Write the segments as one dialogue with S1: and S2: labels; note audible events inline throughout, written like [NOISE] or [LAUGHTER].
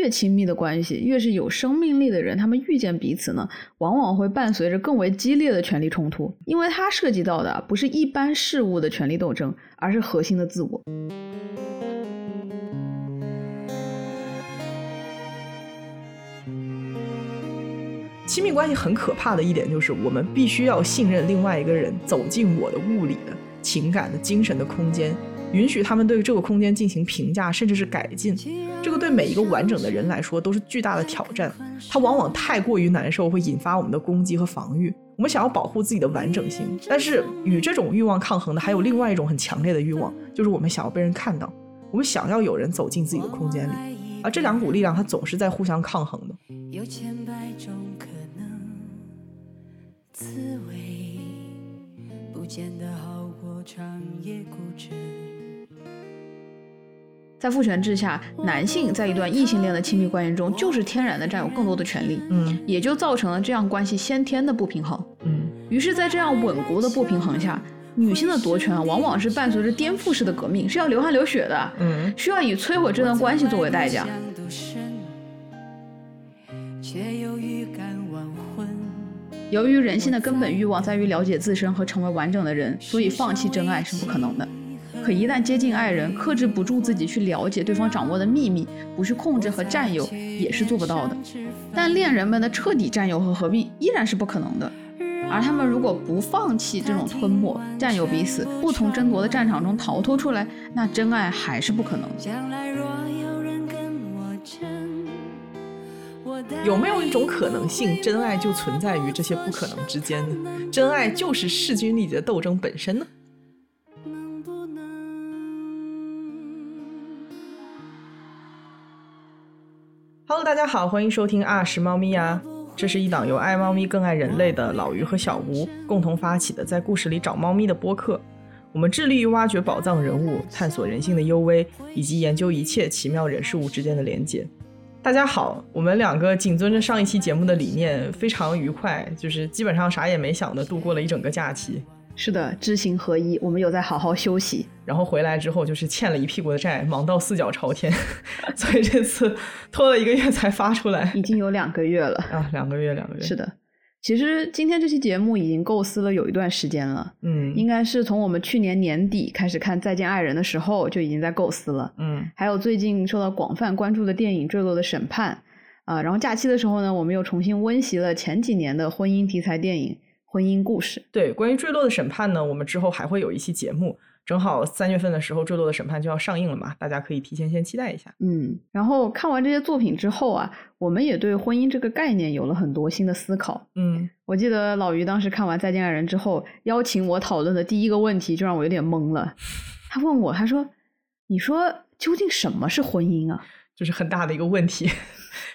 S1: 越亲密的关系，越是有生命力的人，他们遇见彼此呢，往往会伴随着更为激烈的权力冲突，因为它涉及到的不是一般事物的权力斗争，而是核心的自我。
S2: 亲密关系很可怕的一点就是，我们必须要信任另外一个人走进我的物理的、情感的、精神的空间，允许他们对这个空间进行评价，甚至是改进。这个对每一个完整的人来说都是巨大的挑战，它往往太过于难受，会引发我们的攻击和防御。我们想要保护自己的完整性，但是与这种欲望抗衡的还有另外一种很强烈的欲望，就是我们想要被人看到，我们想要有人走进自己的空间里。而这两股力量，它总是在互相抗衡的。有千百种可能
S1: 滋味不见得好过长夜孤枕。在父权制下，男性在一段异性恋的亲密关系中，就是天然的占有更多的权利，
S2: 嗯，
S1: 也就造成了这样关系先天的不平衡，
S2: 嗯。
S1: 于是，在这样稳固的不平衡下，女性的夺权往往是伴随着颠覆式的革命，是要流汗流血的，
S2: 嗯，
S1: 需要以摧毁这段关系作为代价。由于人性的根本欲望在于了解自身和成为完整的人，所以放弃真爱是不可能的。可一旦接近爱人，克制不住自己去了解对方掌握的秘密，不去控制和占有，也是做不到的。但恋人们的彻底占有和合并依然是不可能的。而他们如果不放弃这种吞没、占有彼此，不从争夺的战场中逃脱出来，那真爱还是不可能。
S2: 有没有一种可能性，真爱就存在于这些不可能之间呢？真爱就是势均力敌的斗争本身呢？Hello，大家好，欢迎收听啊是猫咪呀，这是一档由爱猫咪更爱人类的老于和小吴共同发起的，在故事里找猫咪的播客。我们致力于挖掘宝藏人物，探索人性的幽微，以及研究一切奇妙人事物之间的连接。大家好，我们两个谨遵着上一期节目的理念，非常愉快，就是基本上啥也没想的度过了一整个假期。
S1: 是的，知行合一，我们有在好好休息。
S2: 然后回来之后，就是欠了一屁股的债，忙到四脚朝天，[LAUGHS] 所以这次拖了一个月才发出来。
S1: 已经有两个月了
S2: 啊，两个月，两个月。
S1: 是的。其实今天这期节目已经构思了有一段时间了，
S2: 嗯，
S1: 应该是从我们去年年底开始看《再见爱人》的时候就已经在构思了，
S2: 嗯，
S1: 还有最近受到广泛关注的电影《坠落的审判》，啊，然后假期的时候呢，我们又重新温习了前几年的婚姻题材电影《婚姻故事》。
S2: 对，关于《坠落的审判》呢，我们之后还会有一期节目。正好三月份的时候，《坠落的审判》就要上映了嘛，大家可以提前先期待一下。
S1: 嗯，然后看完这些作品之后啊，我们也对婚姻这个概念有了很多新的思考。
S2: 嗯，
S1: 我记得老于当时看完《再见爱人》之后，邀请我讨论的第一个问题就让我有点懵了。他问我，他说：“你说究竟什么是婚姻啊？”
S2: 就是很大的一个问题。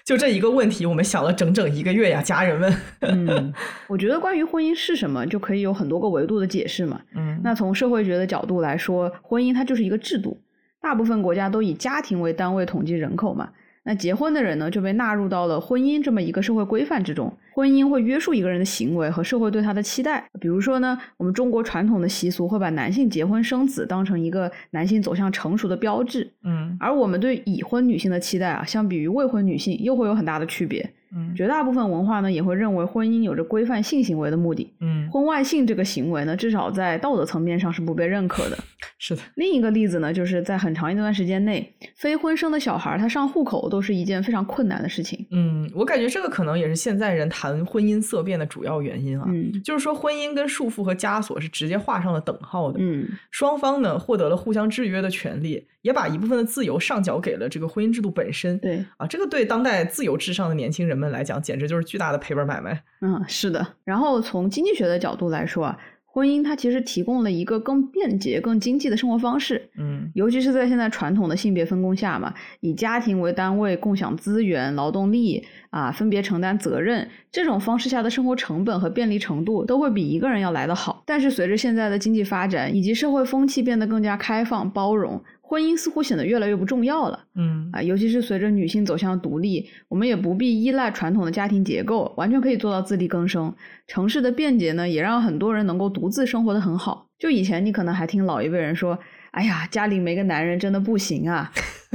S2: 就这一个问题，我们想了整整一个月呀，家人们。
S1: 嗯，我觉得关于婚姻是什么，就可以有很多个维度的解释嘛。
S2: 嗯，
S1: 那从社会学的角度来说，婚姻它就是一个制度，大部分国家都以家庭为单位统计人口嘛。那结婚的人呢，就被纳入到了婚姻这么一个社会规范之中。婚姻会约束一个人的行为和社会对他的期待。比如说呢，我们中国传统的习俗会把男性结婚生子当成一个男性走向成熟的标志。
S2: 嗯，
S1: 而我们对已婚女性的期待啊，相比于未婚女性又会有很大的区别。绝大部分文化呢也会认为婚姻有着规范性行为的目的。
S2: 嗯，
S1: 婚外性这个行为呢，至少在道德层面上是不被认可的。[LAUGHS]
S2: 是的。
S1: 另一个例子呢，就是在很长一段时间内，非婚生的小孩他上户口都是一件非常困难的事情。
S2: 嗯，我感觉这个可能也是现在人谈婚姻色变的主要原因啊。
S1: 嗯，
S2: 就是说婚姻跟束缚和枷锁是直接画上了等号的。
S1: 嗯，
S2: 双方呢获得了互相制约的权利，也把一部分的自由上缴给了这个婚姻制度本身。
S1: 对
S2: 啊，这个对当代自由至上的年轻人们来讲，简直就是巨大的赔本买卖。
S1: 嗯，是的。然后从经济学的角度来说啊，婚姻它其实提供了一个更便捷、更经济的生活方式。
S2: 嗯，
S1: 尤其是在现在传统的性别分工下嘛，以家庭为单位共享资源、劳动力啊，分别承担责任，这种方式下的生活成本和便利程度都会比一个人要来得好。但是随着现在的经济发展以及社会风气变得更加开放、包容。婚姻似乎显得越来越不重要了，
S2: 嗯
S1: 啊，尤其是随着女性走向独立，我们也不必依赖传统的家庭结构，完全可以做到自力更生。城市的便捷呢，也让很多人能够独自生活的很好。就以前你可能还听老一辈人说，哎呀，家里没个男人真的不行啊。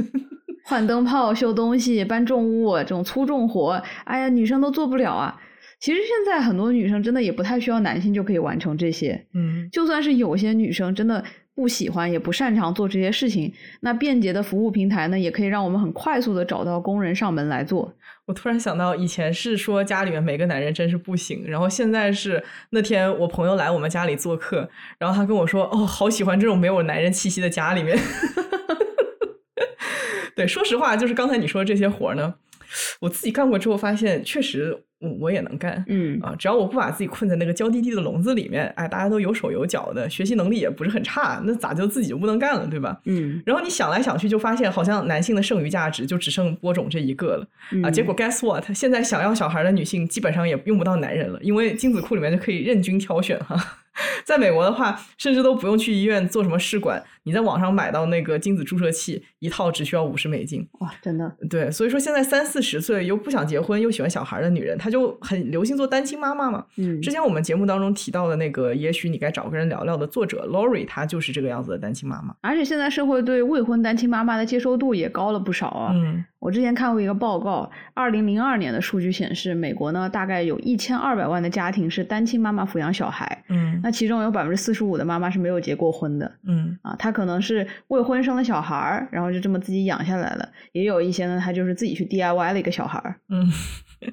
S1: [LAUGHS] 换灯泡、修东西、搬重物这种粗重活，哎呀，女生都做不了啊。其实现在很多女生真的也不太需要男性就可以完成这些。
S2: 嗯，
S1: 就算是有些女生真的不喜欢也不擅长做这些事情，那便捷的服务平台呢，也可以让我们很快速的找到工人上门来做。
S2: 我突然想到，以前是说家里面每个男人真是不行，然后现在是那天我朋友来我们家里做客，然后他跟我说：“哦，好喜欢这种没有男人气息的家里面。” [LAUGHS] 对，说实话，就是刚才你说这些活儿呢，我自己干过之后发现，确实。我我也能干，
S1: 嗯
S2: 啊，只要我不把自己困在那个娇滴滴的笼子里面，哎，大家都有手有脚的，学习能力也不是很差，那咋就自己就不能干了，对吧？
S1: 嗯，
S2: 然后你想来想去，就发现好像男性的剩余价值就只剩播种这一个了啊。结果 guess what？现在想要小孩的女性基本上也用不到男人了，因为精子库里面就可以任君挑选哈。[LAUGHS] 在美国的话，甚至都不用去医院做什么试管，你在网上买到那个精子注射器一套，只需要五十美金。
S1: 哇，真的？
S2: 对，所以说现在三四十岁又不想结婚又喜欢小孩的女人，她就很流行做单亲妈妈嘛。
S1: 嗯，
S2: 之前我们节目当中提到的那个，也许你该找个人聊聊的作者 Lori，她就是这个样子的单亲妈妈。
S1: 而且现在社会对未婚单亲妈妈的接受度也高了不少啊。
S2: 嗯。
S1: 我之前看过一个报告，二零零二年的数据显示，美国呢大概有一千二百万的家庭是单亲妈妈抚养小孩，
S2: 嗯，
S1: 那其中有百分之四十五的妈妈是没有结过婚的，
S2: 嗯，
S1: 啊，她可能是未婚生了小孩儿，然后就这么自己养下来了，也有一些呢，她就是自己去 DIY 了一个小孩儿，
S2: 嗯。[LAUGHS]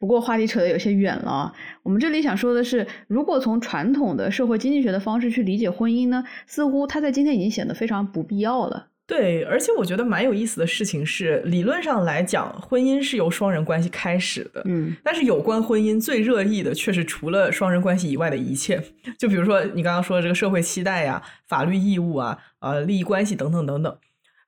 S1: 不过话题扯得有些远了，我们这里想说的是，如果从传统的社会经济学的方式去理解婚姻呢，似乎它在今天已经显得非常不必要了。
S2: 对，而且我觉得蛮有意思的事情是，理论上来讲，婚姻是由双人关系开始的。
S1: 嗯，
S2: 但是有关婚姻最热议的却是除了双人关系以外的一切，就比如说你刚刚说的这个社会期待呀、法律义务啊、呃利益关系等等等等。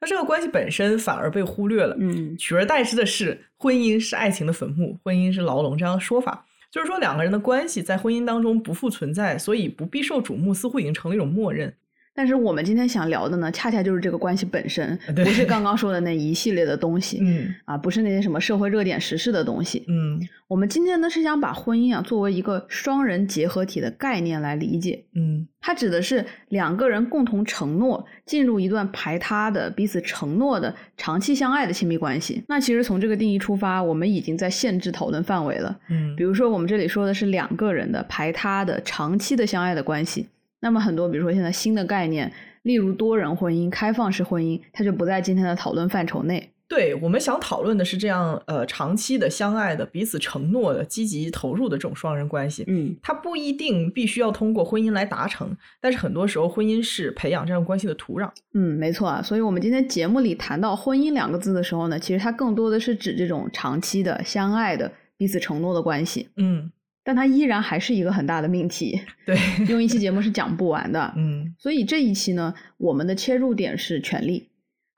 S2: 那这个关系本身反而被忽略了。
S1: 嗯，
S2: 取而代之的是，婚姻是爱情的坟墓，婚姻是牢笼这样的说法，就是说两个人的关系在婚姻当中不复存在，所以不必受瞩目，似乎已经成了一种默认。
S1: 但是我们今天想聊的呢，恰恰就是这个关系本身，
S2: 不
S1: 是刚刚说的那一系列的东西，
S2: 嗯
S1: 啊，不是那些什么社会热点时事的东西，
S2: 嗯。
S1: 我们今天呢是想把婚姻啊作为一个双人结合体的概念来理解，
S2: 嗯，
S1: 它指的是两个人共同承诺进入一段排他的、彼此承诺的长期相爱的亲密关系。那其实从这个定义出发，我们已经在限制讨论范围了，
S2: 嗯，
S1: 比如说我们这里说的是两个人的排他的、长期的相爱的关系，那么很多比如说现在新的概念。例如多人婚姻、开放式婚姻，它就不在今天的讨论范畴内。
S2: 对我们想讨论的是这样，呃，长期的相爱的、彼此承诺的、积极投入的这种双人关系。
S1: 嗯，
S2: 它不一定必须要通过婚姻来达成，但是很多时候婚姻是培养这样关系的土壤。
S1: 嗯，没错啊。所以我们今天节目里谈到婚姻两个字的时候呢，其实它更多的是指这种长期的相爱的、彼此承诺的关系。
S2: 嗯。
S1: 但它依然还是一个很大的命题，[LAUGHS]
S2: 对，
S1: 用一期节目是讲不完的。
S2: 嗯，
S1: 所以这一期呢，我们的切入点是权利，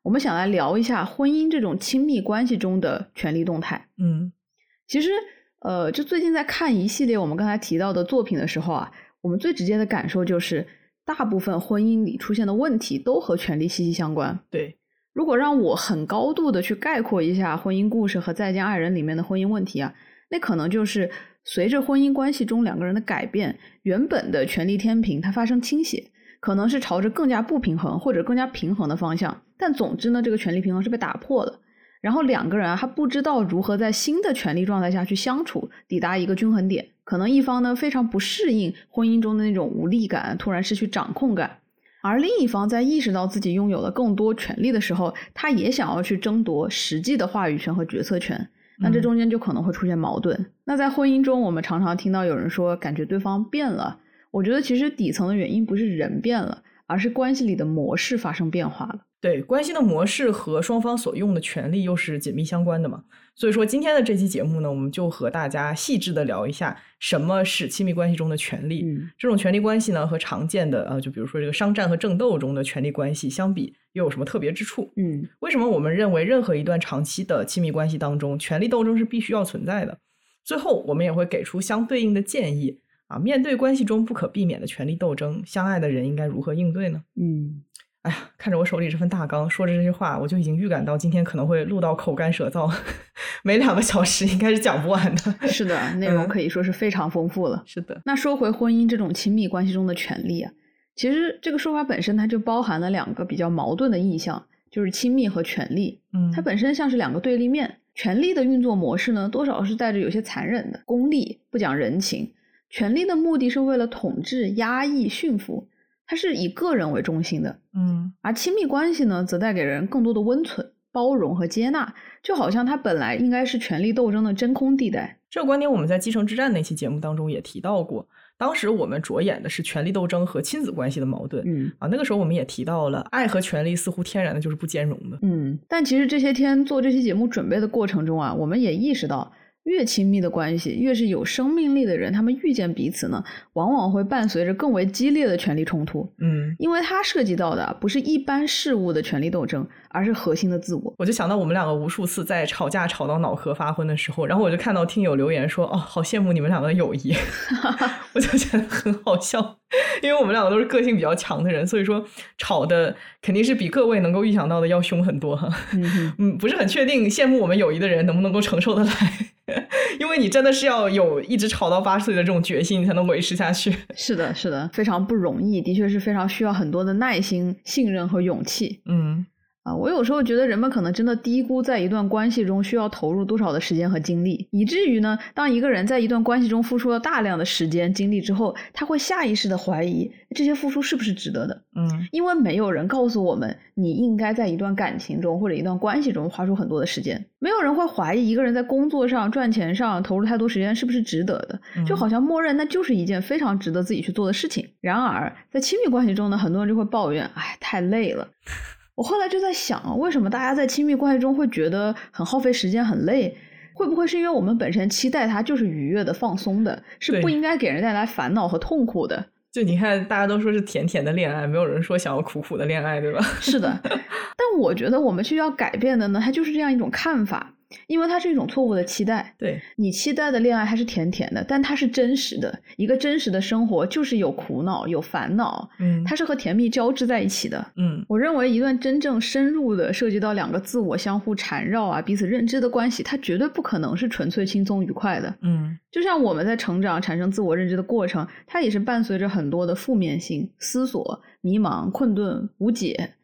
S1: 我们想来聊一下婚姻这种亲密关系中的权力动态。
S2: 嗯，
S1: 其实，呃，就最近在看一系列我们刚才提到的作品的时候啊，我们最直接的感受就是，大部分婚姻里出现的问题都和权力息息相关。
S2: 对，
S1: 如果让我很高度的去概括一下婚姻故事和《再见爱人》里面的婚姻问题啊，那可能就是。随着婚姻关系中两个人的改变，原本的权力天平它发生倾斜，可能是朝着更加不平衡或者更加平衡的方向。但总之呢，这个权力平衡是被打破了。然后两个人啊，他不知道如何在新的权力状态下去相处，抵达一个均衡点。可能一方呢非常不适应婚姻中的那种无力感，突然失去掌控感；而另一方在意识到自己拥有了更多权利的时候，他也想要去争夺实际的话语权和决策权。那这中间就可能会出现矛盾。那在婚姻中，我们常常听到有人说，感觉对方变了。我觉得其实底层的原因不是人变了，而是关系里的模式发生变化了。
S2: 对，关系的模式和双方所用的权利又是紧密相关的嘛。所以说，今天的这期节目呢，我们就和大家细致的聊一下什么是亲密关系中的权利。
S1: 嗯，
S2: 这种权利关系呢，和常见的呃，就比如说这个商战和争斗中的权利关系相比，又有什么特别之处？
S1: 嗯，
S2: 为什么我们认为任何一段长期的亲密关系当中，权力斗争是必须要存在的？最后，我们也会给出相对应的建议啊。面对关系中不可避免的权力斗争，相爱的人应该如何应对呢？
S1: 嗯。
S2: 哎呀，看着我手里这份大纲，说着这些话，我就已经预感到今天可能会录到口干舌燥，[LAUGHS] 每两个小时应该是讲不完的。[LAUGHS]
S1: 是的，内容可以说是非常丰富了。
S2: 是的，
S1: 那说回婚姻这种亲密关系中的权利啊，其实这个说法本身它就包含了两个比较矛盾的意象，就是亲密和权利。
S2: 嗯，
S1: 它本身像是两个对立面。权力的运作模式呢，多少是带着有些残忍的、功利、不讲人情。权力的目的是为了统治、压抑、驯服，它是以个人为中心的。
S2: 嗯，
S1: 而亲密关系呢，则带给人更多的温存、包容和接纳，就好像它本来应该是权力斗争的真空地带。
S2: 这个观点我们在《继承之战》那期节目当中也提到过。当时我们着眼的是权力斗争和亲子关系的矛盾。
S1: 嗯
S2: 啊，那个时候我们也提到了，爱和权力似乎天然的就是不兼容的。
S1: 嗯，但其实这些天做这期节目准备的过程中啊，我们也意识到。越亲密的关系，越是有生命力的人，他们遇见彼此呢，往往会伴随着更为激烈的权力冲突。
S2: 嗯，
S1: 因为它涉及到的不是一般事物的权力斗争，而是核心的自我。
S2: 我就想到我们两个无数次在吵架吵到脑壳发昏的时候，然后我就看到听友留言说：“哦，好羡慕你们两个的友谊。[LAUGHS] ”我就觉得很好笑，因为我们两个都是个性比较强的人，所以说吵的肯定是比各位能够预想到的要凶很多哈。嗯，不是很确定羡慕我们友谊的人能不能够承受得来。因为你真的是要有一直吵到八十岁的这种决心，你才能维持下去。[LAUGHS]
S1: 是的，是的，非常不容易，的确是非常需要很多的耐心、信任和勇气。
S2: 嗯。
S1: 啊，我有时候觉得人们可能真的低估在一段关系中需要投入多少的时间和精力，以至于呢，当一个人在一段关系中付出了大量的时间精力之后，他会下意识的怀疑这些付出是不是值得的。
S2: 嗯，
S1: 因为没有人告诉我们你应该在一段感情中或者一段关系中花出很多的时间，没有人会怀疑一个人在工作上赚钱上投入太多时间是不是值得的，就好像默认那就是一件非常值得自己去做的事情。然而在亲密关系中呢，很多人就会抱怨，哎，太累了。我后来就在想，为什么大家在亲密关系中会觉得很耗费时间、很累？会不会是因为我们本身期待它就是愉悦的、放松的，是不应该给人带来烦恼和痛苦的？
S2: 就你看，大家都说是甜甜的恋爱，没有人说想要苦苦的恋爱，对吧？
S1: 是的，[LAUGHS] 但我觉得我们需要改变的呢，它就是这样一种看法。因为它是一种错误的期待，
S2: 对
S1: 你期待的恋爱还是甜甜的，但它是真实的。一个真实的生活就是有苦恼、有烦恼，
S2: 嗯，
S1: 它是和甜蜜交织在一起的，
S2: 嗯。
S1: 我认为一段真正深入的涉及到两个自我相互缠绕啊、彼此认知的关系，它绝对不可能是纯粹轻松愉快的，
S2: 嗯。
S1: 就像我们在成长、产生自我认知的过程，它也是伴随着很多的负面性、思索、迷茫、困顿、无解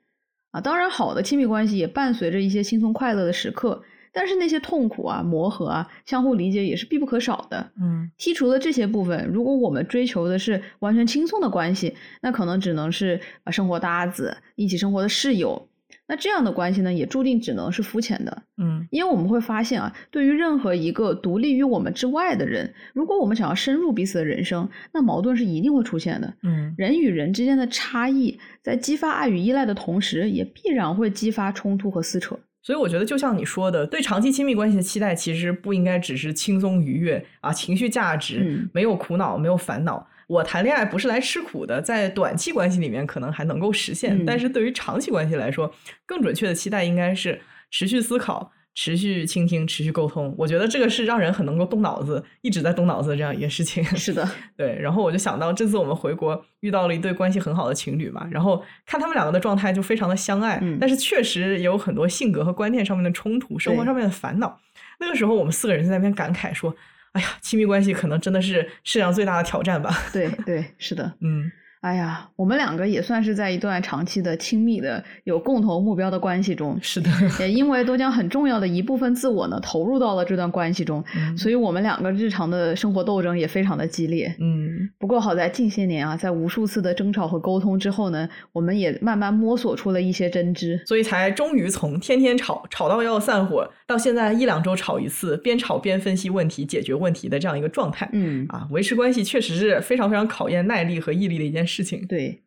S1: 啊。当然，好的亲密关系也伴随着一些轻松快乐的时刻。但是那些痛苦啊、磨合啊、相互理解也是必不可少的。
S2: 嗯，
S1: 剔除了这些部分，如果我们追求的是完全轻松的关系，那可能只能是啊生活搭子、一起生活的室友。那这样的关系呢，也注定只能是肤浅的。
S2: 嗯，
S1: 因为我们会发现啊，对于任何一个独立于我们之外的人，如果我们想要深入彼此的人生，那矛盾是一定会出现的。
S2: 嗯，
S1: 人与人之间的差异，在激发爱与依赖的同时，也必然会激发冲突和撕扯。
S2: 所以我觉得，就像你说的，对长期亲密关系的期待，其实不应该只是轻松愉悦啊，情绪价值没有苦恼，没有烦恼。我谈恋爱不是来吃苦的，在短期关系里面可能还能够实现，但是对于长期关系来说，更准确的期待应该是持续思考。持续倾听，持续沟通，我觉得这个是让人很能够动脑子，一直在动脑子的这样一个事情。
S1: 是的，[LAUGHS]
S2: 对。然后我就想到，这次我们回国遇到了一对关系很好的情侣嘛，然后看他们两个的状态就非常的相爱，但是确实也有很多性格和观念上面的冲突，生活上面的烦恼。那个时候我们四个人在那边感慨说：“哎呀，亲密关系可能真的是世界上最大的挑战吧。”
S1: 对对，是的，
S2: 嗯。
S1: 哎呀，我们两个也算是在一段长期的亲密的有共同目标的关系中，
S2: 是的，
S1: 也因为都将很重要的一部分自我呢投入到了这段关系中，所以我们两个日常的生活斗争也非常的激烈。
S2: 嗯，
S1: 不过好在近些年啊，在无数次的争吵和沟通之后呢，我们也慢慢摸索出了一些真知，
S2: 所以才终于从天天吵吵到要散伙，到现在一两周吵一次，边吵边分析问题、解决问题的这样一个状态。
S1: 嗯，
S2: 啊，维持关系确实是非常非常考验耐力和毅力的一件事。事情
S1: 对，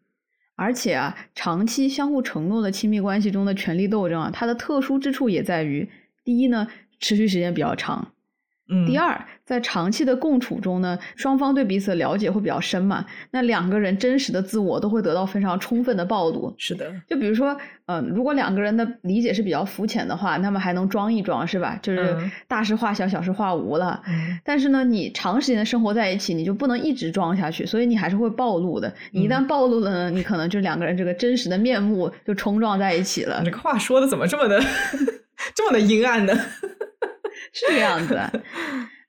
S1: 而且啊，长期相互承诺的亲密关系中的权力斗争啊，它的特殊之处也在于，第一呢，持续时间比较长。嗯第二，在长期的共处中呢，双方对彼此的了解会比较深嘛，那两个人真实的自我都会得到非常充分的暴露。
S2: 是的，
S1: 就比如说，嗯，如果两个人的理解是比较肤浅的话，那么还能装一装，是吧？就是大事化小，小事化无了。但是呢，你长时间的生活在一起，你就不能一直装下去，所以你还是会暴露的。你一旦暴露了呢，你可能就两个人这个真实的面目就冲撞在一起了。
S2: 这个话说的怎么这么的 [LAUGHS] 这么的阴暗呢？[LAUGHS]
S1: 是这样子，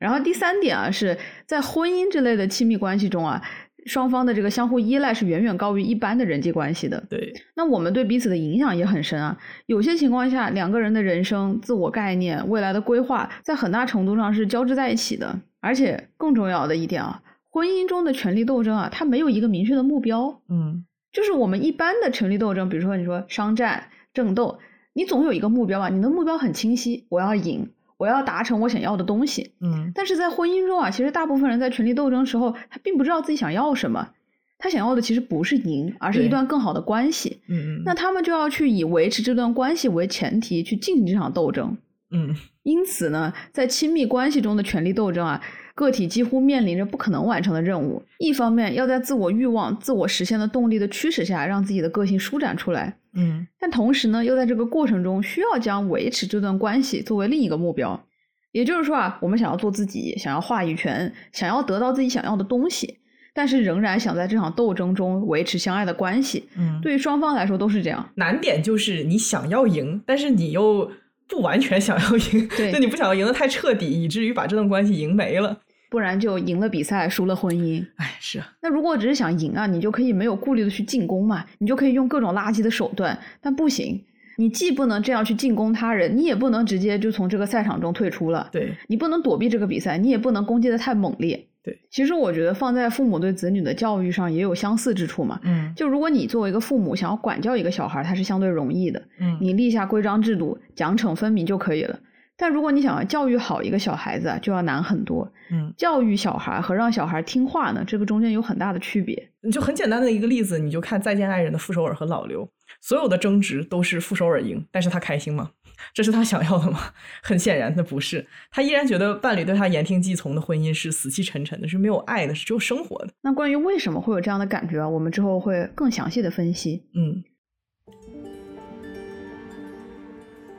S1: 然后第三点啊，是在婚姻之类的亲密关系中啊，双方的这个相互依赖是远远高于一般的人际关系的。
S2: 对，
S1: 那我们对彼此的影响也很深啊。有些情况下，两个人的人生、自我概念、未来的规划，在很大程度上是交织在一起的。而且更重要的一点啊，婚姻中的权力斗争啊，它没有一个明确的目标。
S2: 嗯，
S1: 就是我们一般的权力斗争，比如说你说商战、争斗，你总有一个目标吧？你的目标很清晰，我要赢。我要达成我想要的东西，
S2: 嗯，
S1: 但是在婚姻中啊，其实大部分人在权力斗争时候，他并不知道自己想要什么，他想要的其实不是赢，而是一段更好的关系，
S2: 嗯嗯，
S1: 那他们就要去以维持这段关系为前提去进行这场斗争，
S2: 嗯，
S1: 因此呢，在亲密关系中的权力斗争啊，个体几乎面临着不可能完成的任务，一方面要在自我欲望、自我实现的动力的驱使下，让自己的个性舒展出来。
S2: 嗯，
S1: 但同时呢，又在这个过程中需要将维持这段关系作为另一个目标。也就是说啊，我们想要做自己，想要话语权，想要得到自己想要的东西，但是仍然想在这场斗争中维持相爱的关系。
S2: 嗯，
S1: 对于双方来说都是这样。
S2: 难点就是你想要赢，但是你又不完全想要赢，
S1: 对，
S2: 就你不想要赢得太彻底，以至于把这段关系赢没了。
S1: 不然就赢了比赛，输了婚姻。
S2: 哎，是啊。
S1: 那如果只是想赢啊，你就可以没有顾虑的去进攻嘛，你就可以用各种垃圾的手段。但不行，你既不能这样去进攻他人，你也不能直接就从这个赛场中退出了。
S2: 对，
S1: 你不能躲避这个比赛，你也不能攻击的太猛烈。
S2: 对，
S1: 其实我觉得放在父母对子女的教育上也有相似之处嘛。
S2: 嗯，
S1: 就如果你作为一个父母想要管教一个小孩，他是相对容易的。
S2: 嗯，
S1: 你立下规章制度，奖惩分明就可以了。但如果你想要教育好一个小孩子啊，就要难很多。
S2: 嗯，
S1: 教育小孩和让小孩听话呢，这个中间有很大的区别。
S2: 你就很简单的一个例子，你就看《再见爱人》的傅首尔和老刘，所有的争执都是傅首尔赢，但是他开心吗？[LAUGHS] 这是他想要的吗？[LAUGHS] 很显然，那不是。他依然觉得伴侣对他言听计从的婚姻是死气沉沉的，是没有爱的，是只有生活的。
S1: 那关于为什么会有这样的感觉啊，我们之后会更详细的分析。
S2: 嗯。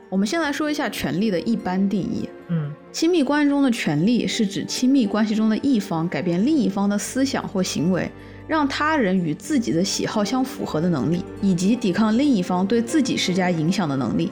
S1: 我们先来说一下权力的一般定义。
S2: 嗯，
S1: 亲密关系中的权利是指亲密关系中的一方改变另一方的思想或行为，让他人与自己的喜好相符合的能力，以及抵抗另一方对自己施加影响的能力。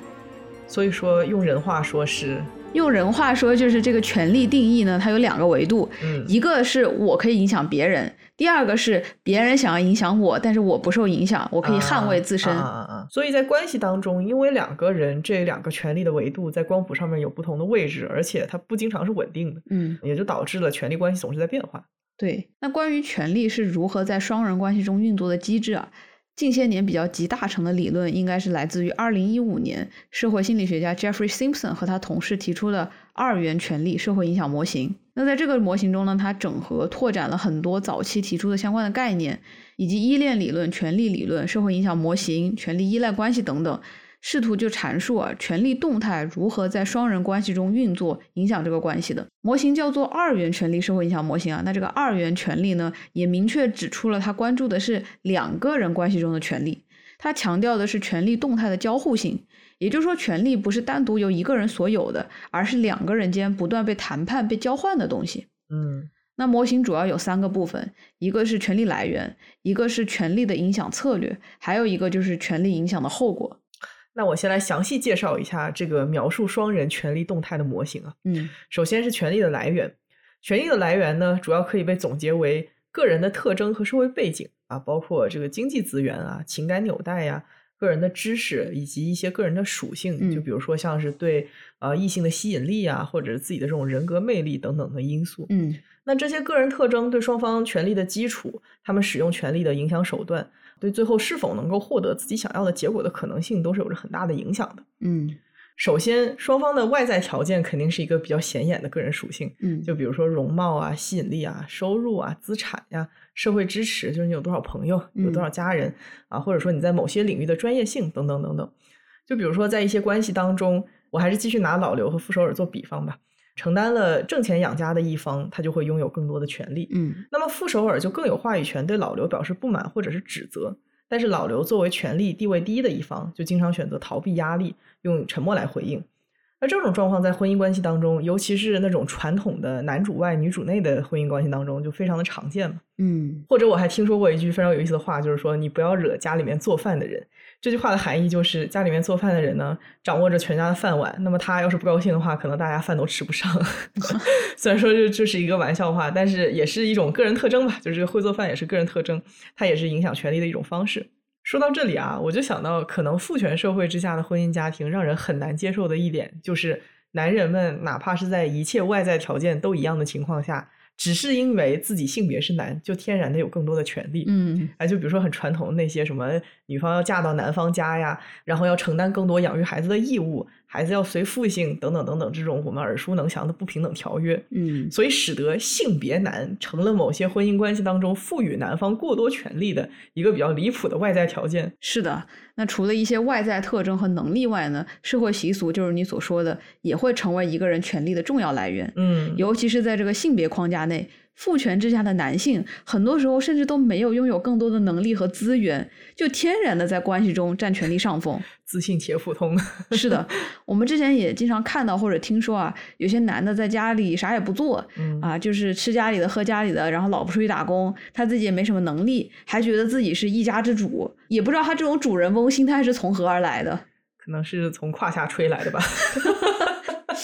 S2: 所以说，用人话说是。
S1: 用人话说，就是这个权力定义呢，它有两个维度，
S2: 嗯，
S1: 一个是我可以影响别人，第二个是别人想要影响我，但是我不受影响，我可以捍卫自身。
S2: 啊啊啊！所以在关系当中，因为两个人这两个权力的维度在光谱上面有不同的位置，而且它不经常是稳定的，
S1: 嗯，
S2: 也就导致了权力关系总是在变化。
S1: 对，那关于权力是如何在双人关系中运作的机制啊？近些年比较集大成的理论，应该是来自于二零一五年社会心理学家 Jeffrey Simpson 和他同事提出的二元权力社会影响模型。那在这个模型中呢，它整合拓展了很多早期提出的相关的概念，以及依恋理论、权力理论、社会影响模型、权力依赖关系等等。试图就阐述啊，权力动态如何在双人关系中运作，影响这个关系的模型叫做二元权力社会影响模型啊。那这个二元权力呢，也明确指出了他关注的是两个人关系中的权利，他强调的是权力动态的交互性，也就是说，权利不是单独由一个人所有的，而是两个人间不断被谈判、被交换的东西。
S2: 嗯，
S1: 那模型主要有三个部分，一个是权力来源，一个是权力的影响策略，还有一个就是权力影响的后果。
S2: 那我先来详细介绍一下这个描述双人权力动态的模型啊。
S1: 嗯，
S2: 首先是权力的来源，权力的来源呢，主要可以被总结为个人的特征和社会背景啊，包括这个经济资源啊、情感纽带呀、个人的知识以及一些个人的属性，就比如说像是对呃异性的吸引力啊，或者自己的这种人格魅力等等的因素。
S1: 嗯，
S2: 那这些个人特征对双方权力的基础，他们使用权力的影响手段。对最后是否能够获得自己想要的结果的可能性，都是有着很大的影响的。
S1: 嗯，
S2: 首先，双方的外在条件肯定是一个比较显眼的个人属性。
S1: 嗯，
S2: 就比如说容貌啊、吸引力啊、收入啊、资产呀、社会支持，就是你有多少朋友、有多少家人啊，或者说你在某些领域的专业性等等等等。就比如说在一些关系当中，我还是继续拿老刘和傅首尔做比方吧。承担了挣钱养家的一方，他就会拥有更多的权利。
S1: 嗯，
S2: 那么傅首尔就更有话语权，对老刘表示不满或者是指责。但是老刘作为权力地位低的一方，就经常选择逃避压力，用沉默来回应。那这种状况在婚姻关系当中，尤其是那种传统的男主外女主内的婚姻关系当中，就非常的常见嘛。
S1: 嗯
S2: 或者我还听说过一句非常有意思的话，就是说你不要惹家里面做饭的人。这句话的含义就是，家里面做饭的人呢，掌握着全家的饭碗。那么他要是不高兴的话，可能大家饭都吃不上。[LAUGHS] 虽然说这这是一个玩笑话，但是也是一种个人特征吧。就是会做饭也是个人特征，它也是影响权力的一种方式。说到这里啊，我就想到，可能父权社会之下的婚姻家庭让人很难接受的一点，就是男人们哪怕是在一切外在条件都一样的情况下，只是因为自己性别是男，就天然的有更多的权利。
S1: 嗯
S2: 哎，就比如说很传统的那些什么女方要嫁到男方家呀，然后要承担更多养育孩子的义务，孩子要随父姓等等等等这种我们耳熟能详的不平等条约，
S1: 嗯
S2: 所以使得性别男成了某些婚姻关系当中赋予男方过多权利的一个比较离谱的外在条件。
S1: 是的，那除了一些外在特征和能力外呢，社会习俗就是你所说的，也会成为一个人权利的重要来源。
S2: 嗯，
S1: 尤其是在这个性别框架内，父权之下的男性，很多时候甚至都没有拥有更多的能力和资源，就天然的在关系中占权力上风。[LAUGHS]
S2: 自信且普通。[LAUGHS]
S1: 是的，我们之前也经常看到或者听说啊，有些男的在家里啥也不做，
S2: 嗯
S1: 啊，就是吃家里的喝家里的，然后老婆出去打工，他自己也没什么能力，还觉得自己是一家之主，也不知道他这种主人翁心态是从何而来的，
S2: 可能是从胯下吹来的吧。[LAUGHS]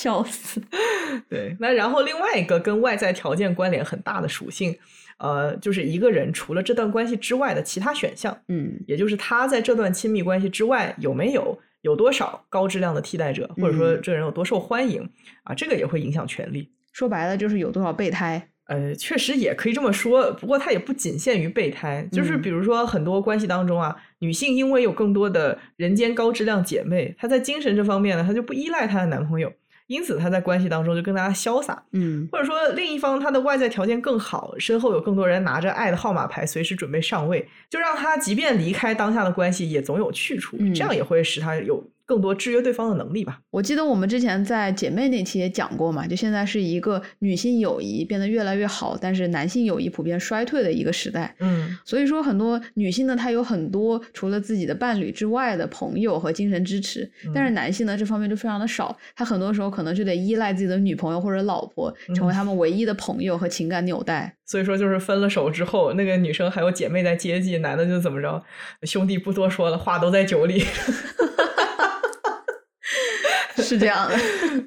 S1: 笑死。[LAUGHS]
S2: 对，那然后另外一个跟外在条件关联很大的属性，呃，就是一个人除了这段关系之外的其他选项，
S1: 嗯
S2: 也就是他在这段亲密关系之外有没有有多少高质量的替代者，或者说
S1: 嗯
S2: 这个人有多受欢迎啊，这个也会影响权利。
S1: 说白了就是有多少备胎。
S2: 呃，确实也可以这么说，不过它也不仅限于备胎，就是
S1: 嗯
S2: 比如说很多关系当中啊，女性因为有更多的人间高质量姐妹，她在精神这方面呢，她就不依赖她的男朋友，因此他在关系当中就更加潇洒，
S1: 嗯。
S2: 或者说另一方他的外在条件更好，身后有更多人拿着爱的号码牌，随时准备上位，就让他即便离开当下的关系，也总有去处，
S1: 嗯
S2: 这样也会使他有更多制约对方的能力吧。
S1: 我记得我们之前在姐妹那期也讲过嘛，就现在是一个女性友谊变得越来越好，但是男性友谊普遍衰退的一个时代。
S2: 嗯
S1: 所以说，很多女性呢，她有很多除了自己的伴侣之外的朋友和精神支持，但是男性呢，这方面就非常的少。他很多时候可能就得依赖自己的女朋友或者老婆，成为他们唯一的朋友和情感纽带。
S2: 所以说，就是分了手之后，那个女生还有姐妹在接济，男的就怎么着，兄弟不多说了，话都在酒里。[LAUGHS]
S1: 是这样的。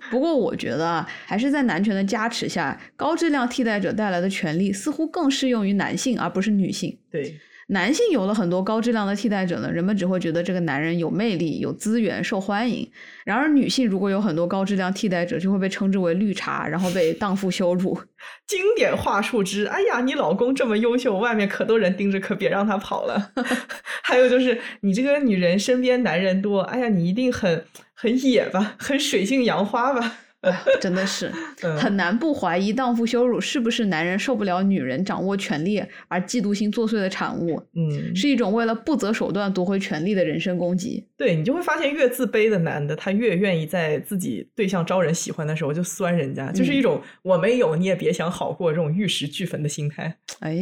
S1: 不过我觉得啊，还是在男权的加持下，高质量替代者带来的权利似乎更适用于男性，而不是女性。
S2: 对，
S1: 男性有了很多高质量的替代者呢，人们只会觉得这个男人有魅力、有资源、受欢迎。然而，女性如果有很多高质量替代者，就会被称之为绿茶，然后被荡妇羞辱。[LAUGHS]
S2: 经典话术之，哎呀，你老公这么优秀，外面可多人盯着，可别让他跑了。[LAUGHS] 还有就是，你这个女人身边男人多，哎呀，你一定很很野吧，很水性杨花吧。[LAUGHS]
S1: 真的是
S2: 嗯
S1: 很难不怀疑荡妇羞辱是不是男人受不了女人掌握权力而嫉妒心作祟的产物，
S2: 嗯，
S1: 是一种为了不择手段夺回权力的人身攻击。
S2: 对你就会发现，越自卑的男的，他越愿意在自己对象招人喜欢的时候就酸人家，就是一种我没有你也别想好过这种玉石俱焚的心态。
S1: 哎，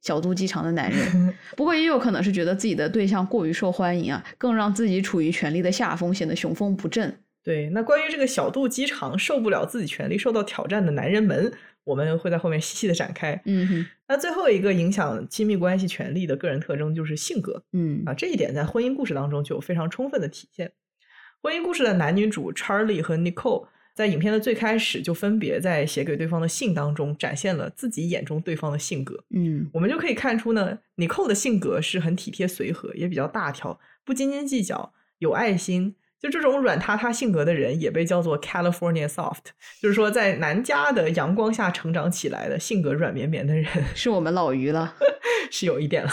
S1: 小肚鸡肠的男人。[LAUGHS] 不过也有可能是觉得自己的对象过于受欢迎啊，更让自己处于权力的下风，显得雄风不振。
S2: 对，那关于这个小肚鸡肠、受不了自己权利受到挑战的男人们，我们会在后面细细的展开。
S1: 嗯哼，
S2: 那最后一个影响亲密关系权利的个人特征就是性格
S1: 嗯
S2: 啊，这一点在婚姻故事当中就有非常充分的体现。婚姻故事的男女主 Charlie 和 Nicole 在影片的最开始就分别在写给对方的信当中展现了自己眼中对方的性格。
S1: 嗯
S2: 我们就可以看出呢，尼寇的性格是很体贴随和，也比较大条，不斤斤计较，有爱心。就这种软塌塌性格的人，也被叫做 California soft，就是说在南加的阳光下成长起来的性格软绵绵的人，[LAUGHS]
S1: 是我们老于了。[LAUGHS]
S2: 是有一点了。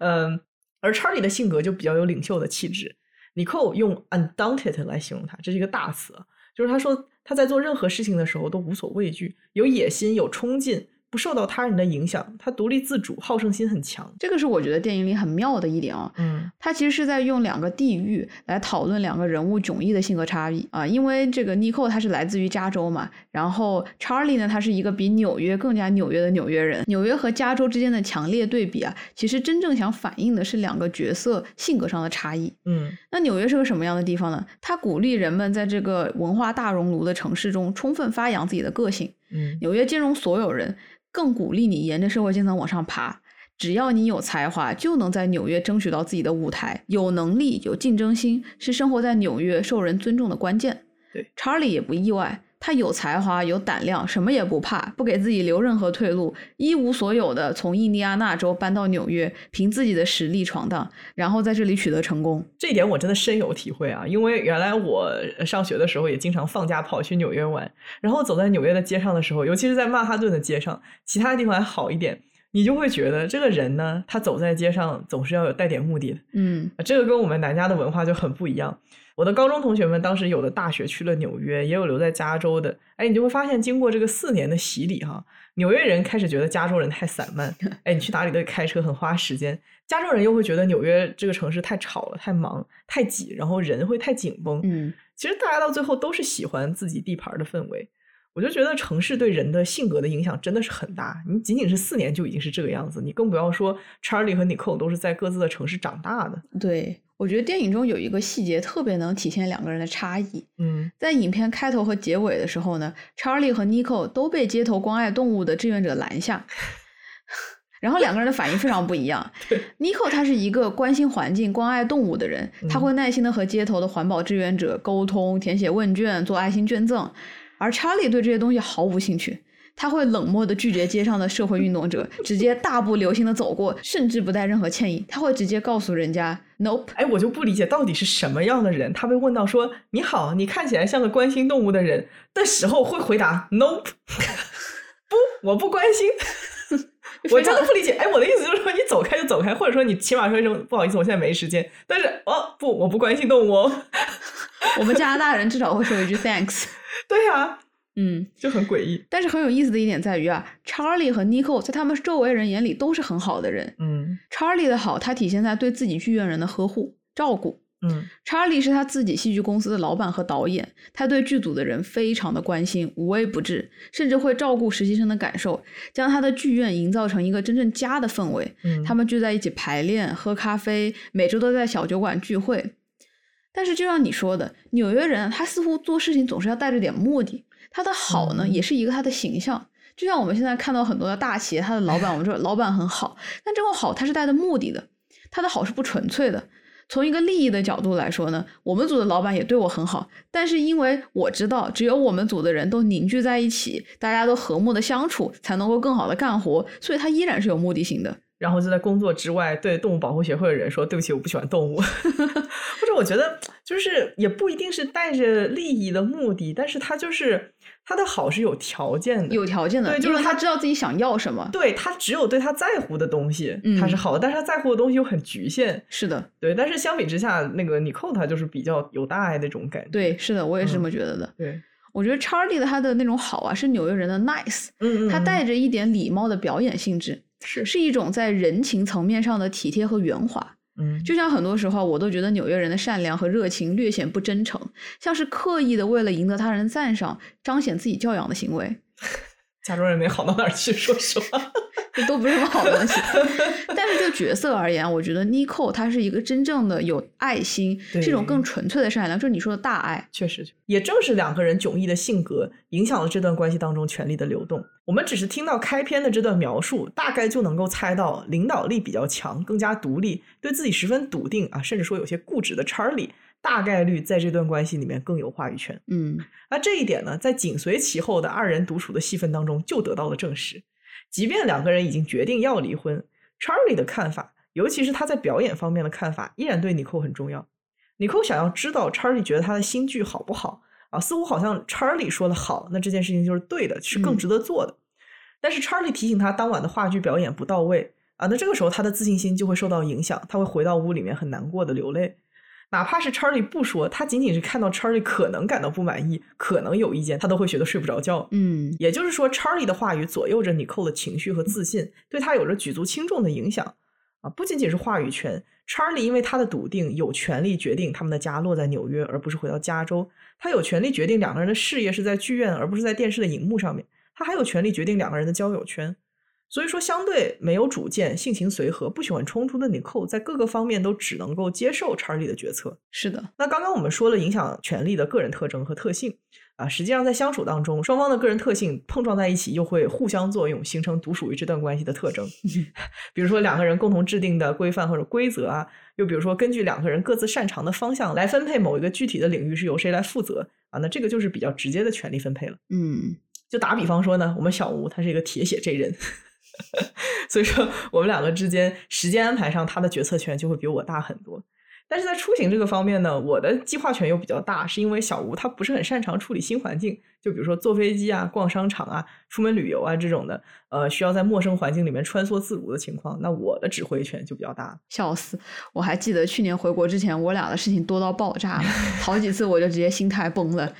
S2: 嗯，而 Charlie 的性格就比较有领袖的气质。Nicole 用 undaunted 来形容他，这是一个大词啊，就是他说他在做任何事情的时候都无所畏惧，有野心，有冲劲，不受到他人的影响，他独立自主，好胜心很强。
S1: 这个是我觉得电影里很妙的一点啊。
S2: 嗯
S1: 他其实是在用两个地域来讨论两个人物迥异的性格差异啊，因为这个 Nico 他是来自于加州嘛，然后 Charlie 呢，他是一个比纽约更加纽约的纽约人。纽约和加州之间的强烈对比啊，其实真正想反映的是两个角色性格上的差异。
S2: 嗯
S1: 那纽约是个什么样的地方呢？它鼓励人们在这个文化大熔炉的城市中充分发扬自己的个性。
S2: 嗯
S1: 纽约兼容所有人，更鼓励你沿着社会阶层往上爬。只要你有才华，就能在纽约争取到自己的舞台。有能力、有竞争心，是生活在纽约受人尊重的关键。
S2: 对
S1: 查理也不意外，他有才华、有胆量，什么也不怕，不给自己留任何退路，一无所有的从印第安纳州搬到纽约，凭自己的实力闯荡，然后在这里取得成功。
S2: 这一点我真的深有体会啊！因为原来我上学的时候也经常放假跑去纽约玩，然后走在纽约的街上的时候，尤其是在曼哈顿的街上，其他地方还好一点，你就会觉得这个人呢，他走在街上总是要有带点目的的。
S1: 嗯
S2: 啊这个跟我们南家的文化就很不一样。我的高中同学们当时有的大学去了纽约，也有留在加州的。哎，你就会发现，经过这个四年的洗礼，哈，纽约人开始觉得加州人太散漫，[LAUGHS] 哎，你去哪里都得开车，很花时间。加州人又会觉得纽约这个城市太吵了、太忙、太挤，然后人会太紧绷。
S1: 嗯
S2: 其实大家到最后都是喜欢自己地盘的氛围。我就觉得城市对人的性格的影响真的是很大。你仅仅是四年就已经是这个样子，你更不要说 Charlie 和 Nicole 都是在各自的城市长大的。
S1: 对，我觉得电影中有一个细节特别能体现两个人的差异。
S2: 嗯
S1: 在影片开头和结尾的时候呢，Charlie 和 Nico 都被街头关爱动物的志愿者拦下，[LAUGHS] 然后两个人的反应非常不一样。[LAUGHS] Nico 他是一个关心环境、关爱动物的人，他会耐心的和街头的环保志愿者沟通、填写问卷、做爱心捐赠，而 Charlie 对这些东西毫无兴趣。他会冷漠的拒绝街上的社会运动者，直接大步流星的走过，甚至不带任何歉意。他会直接告诉人家 “nope”。
S2: 哎，我就不理解到底是什么样的人，他被问到说“你好，你看起来像个关心动物的人”的时候，会回答 “nope”，[LAUGHS] 不，我不关心。[LAUGHS] 我真的不理解。哎，我的意思就是说，你走开就走开，或者说你起码说一声不好意思，我现在没时间。但是哦，不，我不关心动物哦。[LAUGHS]
S1: 我们加拿大人至少会说一句 “thanks”。
S2: 对呀、
S1: 嗯，
S2: 就很诡异。
S1: 但是很有意思的一点在于啊，Charlie 和 Nico 在他们周围人眼里都是很好的人。
S2: 嗯
S1: Charlie 的好，他体现在对自己剧院人的呵护、照顾。
S2: 嗯
S1: Charlie 是他自己戏剧公司的老板和导演，他对剧组的人非常的关心，无微不至，甚至会照顾实习生的感受，将他的剧院营造成一个真正家的氛围。
S2: 嗯，
S1: 他们聚在一起排练、喝咖啡，每周都在小酒馆聚会。但是，就像你说的，纽约人他似乎做事情总是要带着点目的。他的好呢，
S2: 嗯
S1: 也是一个他的形象。就像我们现在看到很多的大企业，他的老板，我们说老板很好，但这个好他是带着目的的，他的好是不纯粹的。从一个利益的角度来说呢，我们组的老板也对我很好，但是因为我知道，只有我们组的人都凝聚在一起，大家都和睦的相处，才能够更好的干活，所以他依然是有目的性的。
S2: 然后就在工作之外对动物保护协会的人说：“对不起，我不喜欢动物。[LAUGHS] ”或者我觉得就是也不一定是带着利益的目的，但是他就是他的好是有条件的，
S1: 有条件的，
S2: 对就是他
S1: 他知道自己想要什么。
S2: 对他只有对他在乎的东西他是
S1: 嗯
S2: 好的，但是他在乎的东西又很局限。
S1: 是的，
S2: 对，但是相比之下，那个你扣他就是比较有大爱那种感觉。
S1: 对，是的，我也是这
S2: 嗯
S1: 么觉得的。
S2: 对，
S1: 我觉得 Charlie 的他的那种好啊，是纽约人的 nice，
S2: 嗯嗯，
S1: 他
S2: 嗯
S1: 带着一点礼貌的表演性质，
S2: 是
S1: 是一种在人情层面上的体贴和圆滑。
S2: 嗯
S1: 就像很多时候，我都觉得纽约人的善良和热情略显不真诚，像是刻意的为了赢得他人赞赏，彰显自己教养的行为。
S2: 加州人没好到哪儿去，说实话。[LAUGHS]
S1: 这都不是什么好东西。但是就角色而言，我觉得 Nico 他是一个真正的有爱心，是一种更纯粹的善良，就是你说的大爱。
S2: 确实，也正是两个人迥异的性格，影响了这段关系当中权力的流动。我们只是听到开篇的这段描述，大概就能够猜到，领导力比较强、更加独立、对自己十分笃定啊，甚至说有些固执的 Charlie，大概率在这段关系里面更有话语权。
S1: 嗯，
S2: 那这一点呢，在紧随其后的二人独处的戏份当中就得到了证实。即便两个人已经决定要离婚，Charlie 的看法，尤其是他在表演方面的看法，依然对尼寇很重要。尼寇想要知道 Charlie 觉得他的新剧好不好啊？似乎好像 Charlie 说的好，那这件事情就是对的，是更
S1: 嗯
S2: 值得做的。但是 Charlie 提醒他当晚的话剧表演不到位啊，那这个时候他的自信心就会受到影响，他会回到屋里面很难过的流泪。哪怕是 Charlie 不说，他仅仅是看到 Charlie 可能感到不满意，可能有意见，他都会觉得睡不着觉。
S1: 嗯
S2: 也就是说，Charlie 的话语左右着 Nicole 的情绪和自信，对他有着举足轻重的影响啊！不仅仅是话语权，Charlie 因为他的笃定，有权利决定他们的家落在纽约，而不是回到加州。他有权利决定两个人的事业是在剧院，而不是在电视的荧幕上面。他还有权利决定两个人的交友圈。所以说，相对没有主见、性情随和、不喜欢冲突的 Nicole，在各个方面都只能够接受 Charlie 的决策。
S1: 是的，
S2: 那刚刚我们说了影响权力的个人特征和特性啊，实际上在相处当中，双方的个人特性碰撞在一起，又会互相作用，形成独属于这段关系的特征。[LAUGHS] 比如说两个人共同制定的规范或者规则啊，又比如说根据两个人各自擅长的方向来分配某一个具体的领域是由谁来负责啊，那这个就是比较直接的权力分配了。
S1: 嗯
S2: 就打比方说呢，我们小吴他是一个铁血 J 人，所以说我们两个之间时间安排上，他的决策权就会比我大很多。但是在出行这个方面呢，我的计划权又比较大，是因为小吴他不是很擅长处理新环境，就比如说坐飞机啊、逛商场啊、出门旅游啊这种的，呃，需要在陌生环境里面穿梭自如的情况，那我的指挥权就比较大。
S1: 笑死！我还记得去年回国之前，我俩的事情多到爆炸了，好几次我就直接心态崩了。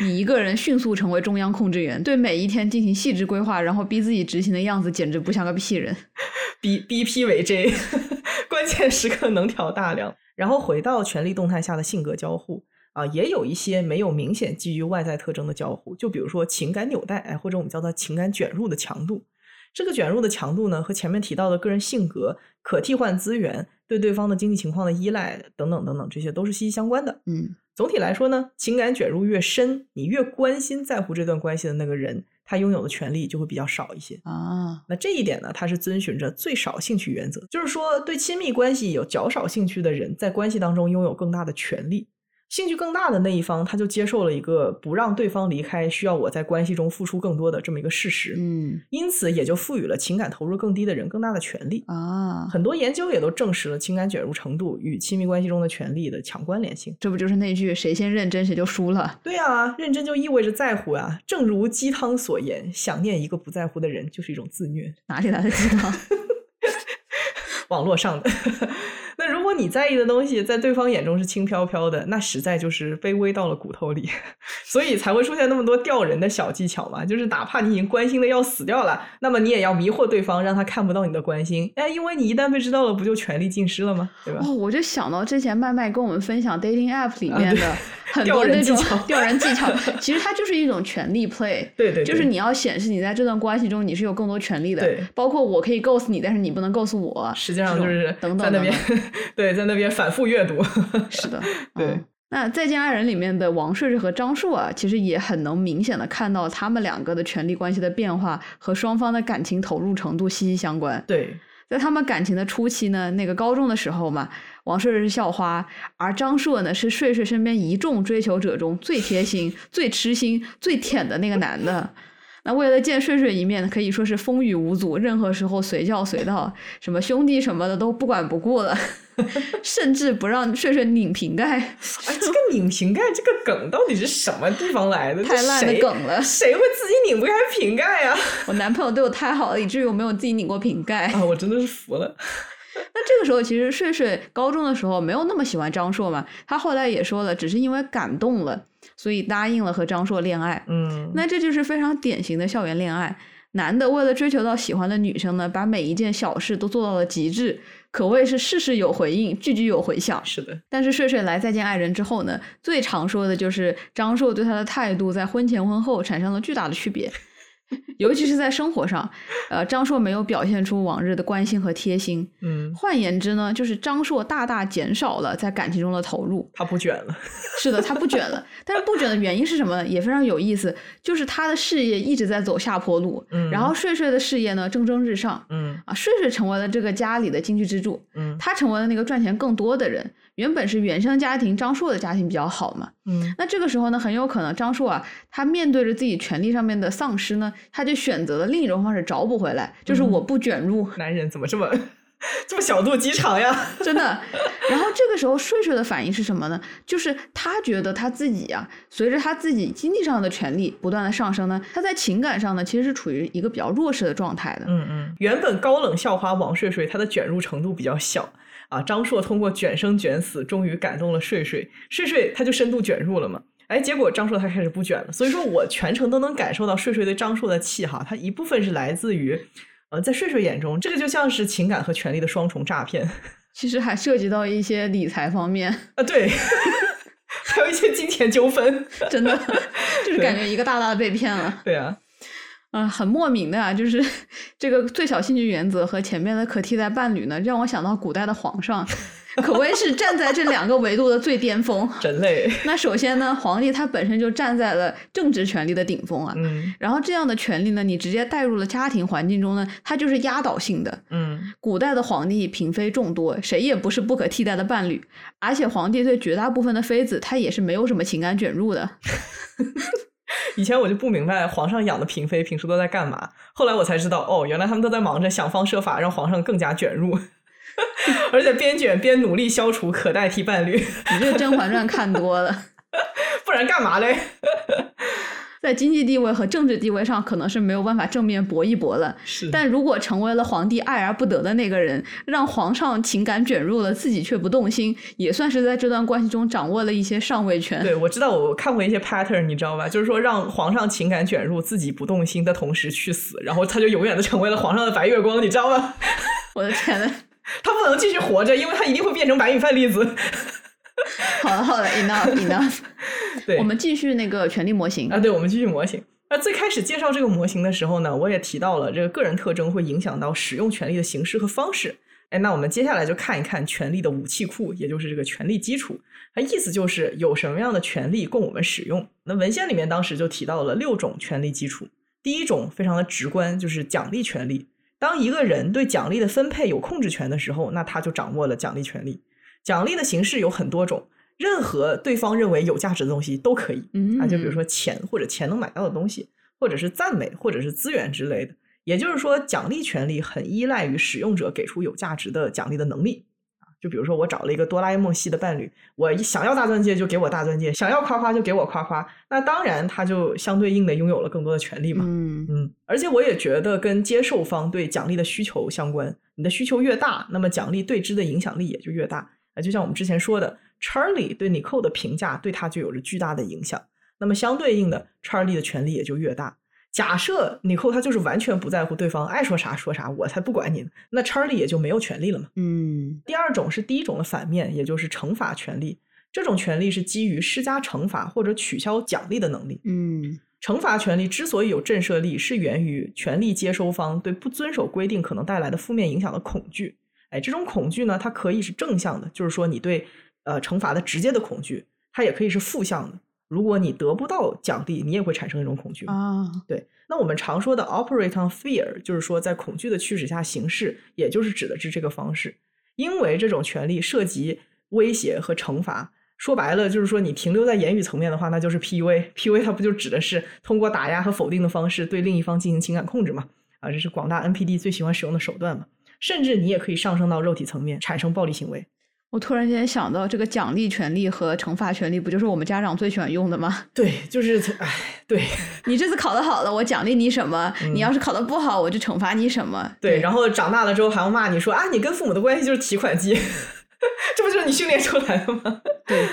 S1: 你一个人迅速成为中央控制员，对每一天进行细致规划，然后逼自己执行的样子，简直不像个屁人。[LAUGHS]
S2: B B P 为 J，[LAUGHS] 关键时刻能调大梁。然后回到权力动态下的性格交互啊，也有一些没有明显基于外在特征的交互，就比如说情感纽带，哎，或者我们叫它情感卷入的强度。这个卷入的强度呢，和前面提到的个人性格、可替换资源、对对方的经济情况的依赖等等等等，这些都是息息相关的。
S1: 嗯
S2: 总体来说呢，情感卷入越深，你越关心在乎这段关系的那个人，他拥有的权利就会比较少一些。
S1: 啊，
S2: 那这一点呢，他是遵循着最少兴趣原则，就是说，对亲密关系有较少兴趣的人，在关系当中拥有更大的权利。兴趣更大的那一方，他就接受了一个不让对方离开，需要我在关系中付出更多的这么一个事实，
S1: 嗯
S2: 因此也就赋予了情感投入更低的人更大的权利。
S1: 啊，
S2: 很多研究也都证实了情感卷入程度与亲密关系中的权利的强关联性。
S1: 这不就是那句“谁先认真谁就输了
S2: 对啊，认真就意味着在乎啊。正如鸡汤所言，想念一个不在乎的人就是一种自虐。”？
S1: 哪里来的鸡汤？[LAUGHS]
S2: 网络上的。那如果你在意的东西在对方眼中是轻飘飘的，那实在就是卑微到了骨头里，[LAUGHS] 所以才会出现那么多吊人的小技巧嘛。就是哪怕你已经关心的要死掉了，那么你也要迷惑对方，让他看不到你的关心。哎，因为你一旦被知道了，不就权力尽失了吗？对吧？
S1: 哦，我就想到之前麦麦跟我们分享 dating app 里面的很多那种
S2: 人技巧
S1: 钓人技巧，其实它就是一种权力 play。
S2: 对对对，
S1: 就是你要显示你在这段关系中你是有更多权利的
S2: 对，
S1: 包括我可以 ghost 你，但是你不能 ghost 我。
S2: 实际上就是
S1: 等等
S2: 在那边 [LAUGHS] 对，在那边反复阅读。[LAUGHS]
S1: 是的，[LAUGHS]
S2: 对
S1: 嗯那《再见爱人》里面的王睡睡和张硕啊，其实也很能明显的看到他们两个的权力关系的变化和双方的感情投入程度息息相关。
S2: 对，
S1: 在他们感情的初期呢，那个高中的时候嘛，王睡睡是校花，而张硕呢是睡睡身边一众追求者中最贴心、[LAUGHS] 最痴心、最舔的那个男的。那为了见睡睡一面，可以说是风雨无阻，任何时候随叫随到，什么兄弟什么的都不管不顾了，[LAUGHS] 甚至不让睡睡拧瓶盖，[LAUGHS]
S2: 哎，这个拧瓶盖这个梗到底是什么地方来的？
S1: 太烂的梗了。
S2: 谁会自己拧不开瓶盖呀、
S1: 我男朋友对我太好了，以至于我没有自己拧过瓶盖。
S2: 啊？我真的是服了。
S1: 那这个时候，其实睡睡高中的时候没有那么喜欢张硕嘛，他后来也说了，只是因为感动了，所以答应了和张硕恋爱。
S2: 嗯，
S1: 那这就是非常典型的校园恋爱。男的为了追求到喜欢的女生呢，把每一件小事都做到了极致，可谓是事事有回应，句句有回响。
S2: 是的，
S1: 但是睡睡来再见爱人之后呢，最常说的就是张硕对他的态度在婚前婚后产生了巨大的区别，尤其是在生活上，呃，张硕没有表现出往日的关心和贴心。
S2: 嗯，
S1: 换言之呢，就是张硕大大减少了在感情中的投入。
S2: 他不卷了。
S1: 是的，他不卷了，[LAUGHS] 但是不卷的原因是什么呢？也非常有意思，就是他的事业一直在走下坡路，
S2: 嗯
S1: 然后睡睡的事业呢蒸蒸日上。
S2: 嗯
S1: 啊，睡睡成为了这个家里的经济支柱，
S2: 嗯
S1: 他成为了那个赚钱更多的人。原本是原生家庭张硕的家庭比较好嘛，
S2: 嗯
S1: 那这个时候呢，很有可能张硕啊，他面对着自己权利上面的丧失呢，他就选择了另一种方式找补回来，就是
S2: 嗯
S1: 我不卷入，
S2: 男人怎么这么这么小肚鸡肠呀？[LAUGHS]
S1: 真的。然后这个时候睡睡的反应是什么呢？就是他觉得他自己啊，随着他自己经济上的权利不断的上升呢，他在情感上呢，其实是处于一个比较弱势的状态的。
S2: 嗯嗯，原本高冷校花王睡睡，她的卷入程度比较小啊，张硕通过卷生卷死，终于感动了睡睡，睡睡他就深度卷入了嘛。哎，结果张硕他开始不卷了，所以说我全程都能感受到睡睡对张硕的气哈，他一部分是来自于，呃，在睡睡眼中，这个就像是情感和权力的双重诈骗。[LAUGHS]
S1: 其实还涉及到一些理财方面
S2: 啊，对，[LAUGHS] 还有一些金钱纠纷，
S1: 真的 [LAUGHS] 就是感觉一个大大的被骗了。
S2: 对啊。
S1: 嗯，很莫名的啊，就是 [LAUGHS] 这个最小兴趣原则和前面的可替代伴侣呢，让我想到古代的皇上，[LAUGHS] 可谓是站在这两个维度的最巅峰。
S2: 人类。[LAUGHS]
S1: 那首先呢，皇帝他本身就站在了政治权力的顶峰啊。
S2: 嗯。
S1: 然后这样的权力呢，你直接带入了家庭环境中呢，它就是压倒性的。
S2: 嗯。
S1: 古代的皇帝嫔妃众多，谁也不是不可替代的伴侣，而且皇帝对绝大部分的妃子，他也是没有什么情感卷入的。
S2: 以前我就不明白皇上养的嫔妃平时都在干嘛，后来我才知道，哦，原来他们都在忙着想方设法让皇上更加卷入，[LAUGHS] 而且边卷边努力消除可代替伴侣。
S1: 你这《甄嬛传》看多了，[LAUGHS]
S2: 不然干嘛嘞？
S1: 在经济地位和政治地位上，可能是没有办法正面搏一搏了。
S2: 是，
S1: 但如果成为了皇帝爱而不得的那个人，让皇上情感卷入了，自己却不动心，也算是在这段关系中掌握了一些上位权。
S2: 对，我知道，我看过一些 pattern，你知道吧？就是说，让皇上情感卷入，自己不动心的同时去死，然后他就永远的成为了皇上的白月光，你知道吗？[LAUGHS]
S1: 我的天呐，
S2: 他不能继续活着，因为他一定会变成白米饭粒子。[LAUGHS]
S1: 好了好了，enough [LAUGHS] enough。
S2: 对，
S1: 我们继续那个权力模型
S2: 啊，对，我们继续模型。那最开始介绍这个模型的时候呢，我也提到了这个个人特征会影响到使用权力的形式和方式。哎，那我们接下来就看一看权力的武器库，也就是这个权力基础。它意思就是有什么样的权利供我们使用。那文献里面当时就提到了六种权力基础。第一种非常的直观，就是奖励权利。当一个人对奖励的分配有控制权的时候，那他就掌握了奖励权利。奖励的形式有很多种。任何对方认为有价值的东西都可以，啊，就比如说钱或者钱能买到的东西，或者是赞美或者是资源之类的。也就是说，奖励权利很依赖于使用者给出有价值的奖励的能力。啊，就比如说我找了一个哆啦 A 梦系的伴侣，我想要大钻戒就给我大钻戒，想要夸夸就给我夸夸，那当然他就相对应的拥有了更多的权利嘛。
S1: 嗯
S2: 嗯，而且我也觉得跟接受方对奖励的需求相关，你的需求越大，那么奖励对之的影响力也就越大。啊，就像我们之前说的。Charlie 对 Nicole 的评价对他就有着巨大的影响，那么相对应的，Charlie 的权力也就越大。假设 Nicole 他就是完全不在乎对方爱说啥说啥，我才不管你呢，那 Charlie 也就没有权利了嘛。
S1: 嗯。
S2: 第二种是第一种的反面，也就是惩罚权利。这种权利是基于施加惩罚或者取消奖励的能力。
S1: 嗯。
S2: 惩罚权利之所以有震慑力，是源于权力接收方对不遵守规定可能带来的负面影响的恐惧。哎，这种恐惧呢，它可以是正向的，就是说你对。呃，惩罚的直接的恐惧，它也可以是负向的。如果你得不到奖励，你也会产生一种恐惧
S1: 啊。
S2: 对，那我们常说的 operate on fear，就是说在恐惧的驱使下行事，也就是指的是这个方式。因为这种权利涉及威胁和惩罚，说白了就是说你停留在言语层面的话，那就是 PUA。PUA 它不就指的是通过打压和否定的方式对另一方进行情感控制嘛？啊，这是广大 NPD 最喜欢使用的手段嘛？甚至你也可以上升到肉体层面，产生暴力行为。
S1: 我突然间想到，这个奖励权利和惩罚权利，不就是我们家长最喜欢用的吗？[LAUGHS]
S2: 对，就是，哎，对 [LAUGHS]
S1: 你这次考得好了，我奖励你什么？你要是考得不好，我就惩罚你什么？
S2: 对，然后长大了之后还要骂你说啊，你跟父母的关系就是提款机，[LAUGHS] 这不就是你训练出来的吗？
S1: 对。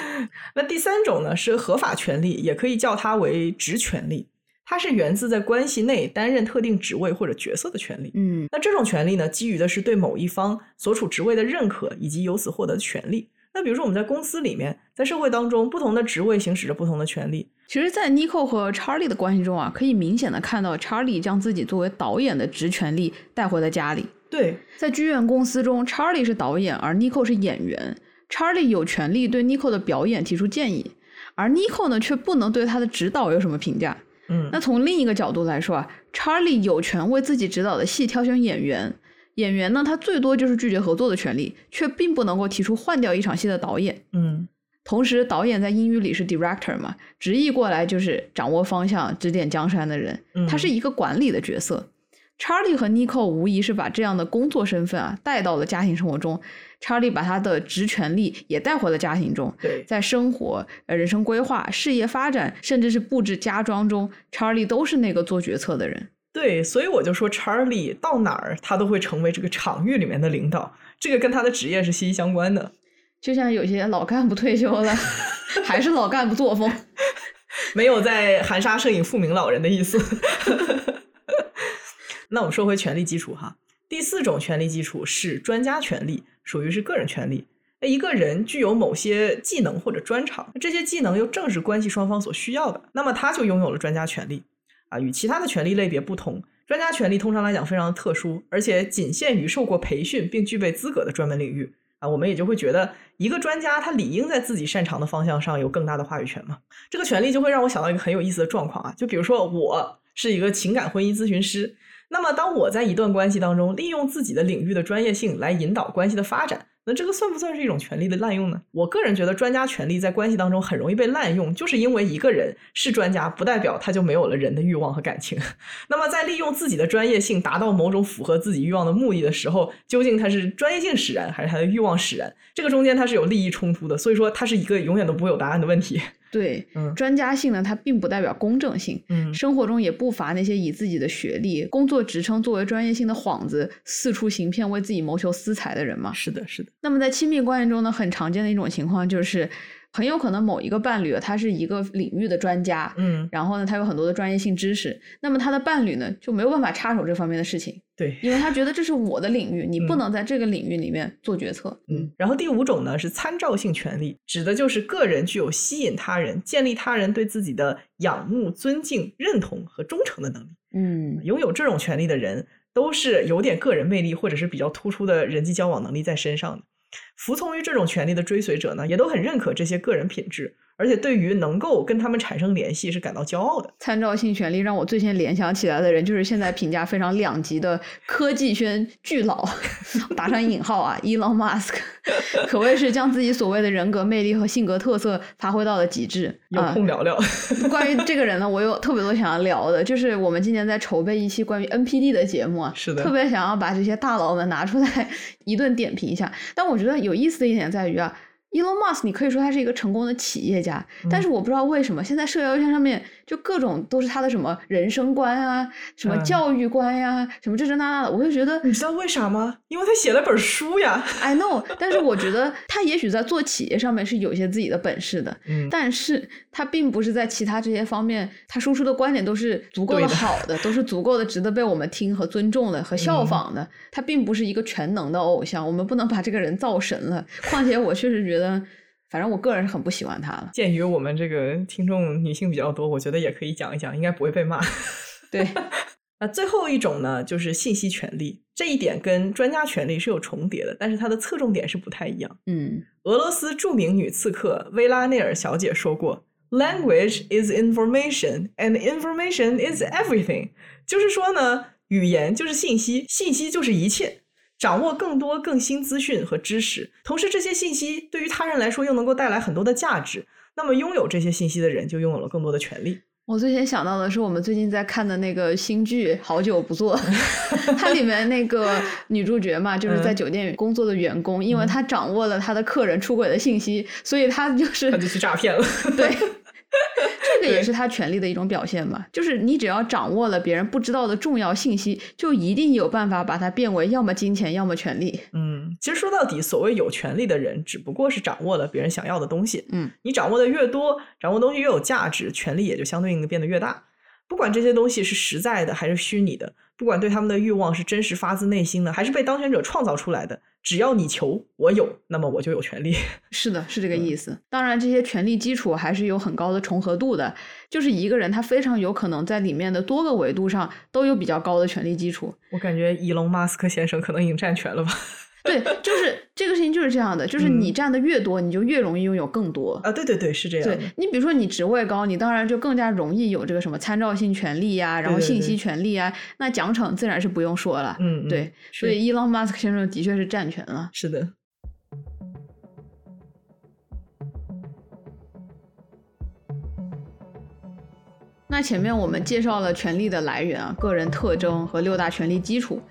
S2: 那第三种呢，是合法权利，也可以叫它为职权利。它是源自在关系内担任特定职位或者角色的权利。
S1: 嗯，
S2: 那这种权利呢，基于的是对某一方所处职位的认可以及由此获得的权利。那比如说我们在公司里面，在社会当中，不同的职位行使着不同的权利。
S1: 其实，在 Nico 和 Charlie 的关系中啊，可以明显的看到 Charlie 将自己作为导演的职权利带回了家里。
S2: 对，
S1: 在剧院公司中，Charlie 是导演，而 Nico 是演员。Charlie 有权利对 Nico 的表演提出建议，而 Nico 呢，却不能对他的指导有什么评价。
S2: 嗯，
S1: 那从另一个角度来说啊，Charlie 有权为自己指导的戏挑选演员，演员呢，他最多就是拒绝合作的权利，却并不能够提出换掉一场戏的导演。
S2: 嗯，
S1: 同时，导演在英语里是 director 嘛，直译过来就是掌握方向、指点江山的人，他是一个管理的角色。Charlie 和 Nico 无疑是把这样的工作身份啊带到了家庭生活中。Charlie 把他的职权力也带回了家庭中，在生活、呃人生规划、事业发展，甚至是布置家装中，Charlie 都是那个做决策的人。
S2: 对，所以我就说，Charlie 到哪儿他都会成为这个场域里面的领导，这个跟他的职业是息息相关的。
S1: 就像有些老干部退休了，[LAUGHS] 还是老干部作风，
S2: 没有在含沙射影复明老人的意思。那我们说回权力基础哈，第四种权力基础是专家权力，属于是个人权利。一个人具有某些技能或者专长，这些技能又正是关系双方所需要的，那么他就拥有了专家权利。啊，与其他的权利类别不同，专家权利通常来讲非常的特殊，而且仅限于受过培训并具备资格的专门领域。啊，我们也就会觉得，一个专家他理应在自己擅长的方向上有更大的话语权嘛。这个权利就会让我想到一个很有意思的状况啊，就比如说我是一个情感婚姻咨询师，那么当我在一段关系当中利用自己的领域的专业性来引导关系的发展。那这个算不算是一种权利的滥用呢？我个人觉得，专家权利在关系当中很容易被滥用，就是因为一个人是专家，不代表他就没有了人的欲望和感情。[LAUGHS] 那么，在利用自己的专业性达到某种符合自己欲望的目的的时候，究竟他是专业性使然，还是他的欲望使然？这个中间它是有利益冲突的，所以说它是一个永远都不会有答案的问题。
S1: 对，专家性呢，它并不代表公正性。
S2: 嗯，
S1: 生活中也不乏那些以自己的学历、工作职称作为专业性的幌子，四处行骗，为自己谋求私财的人嘛。
S2: 是的，是的。
S1: 那么在亲密关系中呢，很常见的一种情况就是。很有可能某一个伴侣他是一个领域的专家，
S2: 嗯，
S1: 然后呢，他有很多的专业性知识，那么他的伴侣呢就没有办法插手这方面的事情，
S2: 对，
S1: 因为他觉得这是我的领域，你不能在这个领域里面做决策，
S2: 嗯。然后第五种呢是参照性权利，指的就是个人具有吸引他人、建立他人对自己的仰慕、尊敬、认同和忠诚的能力，
S1: 嗯，
S2: 拥有这种权利的人都是有点个人魅力或者是比较突出的人际交往能力在身上的。服从于这种权利的追随者呢，也都很认可这些个人品质。而且对于能够跟他们产生联系是感到骄傲的。
S1: 参照性权利让我最先联想起来的人就是现在评价非常两极的科技圈巨佬，[LAUGHS] 打上引号啊，Elon Musk，[LAUGHS] 可谓是将自己所谓的人格魅力和性格特色发挥到了极致。
S2: 有空聊聊。[LAUGHS]
S1: 关于这个人呢，我有特别多想要聊的，就是我们今年在筹备一期关于 NPD 的节目啊，
S2: 是的，
S1: 特别想要把这些大佬们拿出来一顿点评一下。但我觉得有意思的一点在于啊。Elon Musk，你可以说他是一个成功的企业家，但是我不知道为什么现在社交邮件上面就各种都是他的什么人生观啊，什么教育观呀，什么这这那那的，我就觉得
S2: 你知道为啥吗？因为他写了本书呀。
S1: I know，[LAUGHS] 但是我觉得他也许在做企业上面是有些自己的本事的，
S2: 嗯，
S1: 但是他并不是在其他这些方面，他输出的观点都是足够的好的，都是足够的值得被我们听和尊重的和效仿的。他并不是一个全能的偶像，我们不能把这个人造神了。况且我确实觉得。反正我个人是很不喜欢他了。
S2: 鉴于我们这个听众女性比较多，我觉得也可以讲一讲，应该不会被骂。[LAUGHS]
S1: 对，
S2: 那最后一种呢，就是信息权利，这一点跟专家权利是有重叠的，但是它的侧重点是不太一样。
S1: 嗯，
S2: 俄罗斯著名女刺客薇拉内尔小姐说过：“Language is information, and information is everything。”就是说呢，语言就是信息，信息就是一切。掌握更多更新资讯和知识，同时这些信息对于他人来说又能够带来很多的价值，那么拥有这些信息的人就拥有了更多的权利。
S1: 我最先想到的是我们最近在看的那个新剧《好久不做》，[LAUGHS] 它里面那个女主角嘛，就是在酒店工作的员工，因为她掌握了她的客人出轨的信息，所以她就是
S2: 她就去诈骗了。
S1: 对。[LAUGHS] 这个也是他权力的一种表现嘛，就是你只要掌握了别人不知道的重要信息，就一定有办法把它变为要么金钱，要么权力。
S2: 嗯，其实说到底，所谓有权利的人，只不过是掌握了别人想要的东西。
S1: 嗯，
S2: 你掌握的越多，掌握东西越有价值，权力也就相对应的变得越大。不管这些东西是实在的还是虚拟的，不管对他们的欲望是真实发自内心的，还是被当权者创造出来的。只要你求我有，那么我就有权利。[LAUGHS]
S1: 是的，是这个意思。当然，这些权利基础还是有很高的重合度的。就是一个人，他非常有可能在里面的多个维度上都有比较高的权利基础。
S2: 我感觉伊隆马斯克先生可能已经占全了吧。[LAUGHS]
S1: 对，就是这个事情就是这样的，就是你占的越多，你就越容易拥有更多
S2: 啊！对对对，是这样。
S1: 对你比如说你职位高，你当然就更加容易有这个什么参照性权利呀，然后信息权利啊，那奖惩自然是不用说了。
S2: 嗯，
S1: 对，所以伊隆马斯克先生的确是占全了。
S2: 是的。
S1: 那前面我们介绍了权力的来源啊、个人特征和六大权力基础。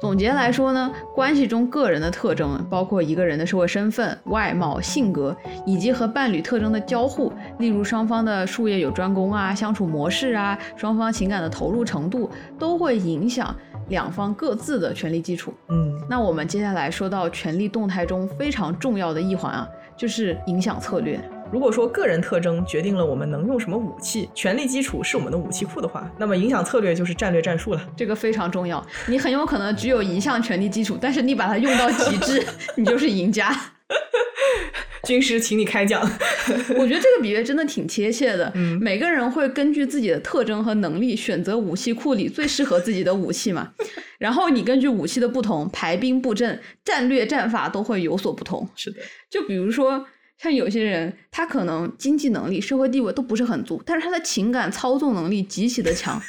S1: 总结来说呢，关系中个人的特征包括一个人的社会身份、外貌、性格，以及和伴侣特征的交互，例如双方的术业有专攻啊、相处模式啊、双方情感的投入程度，都会影响两方各自的权利基础。
S2: 嗯，
S1: 那我们接下来说到权力动态中非常重要的一环啊，就是影响策略。
S2: 如果说个人特征决定了我们能用什么武器，权力基础是我们的武器库的话，那么影响策略就是战略战术了。
S1: 这个非常重要。你很有可能只有一项权力基础，但是你把它用到极致，[LAUGHS] 你就是赢家。[LAUGHS]
S2: 军师，请你开讲。
S1: 我觉得这个比喻真的挺贴切的。嗯，每个人会根据自己的特征和能力选择武器库里最适合自己的武器嘛。然后你根据武器的不同排兵布阵，战略战法都会有所不同。
S2: 是的，
S1: 就比如说。像有些人，他可能经济能力、社会地位都不是很足，但是他的情感操纵能力极其的强。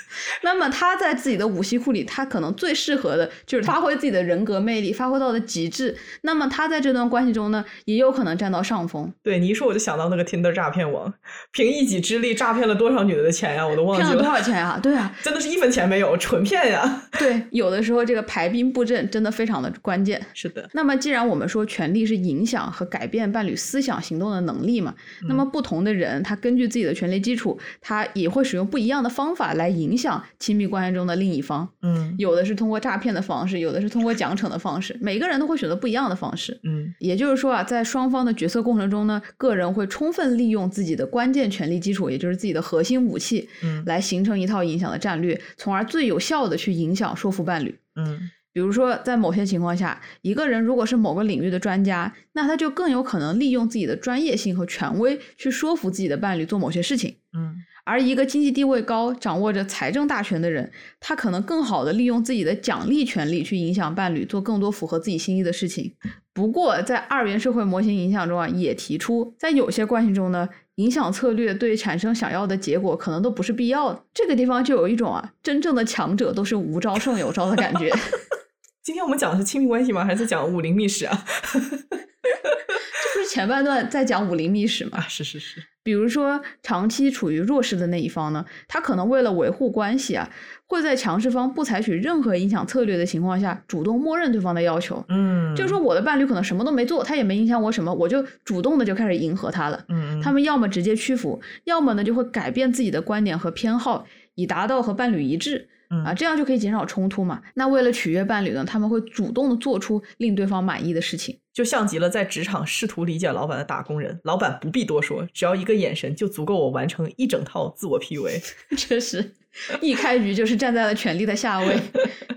S1: 那么他在自己的武器库里，他可能最适合的就是发挥自己的人格魅力，发挥到的极致。那么他在这段关系中呢，也有可能占到上风。
S2: 对你一说，我就想到那个 Tinder 诈骗王，凭一己之力诈骗了多少女的的钱呀？我都忘记了。
S1: 骗了多少钱啊？对啊，
S2: 真的是一分钱没有，纯骗呀。[LAUGHS]
S1: 对，有的时候这个排兵布阵真的非常的关键。
S2: 是的。
S1: 那么既然我们说权力是影响和改变伴侣思想行动的能力。嘛，那么不同的人，他根据自己的权利基础，他也会使用不一样的方法来影响亲密关系中的另一方。
S2: 嗯，
S1: 有的是通过诈骗的方式，有的是通过奖惩的方式，每个人都会选择不一样的方式。
S2: 嗯，
S1: 也就是说啊，在双方的决策过程中呢，个人会充分利用自己的关键权利基础，也就是自己的核心武器，
S2: 嗯，
S1: 来形成一套影响的战略，从而最有效的去影响说服伴侣。
S2: 嗯。
S1: 比如说，在某些情况下，一个人如果是某个领域的专家，那他就更有可能利用自己的专业性和权威去说服自己的伴侣做某些事情。
S2: 嗯，
S1: 而一个经济地位高、掌握着财政大权的人，他可能更好的利用自己的奖励权利去影响伴侣做更多符合自己心意的事情。不过，在二元社会模型影响中啊，也提出，在有些关系中呢，影响策略对产生想要的结果可能都不是必要的。这个地方就有一种啊，真正的强者都是无招胜有招的感觉。[LAUGHS]
S2: 今天我们讲的是亲密关系吗？还是讲武林秘史啊？[LAUGHS] 这
S1: 不是前半段在讲武林秘史吗？
S2: 啊，[LAUGHS] 是是是。
S1: 比如说，长期处于弱势的那一方呢，他可能为了维护关系啊，会在强势方不采取任何影响策略的情况下，主动默认对方的要求。
S2: 嗯，
S1: 就是说，我的伴侣可能什么都没做，他也没影响我什么，我就主动的就开始迎合他了。
S2: 嗯
S1: 他们要么直接屈服，要么呢就会改变自己的观点和偏好，以达到和伴侣一致。啊，这样就可以减少冲突嘛。那为了取悦伴侣呢，他们会主动的做出令对方满意的事情，
S2: 就像极了在职场试图理解老板的打工人。老板不必多说，只要一个眼神就足够我完成一整套自我 PUA。[LAUGHS]
S1: 确实，一开局就是站在了权力的下位，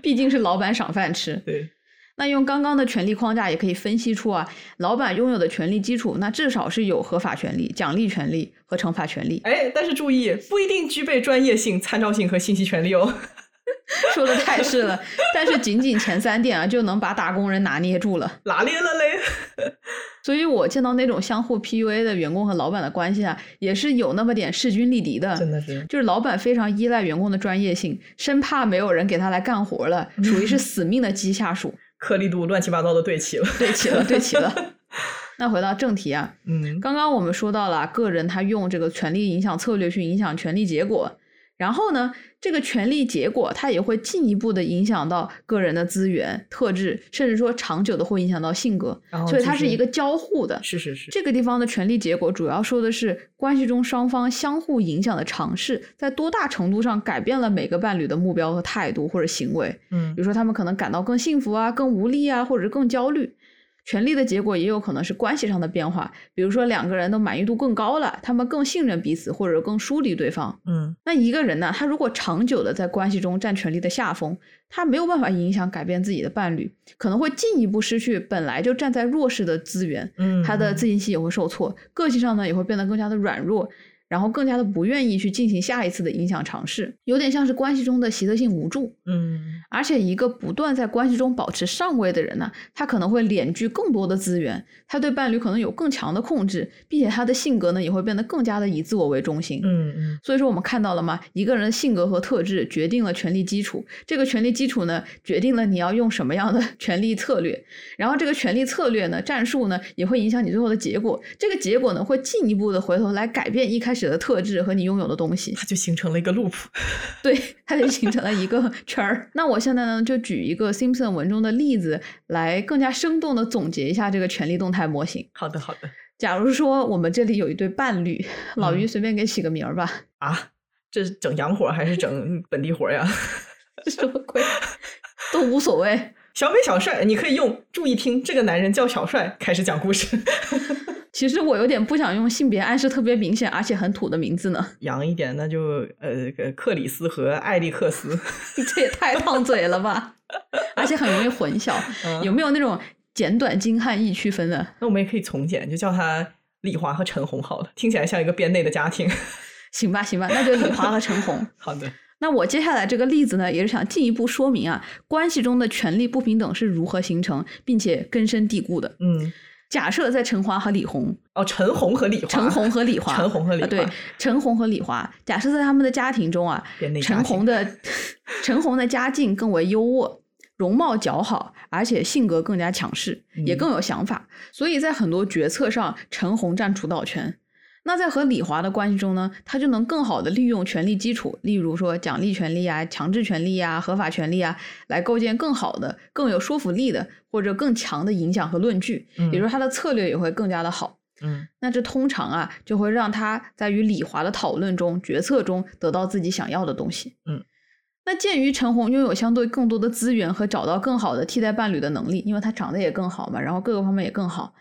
S1: 毕竟是老板赏饭吃。
S2: 对。
S1: 那用刚刚的权力框架也可以分析出啊，老板拥有的权力基础，那至少是有合法权利、奖励权利和惩罚权利。
S2: 哎，但是注意，不一定具备专业性、参照性和信息权利哦。[LAUGHS]
S1: 说的太是了，但是仅仅前三点啊，就能把打工人拿捏住了，
S2: 拿捏了嘞。[LAUGHS]
S1: 所以我见到那种相互 PUA 的员工和老板的关系啊，也是有那么点势均力敌的。
S2: 真的是，
S1: 就是老板非常依赖员工的专业性，生怕没有人给他来干活了，[LAUGHS] 属于是死命的鸡下属。
S2: 颗粒度乱七八糟的对齐了，
S1: 对齐了，对齐了。那回到正题
S2: 啊，嗯，
S1: 刚刚我们说到了个人他用这个权力影响策略去影响权力结果。然后呢，这个权力结果它也会进一步的影响到个人的资源特质，甚至说长久的会影响到性格，所以它是一个交互的。
S2: 是是是。
S1: 这个地方的权力结果主要说的是关系中双方相互影响的尝试，在多大程度上改变了每个伴侣的目标和态度或者行为。
S2: 嗯，
S1: 比如说他们可能感到更幸福啊，更无力啊，或者是更焦虑。权力的结果也有可能是关系上的变化，比如说两个人的满意度更高了，他们更信任彼此，或者更疏离对方。
S2: 嗯，
S1: 那一个人呢，他如果长久的在关系中占权力的下风，他没有办法影响改变自己的伴侣，可能会进一步失去本来就站在弱势的资源。
S2: 嗯，
S1: 他的自信心也会受挫，个性上呢也会变得更加的软弱。然后更加的不愿意去进行下一次的影响尝试，有点像是关系中的习得性无助。
S2: 嗯，
S1: 而且一个不断在关系中保持上位的人呢，他可能会敛聚更多的资源，他对伴侣可能有更强的控制，并且他的性格呢也会变得更加的以自我为中心。
S2: 嗯嗯。
S1: 所以说我们看到了吗？一个人的性格和特质决定了权力基础，这个权力基础呢决定了你要用什么样的 [LAUGHS] 权力策略，然后这个权力策略呢战术呢也会影响你最后的结果，这个结果呢会进一步的回头来改变一开始。始的特质和你拥有的东西，
S2: 它就形成了一个 loop。[LAUGHS]
S1: 对，它就形成了一个圈儿。[LAUGHS] 那我现在呢，就举一个 Simpson 文中的例子，来更加生动的总结一下这个权力动态模型。
S2: 好的，好的。
S1: 假如说我们这里有一对伴侣，老于随便给起个名儿吧。
S2: 啊，这是整洋活还是整本地活呀？[LAUGHS]
S1: 什么鬼？都无所谓。
S2: 小美、小帅，你可以用“注意听，这个男人叫小帅”开始讲故事。
S1: 其实我有点不想用性别暗示特别明显而且很土的名字呢。
S2: 洋一点，那就呃克里斯和艾利克斯。[LAUGHS]
S1: 这也太烫嘴了吧！而且很容易混淆。[LAUGHS] 有没有那种简短精悍易区分的？
S2: 那我们也可以从简，就叫他李华和陈红好了，听起来像一个编内的家庭。[LAUGHS]
S1: 行吧，行吧，那就李华和陈红。
S2: 好的。
S1: 那我接下来这个例子呢，也是想进一步说明啊，关系中的权力不平等是如何形成，并且根深蒂固的。
S2: 嗯，
S1: 假设在陈华和李红，
S2: 哦，陈红和李华，
S1: 陈红和李华，
S2: 陈红和李华，
S1: 对，陈红和李华，假设在他们的家庭中啊，陈红的 [LAUGHS] 陈红的家境更为优渥，容貌姣好，而且性格更加强势，也更有想法，所以在很多决策上，陈红占主导权。那在和李华的关系中呢，他就能更好的利用权力基础，例如说奖励权利啊、强制权利啊、合法权利啊，来构建更好的、更有说服力的或者更强的影响和论据。
S2: 嗯，
S1: 比如他的策略也会更加的好。
S2: 嗯，
S1: 那这通常啊，就会让他在与李华的讨论中、决策中得到自己想要的东西。
S2: 嗯，
S1: 那鉴于陈红拥有相对更多的资源和找到更好的替代伴侣的能力，因为她长得也更好嘛，然后各个方面也更好。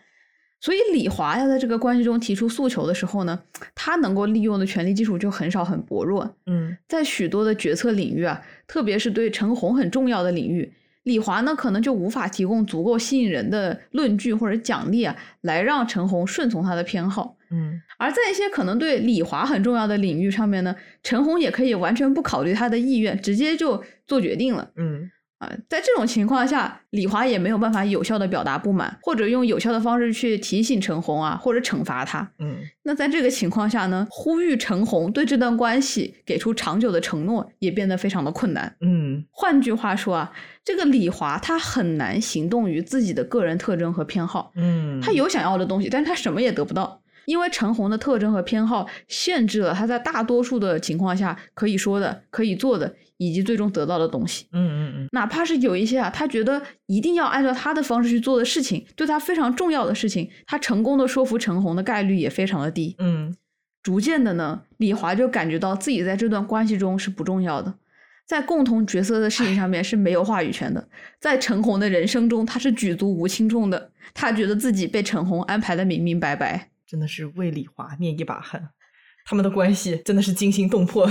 S1: 所以李华要在这个关系中提出诉求的时候呢，他能够利用的权力基础就很少很薄弱。
S2: 嗯，
S1: 在许多的决策领域啊，特别是对陈红很重要的领域，李华呢可能就无法提供足够吸引人的论据或者奖励啊，来让陈红顺从他的偏好。
S2: 嗯，
S1: 而在一些可能对李华很重要的领域上面呢，陈红也可以完全不考虑他的意愿，直接就做决定了。
S2: 嗯。
S1: 在这种情况下，李华也没有办法有效的表达不满，或者用有效的方式去提醒陈红啊，或者惩罚他。
S2: 嗯，
S1: 那在这个情况下呢，呼吁陈红对这段关系给出长久的承诺，也变得非常的困难。
S2: 嗯，
S1: 换句话说啊，这个李华他很难行动于自己的个人特征和偏好。
S2: 嗯，
S1: 他有想要的东西，但是他什么也得不到，因为陈红的特征和偏好限制了他在大多数的情况下可以说的、可以做的。以及最终得到的东西，
S2: 嗯嗯嗯，
S1: 哪怕是有一些啊，他觉得一定要按照他的方式去做的事情，对他非常重要的事情，他成功的说服陈红的概率也非常的低。
S2: 嗯，
S1: 逐渐的呢，李华就感觉到自己在这段关系中是不重要的，在共同角色的事情上面是没有话语权的，在陈红的人生中他是举足无轻重的，他觉得自己被陈红安排的明明白白，
S2: 真的是为李华捏一把汗，他们的关系真的是惊心动魄。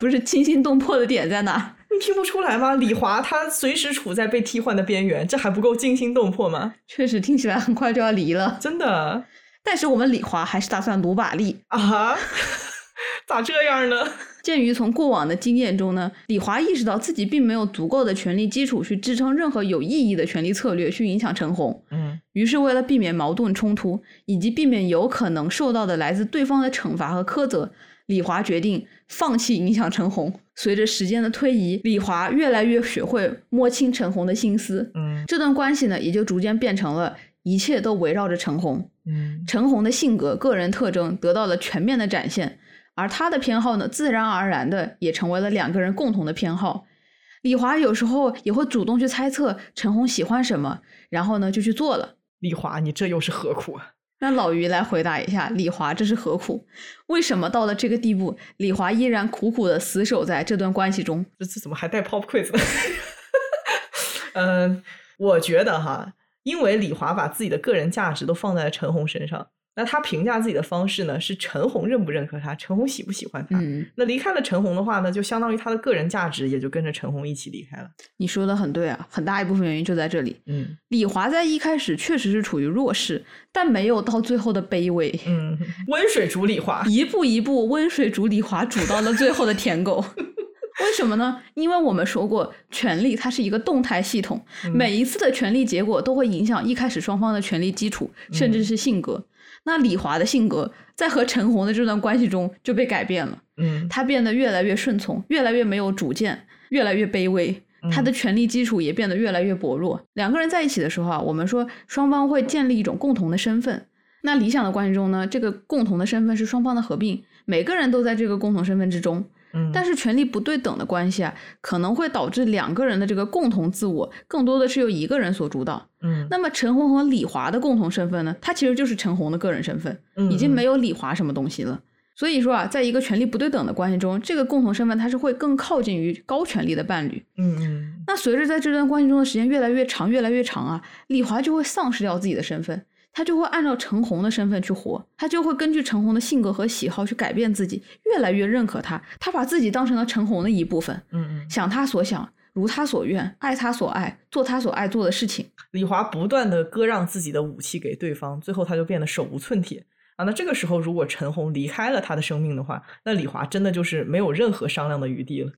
S1: 不是惊心动魄的点在哪？
S2: 你听不出来吗？李华他随时处在被替换的边缘，这还不够惊心动魄吗？
S1: 确实听起来很快就要离了，
S2: 真的。
S1: 但是我们李华还是打算努把力
S2: 啊？[LAUGHS] 咋这样呢？
S1: 鉴于从过往的经验中呢，李华意识到自己并没有足够的权力基础去支撑任何有意义的权力策略去影响陈红。
S2: 嗯。
S1: 于是为了避免矛盾冲突，以及避免有可能受到的来自对方的惩罚和苛责。李华决定放弃影响陈红。随着时间的推移，李华越来越学会摸清陈红的心思。
S2: 嗯，
S1: 这段关系呢，也就逐渐变成了一切都围绕着陈红。
S2: 嗯，
S1: 陈红的性格、个人特征得到了全面的展现，而他的偏好呢，自然而然的也成为了两个人共同的偏好。李华有时候也会主动去猜测陈红喜欢什么，然后呢就去做了。
S2: 李华，你这又是何苦啊？
S1: 让老于来回答一下，李华这是何苦？为什么到了这个地步，李华依然苦苦的死守在这段关系中？
S2: 这这怎么还带 pop quiz？嗯，我觉得哈，因为李华把自己的个人价值都放在了陈红身上。那他评价自己的方式呢？是陈红认不认可他，陈红喜不喜欢他？
S1: 嗯，
S2: 那离开了陈红的话呢，就相当于他的个人价值也就跟着陈红一起离开了。
S1: 你说的很对啊，很大一部分原因就在这里。
S2: 嗯，
S1: 李华在一开始确实是处于弱势，但没有到最后的卑微。
S2: 嗯，温水煮李华，
S1: 一步一步温水煮李华，煮到了最后的舔狗。[LAUGHS] 为什么呢？因为我们说过，权力它是一个动态系统，每一次的权力结果都会影响一开始双方的权力基础，甚至是性格。那李华的性格在和陈红的这段关系中就被改变了，
S2: 嗯，
S1: 他变得越来越顺从，越来越没有主见，越来越卑微，他的权力基础也变得越来越薄弱。两个人在一起的时候啊，我们说双方会建立一种共同的身份。那理想的关系中呢，这个共同的身份是双方的合并，每个人都在这个共同身份之中。
S2: 嗯，
S1: 但是权力不对等的关系啊，可能会导致两个人的这个共同自我更多的是由一个人所主导。
S2: 嗯，
S1: 那么陈红和李华的共同身份呢，它其实就是陈红的个人身份，
S2: 嗯
S1: 已经没有李华什么东西了。所以说啊，在一个权力不对等的关系中，这个共同身份它是会更靠近于高权力的伴侣。
S2: 嗯嗯
S1: 那随着在这段关系中的时间越来越长，越来越长啊，李华就会丧失掉自己的身份，他就会按照陈红的身份去活，他就会根据陈红的性格和喜好去改变自己，越来越认可他，他把自己当成了陈红的一部分，
S2: 嗯嗯，
S1: 想他所想，如他所愿，爱他所爱，做他所爱做的事情。
S2: 李华不断的割让自己的武器给对方，最后他就变得手无寸铁啊。那这个时候，如果陈红离开了他的生命的话，那李华真的就是没有任何商量的余地了。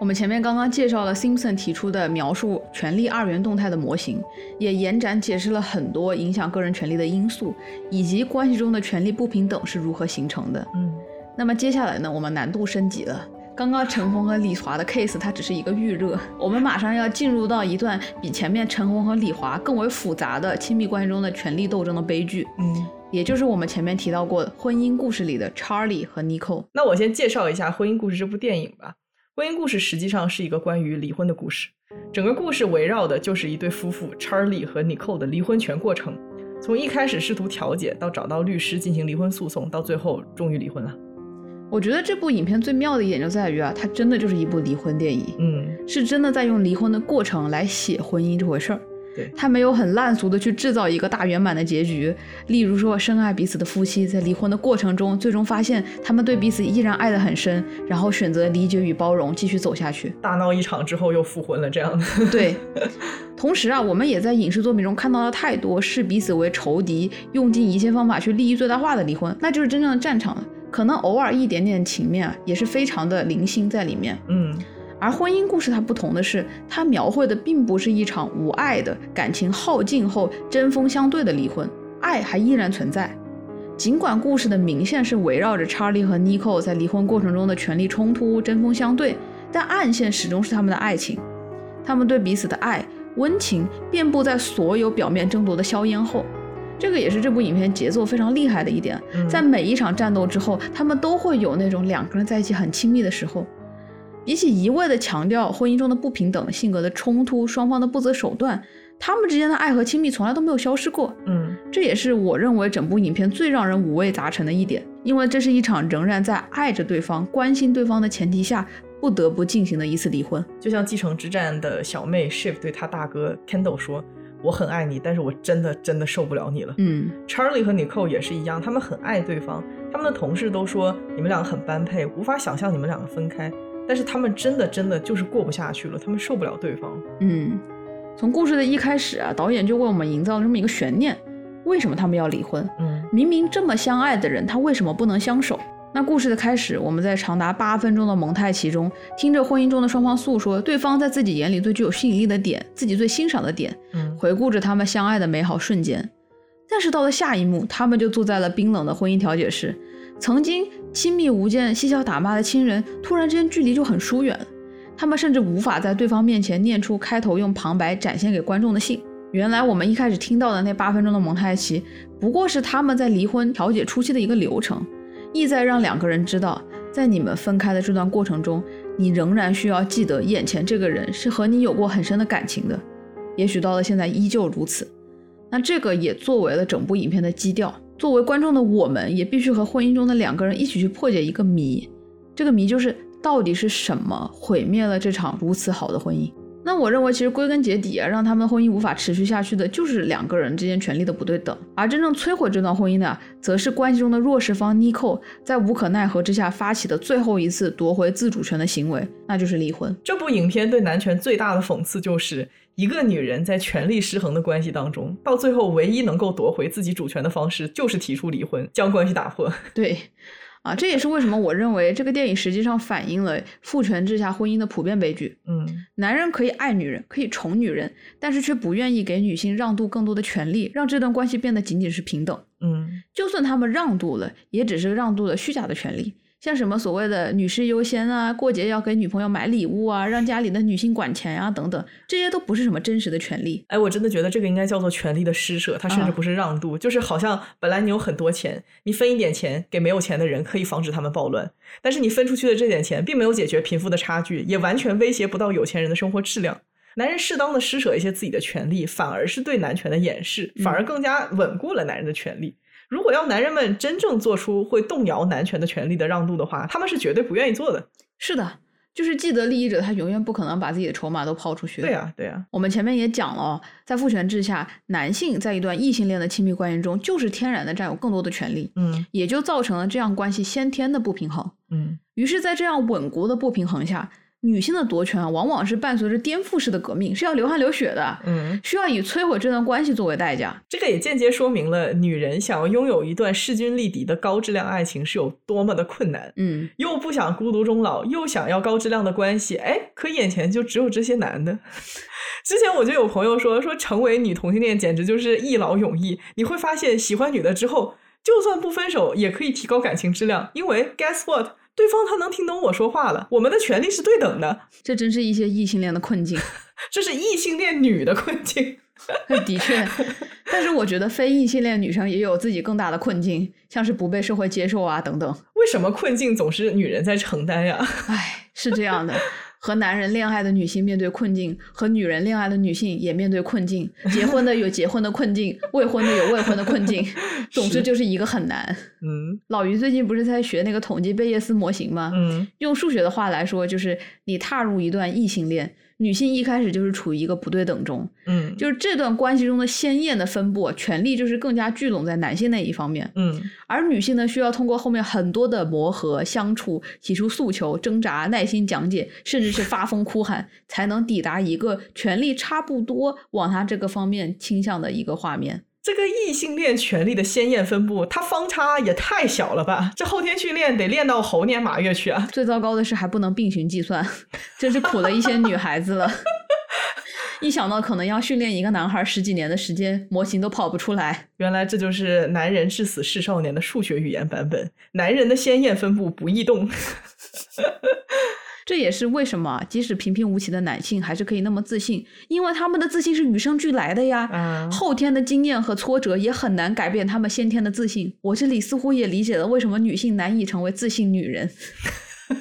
S1: 我们前面刚刚介绍了 Simpson 提出的描述权力二元动态的模型，也延展解释了很多影响个人权利的因素，以及关系中的权力不平等是如何形成的。
S2: 嗯
S1: 那么接下来呢，我们难度升级了。刚刚陈红和李华的 case 它只是一个预热，我们马上要进入到一段比前面陈红和李华更为复杂的亲密关系中的权力斗争的悲剧，
S2: 嗯，
S1: 也就是我们前面提到过的婚姻故事里的 Charlie 和 Nicole。
S2: 那我先介绍一下《婚姻故事》这部电影吧。《婚姻故事》实际上是一个关于离婚的故事，整个故事围绕的就是一对夫妇 Charlie 和 Nicole 的离婚全过程，从一开始试图调解，到找到律师进行离婚诉讼，到最后终于离婚了。
S1: 我觉得这部影片最妙的一点就在于啊，它真的就是一部离婚电影。
S2: 嗯，
S1: 是真的在用离婚的过程来写婚姻这回事儿。
S2: 对
S1: 他没有很烂俗的去制造一个大圆满的结局，例如说深爱彼此的夫妻在离婚的过程中，最终发现他们对彼此依然爱得很深，然后选择理解与包容，继续走下去。
S2: 大闹一场之后又复婚了，这样的。
S1: 对，同时啊，我们也在影视作品中看到了太多视彼此为仇敌，用尽一切方法去利益最大化的离婚，那就是真正的战场了。可能偶尔一点点情面啊，也是非常的零星在里面。
S2: 嗯
S1: 而婚姻故事它不同的是，它描绘的并不是一场无爱的感情耗尽后针锋相对的离婚，爱还依然存在。尽管故事的明线是围绕着查理和 Nico 在离婚过程中的权力冲突、针锋相对，但暗线始终是他们的爱情，他们对彼此的爱、温情遍布在所有表面争夺的硝烟后。这个也是这部影片节奏非常厉害的一点，
S2: 嗯
S1: 在每一场战斗之后，他们都会有那种两个人在一起很亲密的时候。比起一味的强调婚姻中的不平等、性格的冲突、双方的不择手段，他们之间的爱和亲密从来都没有消失过。
S2: 嗯
S1: 这也是我认为整部影片最让人五味杂陈的一点，因为这是一场仍然在爱着对方、关心对方的前提下不得不进行的一次离婚。
S2: 就像继承之战的小妹 Shiv 对她大哥 Kendall 说：“我很爱你，但是我真的真的受不了你了。
S1: 嗯
S2: Charlie 和 Nicole 也是一样，他们很爱对方，他们的同事都说你们两个很般配，无法想象你们两个分开。但是他们真的真的就是过不下去了，他们受不了对方。
S1: 嗯，从故事的一开始啊，导演就为我们营造了这么一个悬念：为什么他们要离婚？
S2: 嗯
S1: 明明这么相爱的人，他为什么不能相守？那故事的开始，我们在长达八分钟的蒙太奇中，听着婚姻中的双方诉说对方在自己眼里最具有吸引力的点，自己最欣赏的点，
S2: 嗯
S1: 回顾着他们相爱的美好瞬间。但是到了下一幕，他们就坐在了冰冷的婚姻调解室，曾经亲密无间、嬉笑打骂的亲人，突然之间距离就很疏远。他们甚至无法在对方面前念出开头用旁白展现给观众的信。原来我们一开始听到的那八分钟的蒙太奇，不过是他们在离婚调解初期的一个流程，意在让两个人知道，在你们分开的这段过程中，你仍然需要记得眼前这个人是和你有过很深的感情的，也许到了现在依旧如此。那这个也作为了整部影片的基调，作为观众的我们，也必须和婚姻中的两个人一起去破解一个谜，这个谜就是到底是什么毁灭了这场如此好的婚姻。那我认为，其实归根结底啊，让他们婚姻无法持续下去的，就是两个人之间权力的不对等。而真正摧毁这段婚姻的，则是关系中的弱势方 Nico 在无可奈何之下发起的最后一次夺回自主权的行为，那就是离婚。
S2: 这部影片对男权最大的讽刺就是，一个女人在权力失衡的关系当中，到最后唯一能够夺回自己主权的方式，就是提出离婚，将关系打破。
S1: 对，啊，这也是为什么我认为这个电影实际上反映了父权制下婚姻的普遍悲剧。
S2: 嗯
S1: 男人可以爱女人，可以宠女人，但是却不愿意给女性让渡更多的权利，让这段关系变得仅仅是平等。
S2: 嗯
S1: 就算他们让渡了，也只是让渡了虚假的权利，像什么所谓的女士优先啊，过节要给女朋友买礼物啊，让家里的女性管钱啊等等，这些都不是什么真实的权利。
S2: 哎，我真的觉得这个应该叫做权利的施舍，它甚至不是让渡，就是好像本来你有很多钱，你分一点钱给没有钱的人，可以防止他们暴乱，但是你分出去的这点钱，并没有解决贫富的差距，也完全威胁不到有钱人的生活质量。男人适当的施舍一些自己的权利，反而是对男权的掩饰，反而更加稳固了男人的权利。如果要男人们真正做出会动摇男权的权利的让渡的话，他们是绝对不愿意做的。
S1: 是的，就是既得利益者，他永远不可能把自己的筹码都抛出去。
S2: 对呀，对呀。
S1: 我们前面也讲了，在父权制下，男性在一段异性恋的亲密关系中，就是天然的占有更多的权利，
S2: 嗯
S1: 也就造成了这样关系先天的不平衡。
S2: 嗯
S1: 于是，在这样稳固的不平衡下，女性的夺权啊往往是伴随着颠覆式的革命，是要流汗流血的，
S2: 嗯，
S1: 需要以摧毁这段关系作为代价。
S2: 这个也间接说明了女人想要拥有一段势均力敌的高质量爱情是有多么的困难。
S1: 嗯，
S2: 又不想孤独终老，又想要高质量的关系，哎，可眼前就只有这些男的。[LAUGHS] 之前我就有朋友说，说成为女同性恋简直就是一劳永逸。你会发现，喜欢女的之后，就算不分手，也可以提高感情质量，因为 guess what，对方他能听懂我说话了，我们的权利是对等的。
S1: 这真是一些异性恋的困境。[LAUGHS]
S2: 这是异性恋女的困境。[LAUGHS]
S1: 的确，但是我觉得非异性恋女生也有自己更大的困境，像是不被社会接受啊等等。
S2: 为什么困境总是女人在承担呀？
S1: 哎，是这样的。和男人恋爱的女性面对困境，和女人恋爱的女性也面对困境。结婚的有结婚的困境，未婚的有未婚的困境。[LAUGHS] 总之就是一个很难。
S2: 嗯
S1: 老于最近不是在学那个统计贝叶斯模型吗？
S2: 嗯
S1: 用数学的话来说，就是你踏入一段异性恋，女性一开始就是处于一个不对等中，
S2: 嗯
S1: 就是这段关系中的鲜艳的分布，权力就是更加聚拢在男性那一方面，
S2: 嗯
S1: 而女性呢，需要通过后面很多的磨合、相处、提出诉求、挣扎、耐心讲解，甚至是发疯哭喊，才能抵达一个权力差不多往她这个方面倾向的一个画面。
S2: 这个异性恋权力的鲜艳分布，它方差也太小了吧？这后天训练得练到猴年马月去啊！
S1: 最糟糕的是还不能并行计算，真是苦了一些女孩子了。[LAUGHS] 一想到可能要训练一个男孩十几年的时间，模型都跑不出来。
S2: 原来这就是男人至死是少年的数学语言版本。男人的鲜艳分布不易动。
S1: 这也是为什么即使平平无奇的男性还是可以那么自信，因为他们的自信是与生俱来的呀。
S2: 啊
S1: 后天的经验和挫折也很难改变他们先天的自信。我这里似乎也理解了为什么女性难以成为自信女人，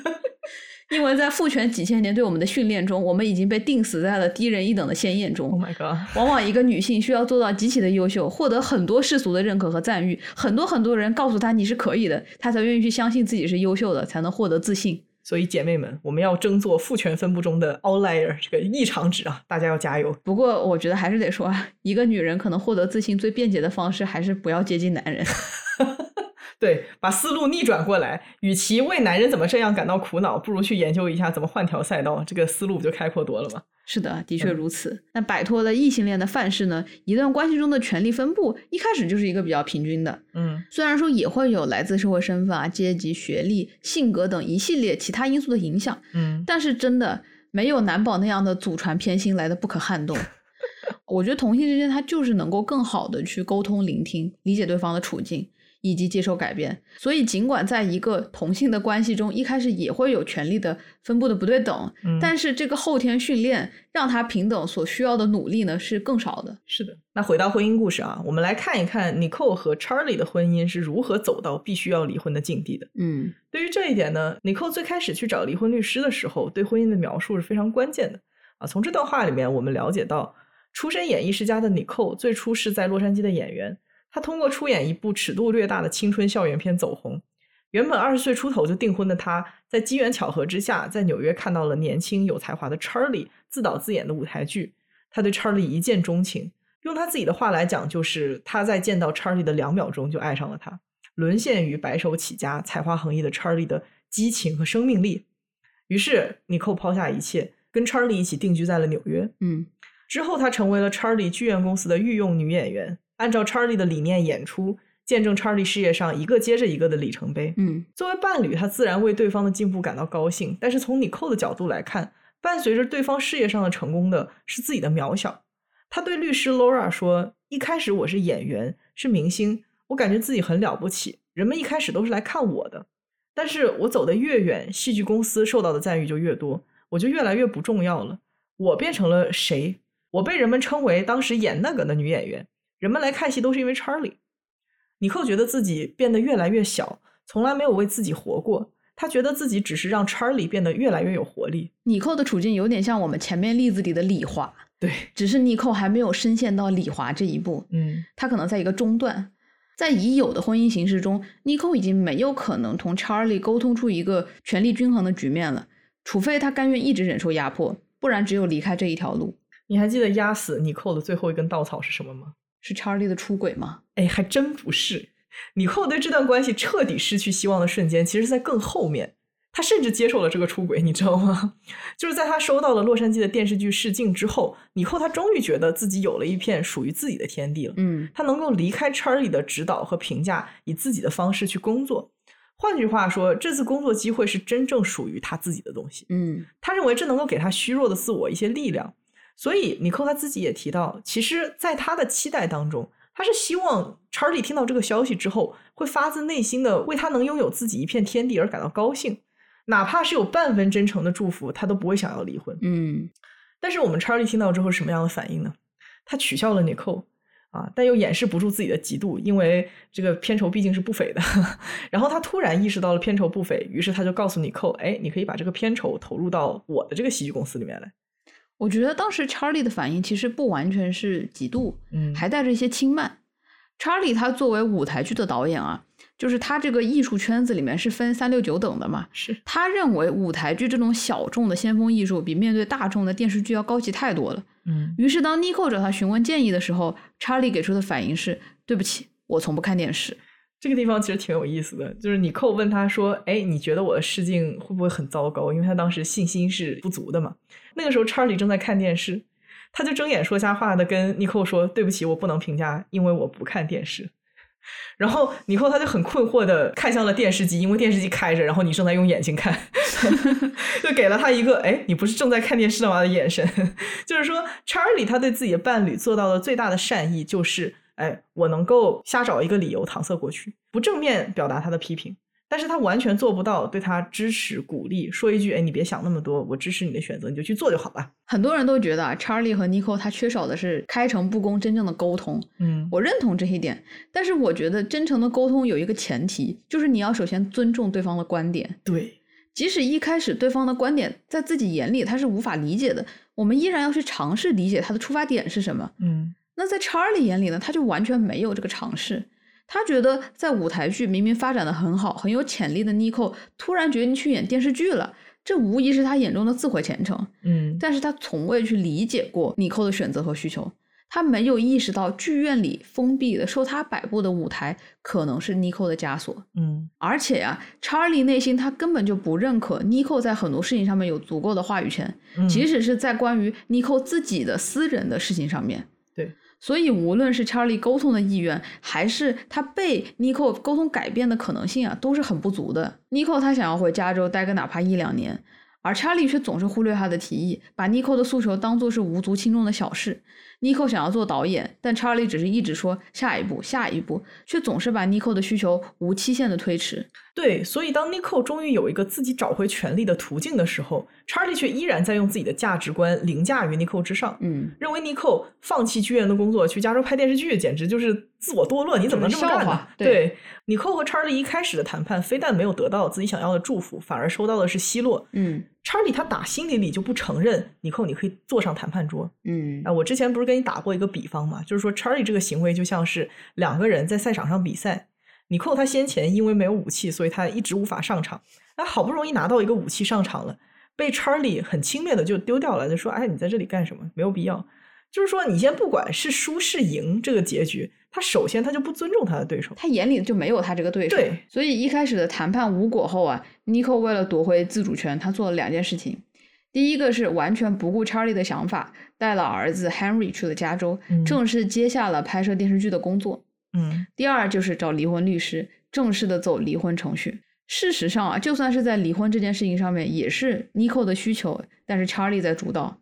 S1: [LAUGHS] 因为在父权几千年对我们的训练中，我们已经被定死在了低人一等的鲜艳
S2: Oh
S1: 中。
S2: my god！
S1: 往往一个女性需要做到极其的优秀，获得很多世俗的认可和赞誉，很多很多人告诉她你是可以的，她才愿意去相信自己是优秀的，才能获得自信。
S2: 所以姐妹们，我们要争做父权分布中的 outlier 这个异常值啊！大家要加油。
S1: 不过，我觉得还是得说啊，一个女人可能获得自信最便捷的方式，还是不要接近男人。[LAUGHS]
S2: 对，把思路逆转过来，与其为男人怎么这样感到苦恼，不如去研究一下怎么换条赛道，这个思路不就开阔多了吗？
S1: 是的，的确
S2: 嗯
S1: 如此。那摆脱了异性恋的范式呢？一段关系中的权力分布一开始就是一个比较平均的，
S2: 嗯
S1: 虽然说也会有来自社会身份啊、阶级、学历、性格等一系列其他因素的影响，
S2: 嗯
S1: 但是真的没有男宝那样的祖传偏心来的不可撼动。[LAUGHS] 我觉得同性之间他就是能够更好的去沟通、聆听、理解对方的处境。以及接受改变，所以尽管在一个同性的关系中，一开始也会有权利的分布的不对等，
S2: 嗯，
S1: 但是这个后天训练让他平等所需要的努力呢是更少的。
S2: 是的。那回到婚姻故事啊，我们来看一看 Nicole 和 Charlie 的婚姻是如何走到必须要离婚的境地的。
S1: 嗯
S2: 对于这一点呢，Nicole 最开始去找离婚律师的时候，对婚姻的描述是非常关键的啊。从这段话里面，我们了解到，出身演艺世家的 Nicole 最初是在洛杉矶的演员，她通过出演一部尺度略大的青春校园片走红。原本二十岁出头就订婚的他，在机缘巧合之下，在纽约看到了年轻有才华的 Charlie 自导自演的舞台剧，他对 Charlie 一见钟情。用他自己的话来讲，就是他在见到 Charlie 的两秒钟就爱上了他。沦陷于白手起家、才华横溢的 Charlie 的激情和生命力。于是，尼寇抛下一切，跟 Charlie 一起定居在了纽约。
S1: 嗯
S2: 之后，他成为了 Charlie 剧院公司的御用女演员，按照 Charlie 的理念演出，见证 Charlie 事业上一个接着一个的里程碑。
S1: 嗯
S2: 作为伴侣，他自然为对方的进步感到高兴。但是从你扣的角度来看，伴随着对方事业上的成功的是自己的渺小。他对律师 Laura 说：“一开始我是演员，是明星，我感觉自己很了不起，人们一开始都是来看我的。但是我走得越远，戏剧公司受到的赞誉就越多，我就越来越不重要了。我变成了谁？我被人们称为当时演那个的女演员。人们来看戏都是因为查理。尼寇觉得自己变得越来越小，从来没有为自己活过。他觉得自己只是让查理变得越来越有活力。
S1: 尼寇的处境有点像我们前面例子里的李华，
S2: 对，
S1: 只是尼寇还没有深陷到李华这一步。
S2: 嗯，
S1: 他可能在一个中段。在已有的婚姻形式中，尼寇已经没有可能同查理沟通出一个权力均衡的局面了，除非他甘愿一直忍受压迫，不然只有离开这一条路。
S2: 你还记得压死尼寇的最后一根稻草是什么吗？
S1: 是查理的出轨吗？
S2: 哎，还真不是。米后对这段关系彻底失去希望的瞬间，其实在更后面。他甚至接受了这个出轨，你知道吗？[LAUGHS] 就是在他收到了洛杉矶的电视剧试镜之后，米后他终于觉得自己有了一片属于自己的天地了。
S1: 嗯，
S2: 他能够离开查理的指导和评价，以自己的方式去工作。换句话说，这次工作机会是真正属于他自己的东西。
S1: 嗯，
S2: 他认为这能够给他虚弱的自我一些力量。所以，尼寇他自己也提到，其实，在他的期待当中，他是希望查理听到这个消息之后，会发自内心的为他能拥有自己一片天地而感到高兴。哪怕是有半分真诚的祝福，他都不会想要离婚。
S1: 嗯，
S2: 但是我们查理听到之后什么样的反应呢？他取笑了 Nicole 啊，但又掩饰不住自己的嫉妒，因为这个片酬毕竟是不菲的。[LAUGHS] 然后他突然意识到了片酬不菲，于是他就告诉 Nicole：“ 哎，你可以把这个片酬投入到我的这个戏剧公司里面来。”
S1: 我觉得当时查理的反应其实不完全是嫉妒，
S2: 嗯，
S1: 还带着一些轻慢。查理他作为舞台剧的导演啊。就是他这个艺术圈子里面是分三六九等的嘛，
S2: 是
S1: 他认为舞台剧这种小众的先锋艺术比面对大众的电视剧要高级太多了。
S2: 嗯，
S1: 于是当 Nico 找他询问建议的时候，查理给出的反应是：对不起，我从不看电视。
S2: 这个地方其实挺有意思的，就是尼寇问他说：“哎，你觉得我的试镜会不会很糟糕？”因为他当时信心是不足的嘛。那个时候查理正在看电视，他就睁眼说瞎话的跟尼寇说：“对不起，我不能评价，因为我不看电视。”然后尼寇他就很困惑的看向了电视机，因为电视机开着，然后你正在用眼睛看，[LAUGHS] 就给了他一个“哎，你不是正在看电视的吗”的眼神。[LAUGHS] 就是说，查理他对自己的伴侣做到的最大的善意，就是“哎，我能够瞎找一个理由搪塞过去，不正面表达他的批评。”但是他完全做不到对他支持鼓励，说一句：“哎，你别想那么多，我支持你的选择，你就去做就好了。”
S1: 很多人都觉得啊，查理和尼寇他缺少的是开诚布公、真正的沟通。
S2: 嗯，
S1: 我认同这一点，但是我觉得真诚的沟通有一个前提，就是你要首先尊重对方的观点。
S2: 对，
S1: 即使一开始对方的观点在自己眼里他是无法理解的，我们依然要去尝试理解他的出发点是什么。
S2: 嗯，
S1: 那在查理眼里呢，他就完全没有这个尝试。他觉得在舞台剧明明发展的很好、很有潜力的妮蔻，突然决定去演电视剧了，这无疑是他眼中的自毁前程。
S2: 嗯，
S1: 但是他从未去理解过妮蔻的选择和需求，他没有意识到剧院里封闭的、受他摆布的舞台可能是妮蔻的枷锁。
S2: 嗯，
S1: 而且呀，查理内心他根本就不认可妮蔻在很多事情上面有足够的话语权，即使是在关于妮蔻自己的私人的事情上面。所以，无论是查理沟通的意愿，还是他被妮蔻沟通改变的可能性啊，都是很不足的。妮蔻他想要回加州待个哪怕一两年，而查理却总是忽略他的提议，把妮蔻的诉求当做是无足轻重的小事。妮蔻想要做导演，但查理只是一直说下一步，下一步，却总是把妮蔻的需求无期限的推迟。
S2: 对，所以当 Nico 终于有一个自己找回权力的途径的时候，，Charlie 却依然在用自己的价值观凌驾于 Nico 之上。
S1: 嗯，
S2: 认为 Nico 放弃剧院的工作去加州拍电视剧，简直就是自我堕落。你怎么能这么干呢？
S1: 对
S2: ，，Nico 和 Charlie 一开始的谈判，非但没有得到自己想要的祝福，反而收到的是奚落。
S1: 嗯
S2: ，，Charlie 他打心底里就不承认 Nico 你可以坐上谈判桌。
S1: 嗯，
S2: 啊，我之前不是跟你打过一个比方嘛，就是说 Charlie 这个行为就像是两个人在赛场上比赛。尼寇他先前因为没有武器，所以他一直无法上场。那好不容易拿到一个武器上场了，被查理很轻蔑的就丢掉了，就说：“哎，你在这里干什么？没有必要。”就是说，你先不管是输是赢这个结局，他首先他就不尊重他的对手，
S1: 他眼里就没有他这个对手。
S2: 对，
S1: 所以一开始的谈判无果后啊，尼寇为了夺回自主权，他做了两件事情。第一个是完全不顾查理的想法，带了儿子 Henry 去了加州，正式接下了拍摄电视剧的工作。
S2: 嗯，
S1: 第二就是找离婚律师，正式的走离婚程序。事实上啊，就算是在离婚这件事情上面，也是 Nico 的需求，但是查理在主导。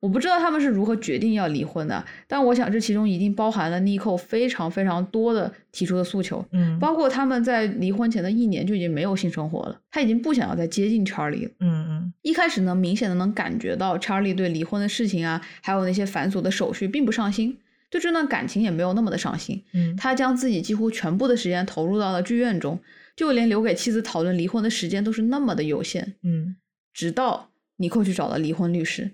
S1: 我不知道他们是如何决定要离婚的，但我想这其中一定包含了 Nico 非常非常多的提出的诉求，
S2: 嗯
S1: 包括他们在离婚前的一年就已经没有性生活了，他已经不想要再接近 Charlie 了。
S2: 嗯嗯
S1: 一开始呢，明显的能感觉到 Charlie 对离婚的事情啊，还有那些繁琐的手续并不上心，对这段感情也没有那么的上心。
S2: 嗯，
S1: 他将自己几乎全部的时间投入到了剧院中，就连留给妻子讨论离婚的时间都是那么的有限。
S2: 嗯
S1: 直到尼寇去找了离婚律师。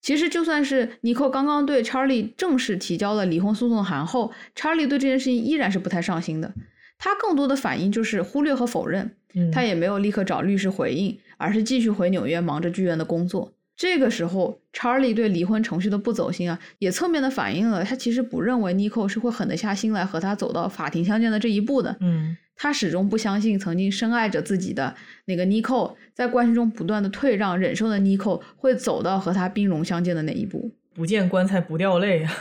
S1: 其实，就算是尼寇刚刚对查理正式提交了离婚诉讼函后，查理对这件事情依然是不太上心的。他更多的反应就是忽略和否认，
S2: 嗯，
S1: 他也没有立刻找律师回应，而是继续回纽约忙着剧院的工作。这个时候，查理对离婚程序的不走心啊，也侧面的反映了他其实不认为妮蔻是会狠得下心来和他走到法庭相见的这一步的。
S2: 嗯
S1: 他始终不相信曾经深爱着自己的那个妮蔻，在关系中不断的退让、忍受的妮蔻会走到和他兵戎相见的那一步。
S2: 不见棺材不掉泪啊，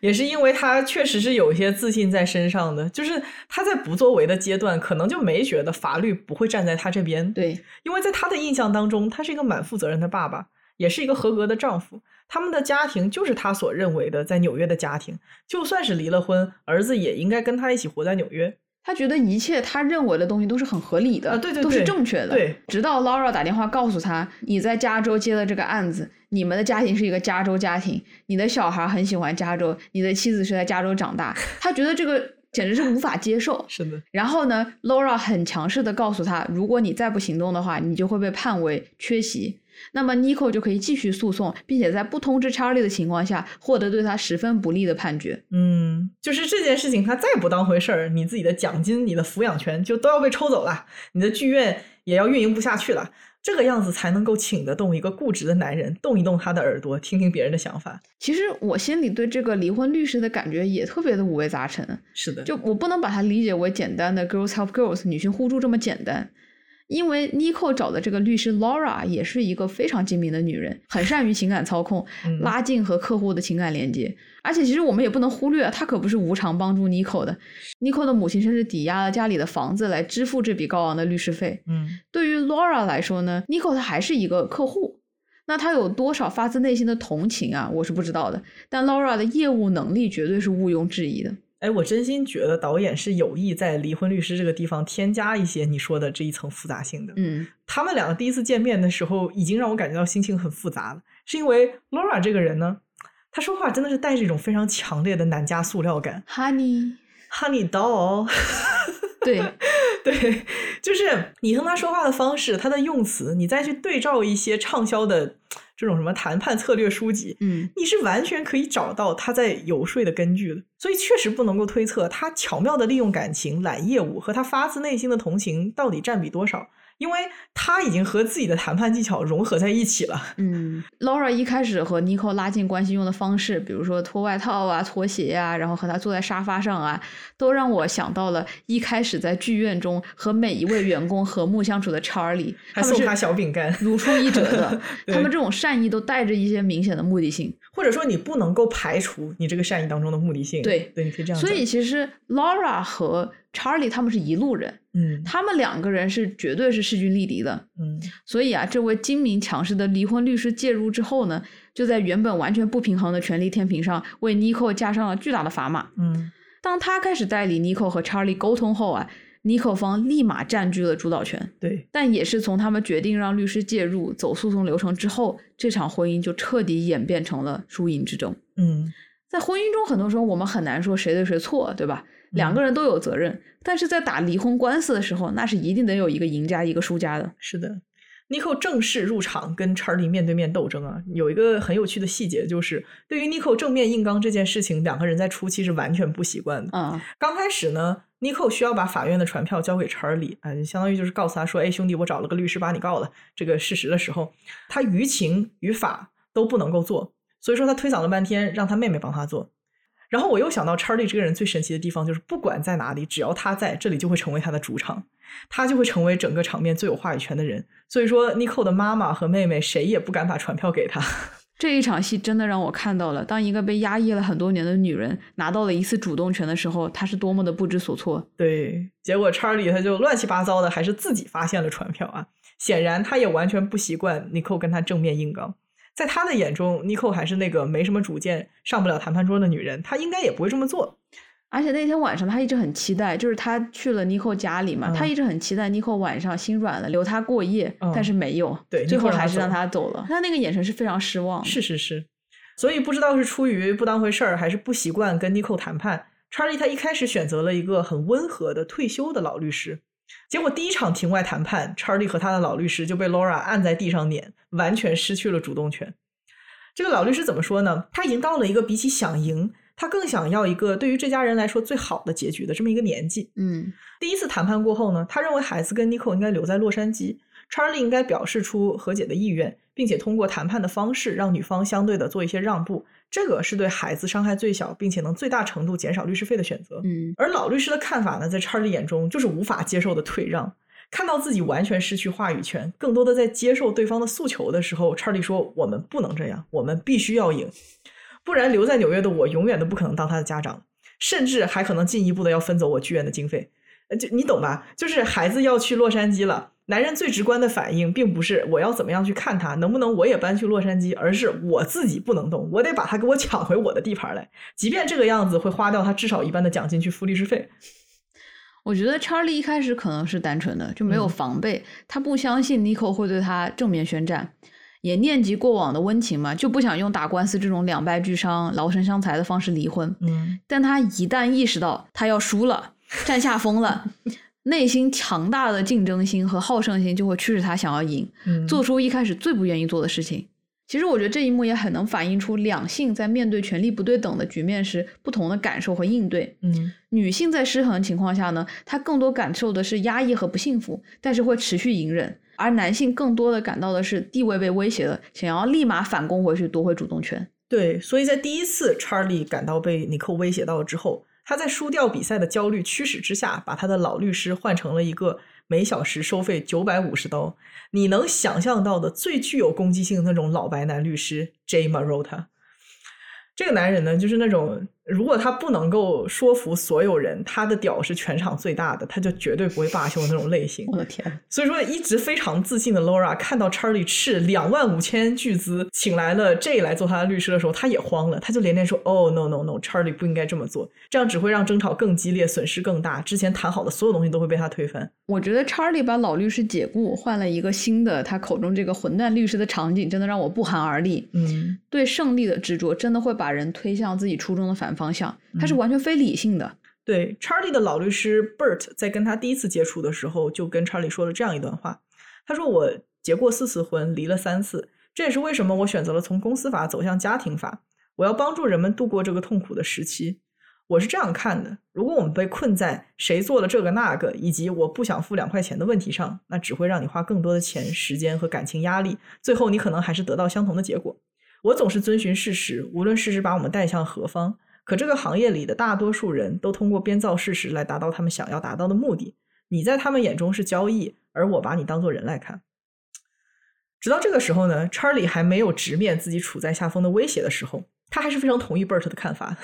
S2: 也是因为他确实是有一些自信在身上的，就是他在不作为的阶段，可能就没觉得法律不会站在他这边。，
S1: 对，
S2: 因为在他的印象当中，他是一个蛮负责任的爸爸，也是一个合格的丈夫。他们的家庭就是他所认为的在纽约的家庭，就算是离了婚，儿子也应该跟他一起活在纽约。
S1: 他觉得一切他认为的东西都是很合理的，
S2: 啊对对
S1: 都是正确的。
S2: 对，
S1: 直到 Laura 打电话告诉他，你在加州接了这个案子，你们的家庭是一个加州家庭，你的小孩很喜欢加州，你的妻子是在加州长大，[LAUGHS] 他觉得这个简直是无法接受。
S2: 是的，
S1: 然后呢，Laura 很强势的告诉他，如果你再不行动的话，你就会被判为缺席。那么 Nico 就可以继续诉讼，并且在不通知 Charlie 的情况下，获得对他十分不利的判决。
S2: 嗯，就是这件事情，他再不当回事儿，你自己的奖金、你的抚养权就都要被抽走了，你的剧院也要运营不下去了。这个样子才能够请得动一个固执的男人，动一动他的耳朵，听听别人的想法。
S1: 其实我心里对这个离婚律师的感觉也特别的五味杂陈，
S2: 是的，
S1: 就我不能把它理解为简单的 girls help girls 女性互助这么简单。因为 Nico 找的这个律师 Laura 也是一个非常精明的女人，很善于情感操控，
S2: 嗯
S1: 拉近和客户的情感连接。而且其实我们也不能忽略，她可不是无偿帮助 Nico 的。Nico 的母亲甚至抵押了家里的房子来支付这笔高昂的律师费。
S2: 嗯
S1: 对于 Laura 来说呢，Nico 她还是一个客户。那她有多少发自内心的同情啊？我是不知道的。但 Laura 的业务能力绝对是毋庸置疑的。
S2: 哎，我真心觉得导演是有意在离婚律师这个地方添加一些你说的这一层复杂性的。
S1: 嗯
S2: 他们两个第一次见面的时候，已经让我感觉到心情很复杂了，是因为 Laura 这个人呢，他说话真的是带着一种非常强烈的男家塑料感，Honey，，Honey doll。[LAUGHS]
S1: 对，
S2: 对，就是你听他说话的方式，他的用词，你再去对照一些畅销的这种什么谈判策略书籍，
S1: 嗯
S2: 你是完全可以找到他在游说的根据的。所以确实不能够推测他巧妙的利用感情揽业务和他发自内心的同情到底占比多少，因为他已经和自己的谈判技巧融合在一起了。
S1: 嗯，Laura 一开始和 Nico 拉近关系用的方式，比如说脱外套啊、脱鞋啊，然后和他坐在沙发上啊，都让我想到了一开始在剧院中和每一位员工和睦相处的 Charlie，[LAUGHS]
S2: 还送他小饼干，
S1: 如出一辙的 [LAUGHS] 他们这种善意都带着一些明显的目的性。
S2: 或者说你不能够排除你这个善意当中的目的性。
S1: 对
S2: 对，你可以这样讲。
S1: 所以其实 Laura 和 Charlie 他们是一路人，
S2: 嗯
S1: 他们两个人是绝对是势均力敌的。
S2: 嗯
S1: 所以啊，这位精明强势的离婚律师介入之后呢，就在原本完全不平衡的权力天平上，为 Nico 加上了巨大的砝码。
S2: 嗯
S1: 当他开始代理 Nico 和 Charlie 沟通后啊，Nico 方立马占据了主导权。
S2: 对，
S1: 但也是从他们决定让律师介入走诉讼流程之后，这场婚姻就彻底演变成了输赢之争。
S2: 嗯
S1: 在婚姻中，很多时候我们很难说谁对谁错，对吧？两个人都有责任，但是在打离婚官司的时候，那是一定得有一个赢家一个输家的。
S2: 是的。Nico 正式入场跟 Charlie 面对面斗争啊，有一个很有趣的细节，就是对于 Nico 正面硬刚这件事情，两个人在初期是完全不习惯的。
S1: 嗯、
S2: 刚开始呢，Nico 需要把法院的传票交给 Charlie，啊、相当于就是告诉他说：“哎，兄弟，我找了个律师把你告了。”这个事实的时候，他于情于法都不能够做，所以说他推搡了半天，让他妹妹帮他做。然后我又想到 Charlie 这个人最神奇的地方，就是不管在哪里，只要他在这里，就会成为他的主场，他就会成为整个场面最有话语权的人。所以说，Nico 的妈妈和妹妹谁也不敢把传票给他。[LAUGHS]
S1: 这一场戏真的让我看到了，当一个被压抑了很多年的女人拿到了一次主动权的时候，她是多么的不知所措。
S2: 对，结果 Charlie 他就乱七八糟的，还是自己发现了传票啊。显然他也完全不习惯 Nicole 跟他正面硬刚。在他的眼中，Nico 还是那个没什么主见、上不了谈判桌的女人，他应该也不会这么做。
S1: 而且那天晚上，他一直很期待，就是他去了 Nico 家里嘛，他一直很期待 Nico 晚上心软了留他过夜，但是没有，
S2: 对，
S1: 最后还是让他走了。他那个眼神是非常失望。
S2: 是是是，所以不知道是出于不当回事儿，还是不习惯跟 Nico 谈判，Charlie 他一开始选择了一个很温和的退休的老律师。结果第一场庭外谈判，Charlie 和他的老律师就被 Laura 按在地上撵，完全失去了主动权。这个老律师怎么说呢？他已经到了一个比起想赢，他更想要一个对于这家人来说最好的结局的这么一个年纪。
S1: 嗯，
S2: 第一次谈判过后呢，他认为孩子跟 Nico 应该留在洛杉矶，Charlie 应该表示出和解的意愿，并且通过谈判的方式让女方相对的做一些让步。这个是对孩子伤害最小，并且能最大程度减少律师费的选择。
S1: 嗯，
S2: 而老律师的看法呢，在查理眼中就是无法接受的退让。看到自己完全失去话语权，更多的在接受对方的诉求的时候，查理说：“我们不能这样，我们必须要赢，不然留在纽约的我永远都不可能当他的家长，甚至还可能进一步的要分走我剧院的经费。”呃，就你懂吧？就是孩子要去洛杉矶了。男人最直观的反应，并不是我要怎么样去看他，能不能我也搬去洛杉矶，而是我自己不能动，我得把他给我抢回我的地盘来，即便这个样子会花掉他至少一半的奖金去付律师费。
S1: 我觉得查理一开始可能是单纯的，就没有防备，他不相信 Nico 会对他正面宣战，也念及过往的温情嘛，就不想用打官司这种两败俱伤、劳神伤财的方式离婚。
S2: 嗯，
S1: 但他一旦意识到他要输了，占下风了。内心强大的竞争心和好胜心就会驱使他想要赢，做出一开始最不愿意做的事情。其实我觉得这一幕也很能反映出两性在面对权力不对等的局面时不同的感受和应对。
S2: 嗯，
S1: 女性在失衡情况下呢，她更多感受的是压抑和不幸福，但是会持续隐忍；而男性更多的感到的是地位被威胁了，想要立马反攻回去夺回主动权。
S2: 对，所以在第一次查理感到被尼克威胁到了之后。他在输掉比赛的焦虑驱使之下，把他的老律师换成了一个每小时收费九百五十刀，你能想象到的最具有攻击性的那种老白男律师 Jamarota。这个男人呢，就是那种。如果他不能够说服所有人，他的屌是全场最大的，他就绝对不会罢休的那种类型。
S1: 我的天！
S2: 所以说，一直非常自信的 Laura 看到 Charlie 斥两万五千巨资请来了 J 来做他的律师的时候，他也慌了，他就连连说：“哦，no no no，Charlie 不应该这么做，这样只会让争吵更激烈，损失更大。之前谈好的所有东西都会被他推翻。”
S1: 我觉得 Charlie 把老律师解雇，换了一个新的他口中这个混蛋律师的场景，真的让我不寒而栗。
S2: 嗯，
S1: 对胜利的执着，真的会把人推向自己初衷的反方向。它是。完全非理性的。
S2: 对，Charlie 的老律师 Bert 在跟他第一次接触的时候，就跟 Charlie 说了这样一段话。他说：“我结过四次婚，离了三次，这也是为什么我选择了从公司法走向家庭法。我要帮助人们度过这个痛苦的时期。我是这样看的：如果我们被困在谁做了这个那个，以及我不想付两块钱的问题上，那只会让你花更多的钱、时间和感情压力，最后你可能还是得到相同的结果。我总是遵循事实，无论事实把我们带向何方。”可这个行业里的大多数人都通过编造事实来达到他们想要达到的目的。你在他们眼中是交易，而我把你当做人来看。直到这个时候呢，查理还没有直面自己处在下风的威胁的时候，他还是非常同意 Bert 的看法，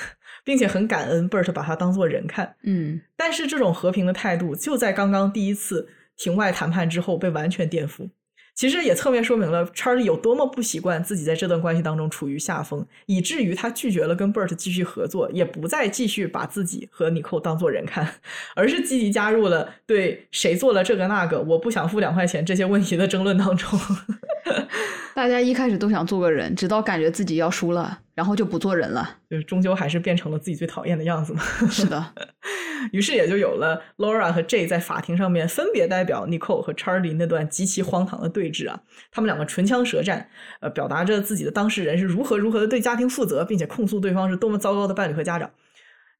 S2: 并且很感恩 Bert 把他当做人看。
S1: 嗯，
S2: 但是这种和平的态度就在刚刚第一次庭外谈判之后被完全颠覆。其实也侧面说明了 Charlie 有多么不习惯自己在这段关系当中处于下风，以至于他拒绝了跟 Bert 继续合作，也不再继续把自己和 Nicole 当做人看，而是积极加入了对谁做了这个那个，我不想付两块钱这些问题的争论当中。
S1: 大家一开始都想做个人，直到感觉自己要输了，然后就不做人了，
S2: 就是终究还是变成了自己最讨厌的样子嘛。
S1: 是的，[LAUGHS]
S2: 于是也就有了 Laura 和 J 在法庭上面分别代表 Nicole 和 Charlie 那段极其荒唐的对峙啊。他们两个唇枪舌战，呃，表达着自己的当事人是如何如何的对家庭负责，并且控诉对方是多么糟糕的伴侣和家长。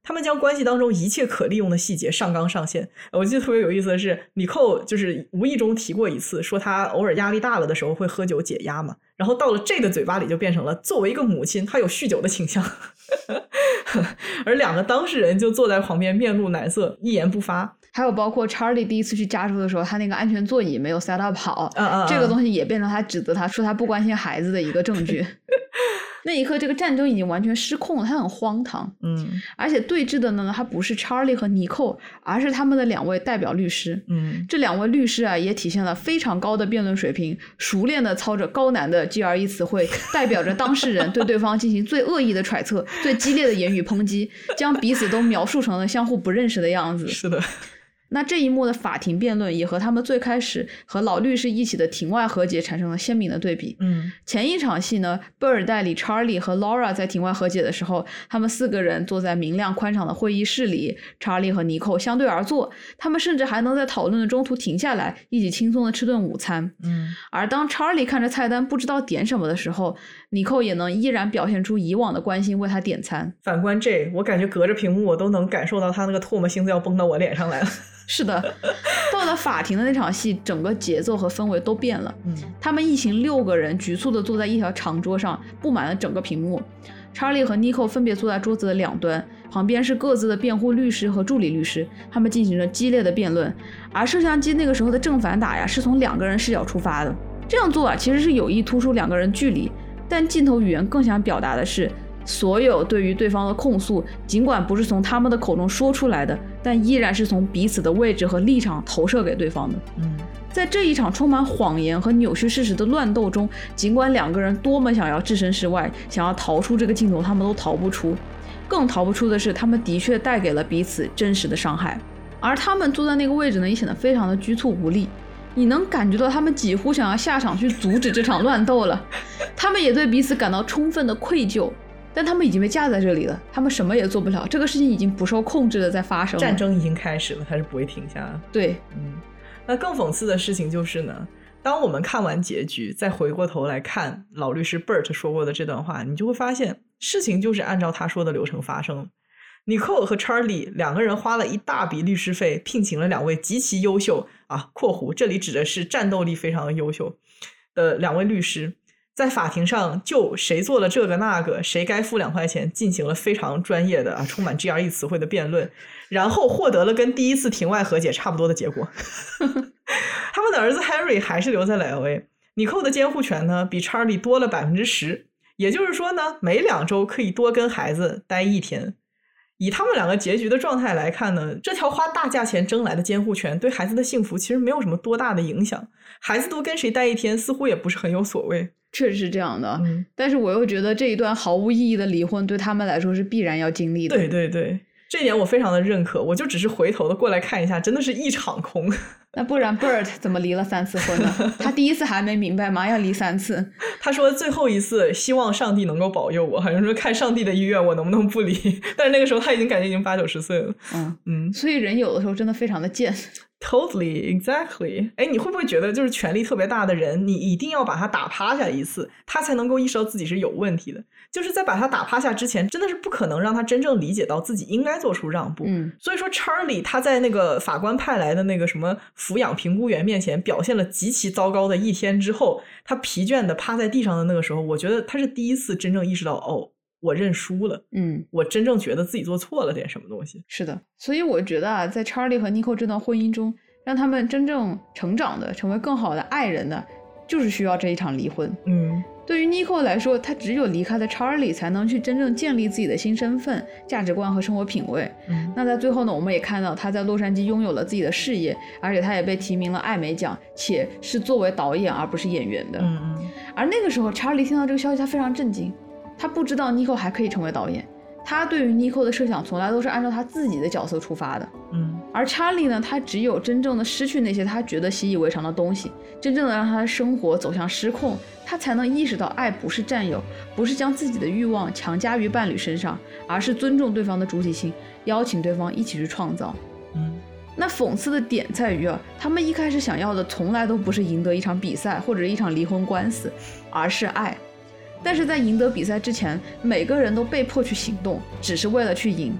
S2: 他们将关系当中一切可利用的细节上纲上线。我记得特别有意思的是，米寇就是无意中提过一次，说他偶尔压力大了的时候会喝酒解压嘛。然后到了这的嘴巴里就变成了作为一个母亲，她有酗酒的倾向。[LAUGHS] 而两个当事人就坐在旁边面露难色，一言不发。
S1: 还有包括 Charlie 第一次去加州的时候，他那个安全座椅没有 set up 好，
S2: 嗯嗯，
S1: 这个东西也变成他指责他说他不关心孩子的一个证据。[LAUGHS] 那一刻，这个战争已经完全失控了，它很荒唐。
S2: 嗯
S1: 而且对峙的呢，他不是 Charlie 和尼寇，而是他们的两位代表律师。
S2: 嗯
S1: 这两位律师啊，也体现了非常高的辩论水平，熟练的操着高难的 GRE 词汇，代表着当事人对对方进行最恶意的揣测、最激烈的言语抨击，将彼此都描述成了相互不认识的样子。
S2: 是的，
S1: 那这一幕的法庭辩论也和他们最开始和老律师一起的庭外和解产生了鲜明的对比。
S2: 嗯
S1: 前一场戏呢，贝尔代理 Charlie 和 Laura 在庭外和解的时候，他们四个人坐在明亮宽敞的会议室里，Charlie 和尼寇相对而坐，他们甚至还能在讨论的中途停下来，一起轻松的吃顿午餐。
S2: 嗯
S1: 而当 Charlie 看着菜单不知道点什么的时候，尼寇也能依然表现出以往的关心，为他点餐。
S2: 反观 J，我感觉隔着屏幕我都能感受到他那个唾沫星子要崩到我脸上来了。
S1: 是的，到了法庭的那场戏，整个节奏和氛围都变了。
S2: 嗯
S1: 他们一行六个人局促地坐在一条长桌上，布满了整个屏幕。Charlie 和 Nico 分别坐在桌子的两端，旁边是各自的辩护律师和助理律师，他们进行着激烈的辩论。而摄像机那个时候的正反打呀，是从两个人视角出发的。这样做啊，其实是有意突出两个人距离，但镜头语言更想表达的是，所有对于对方的控诉，尽管不是从他们的口中说出来的，但依然是从彼此的位置和立场投射给对方的。
S2: 嗯
S1: 在这一场充满谎言和扭曲事实的乱斗中，尽管两个人多么想要置身事外，想要逃出这个镜头，他们都逃不出。更逃不出的是，他们的确带给了彼此真实的伤害。而他们坐在那个位置呢，也显得非常的局促无力。你能感觉到他们几乎想要下场去阻止这场乱斗了。他们也对彼此感到充分的愧疚，但他们已经被架在这里了，他们什么也做不了。这个事情已经不受控制的在发生了。
S2: 战争已经开始了，它是不会停下的。
S1: 对，
S2: 嗯，那更讽刺的事情就是呢，当我们看完结局，再回过头来看老律师 Bert 说过的这段话，你就会发现事情就是按照他说的流程发生了。尼寇和 Charlie 两个人花了一大笔律师费，聘请了两位极其优秀啊（括弧这里指的是战斗力非常的优秀的两位律师），在法庭上就谁做了这个那个，谁该付两块钱，进行了非常专业的啊充满 GRE 词汇的辩论，然后获得了跟第一次庭外和解差不多的结果。[LAUGHS] 他们的儿子 Harry 还是留在了 LA，尼寇的监护权呢比 Charlie 多了百分之十，也就是说呢，每两周可以多跟孩子待一天。以他们两个结局的状态来看呢，这条花大价钱争来的监护权对孩子的幸福其实没有什么多大的影响，孩子多跟谁待一天似乎也不是很有所谓。
S1: 确实是这样的。
S2: 嗯，
S1: 但是我又觉得这一段毫无意义的离婚对他们来说是必然要经历的。
S2: 对对对，这一点我非常的认可。我就只是回头的过来看一下，真的是一场空。[LAUGHS]
S1: 那不然 Bert 怎么离了三次婚呢？他第一次还没明白吗？要离三次？[LAUGHS]
S2: 他说最后一次希望上帝能够保佑我，好像说看上帝的意愿，我能不能不离？[LAUGHS] 但是那个时候他已经感觉已经八九十岁了。
S1: 嗯，
S2: 嗯
S1: 所以人有的时候真的非常的贱。
S2: ，totally exactly。哎，你会不会觉得就是权力特别大的人，你一定要把他打趴下一次，他才能够意识到自己是有问题的？就是在把他打趴下之前，真的是不可能让他真正理解到自己应该做出让步。
S1: 嗯，
S2: 所以说，Charlie 他在那个法官派来的那个什么抚养评估员面前表现了极其糟糕的一天之后，他疲倦的趴在地上的那个时候，我觉得他是第一次真正意识到，哦，我认输了，
S1: 嗯，
S2: 我真正觉得自己做错了点什么东西。
S1: 是的。所以我觉得啊，在 Charlie 和 Nico 这段婚姻中，让他们真正成长的、成为更好的爱人的，就是需要这一场离婚。
S2: 嗯
S1: 对于 Nico 来说，他只有离开了 Charlie，才能去真正建立自己的新身份、价值观和生活品味。
S2: 嗯
S1: 那在最后呢，我们也看到他在洛杉矶拥有了自己的事业，而且他也被提名了艾美奖，且是作为导演而不是演员的。
S2: 嗯嗯
S1: 而那个时候，查理听到这个消息，他非常震惊，他不知道 Nico 还可以成为导演。他对于 Nico 的设想从来都是按照他自己的角色出发的，
S2: 嗯
S1: 而查理呢，他只有真正的失去那些他觉得习以为常的东西，真正的让他的生活走向失控，他才能意识到爱不是占有，不是将自己的欲望强加于伴侣身上，而是尊重对方的主体性，邀请对方一起去创造。
S2: 嗯
S1: 那讽刺的点在于啊，他们一开始想要的从来都不是赢得一场比赛或者一场离婚官司，而是爱。但是在赢得比赛之前，每个人都被迫去行动，只是为了去赢。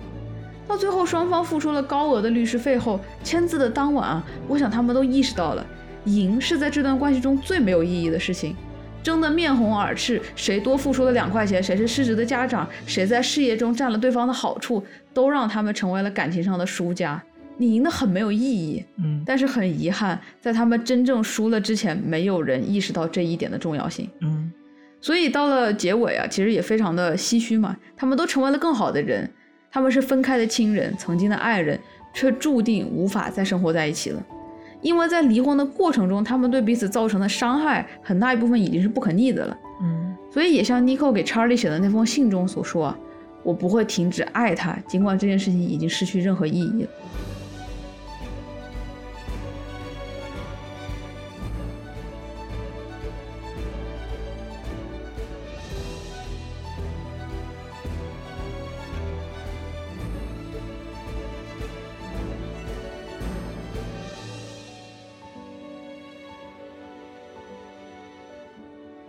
S1: 到最后，双方付出了高额的律师费后，签字的当晚啊，我想他们都意识到了，赢是在这段关系中最没有意义的事情。争得面红耳赤，谁多付出了两块钱，谁是失职的家长，谁在事业中占了对方的好处，都让他们成为了感情上的输家。你赢得很没有意义，
S2: 嗯
S1: 但是很遗憾，在他们真正输了之前，没有人意识到这一点的重要性。
S2: 嗯
S1: 所以到了结尾啊，其实也非常的唏嘘嘛。他们都成为了更好的人，他们是分开的亲人，曾经的爱人，却注定无法再生活在一起了。因为在离婚的过程中，他们对彼此造成的伤害很大一部分已经是不可逆的了。
S2: 嗯，
S1: 所以也像 Nico 给 Charlie 写的那封信中所说啊，我不会停止爱他，尽管这件事情已经失去任何意义了。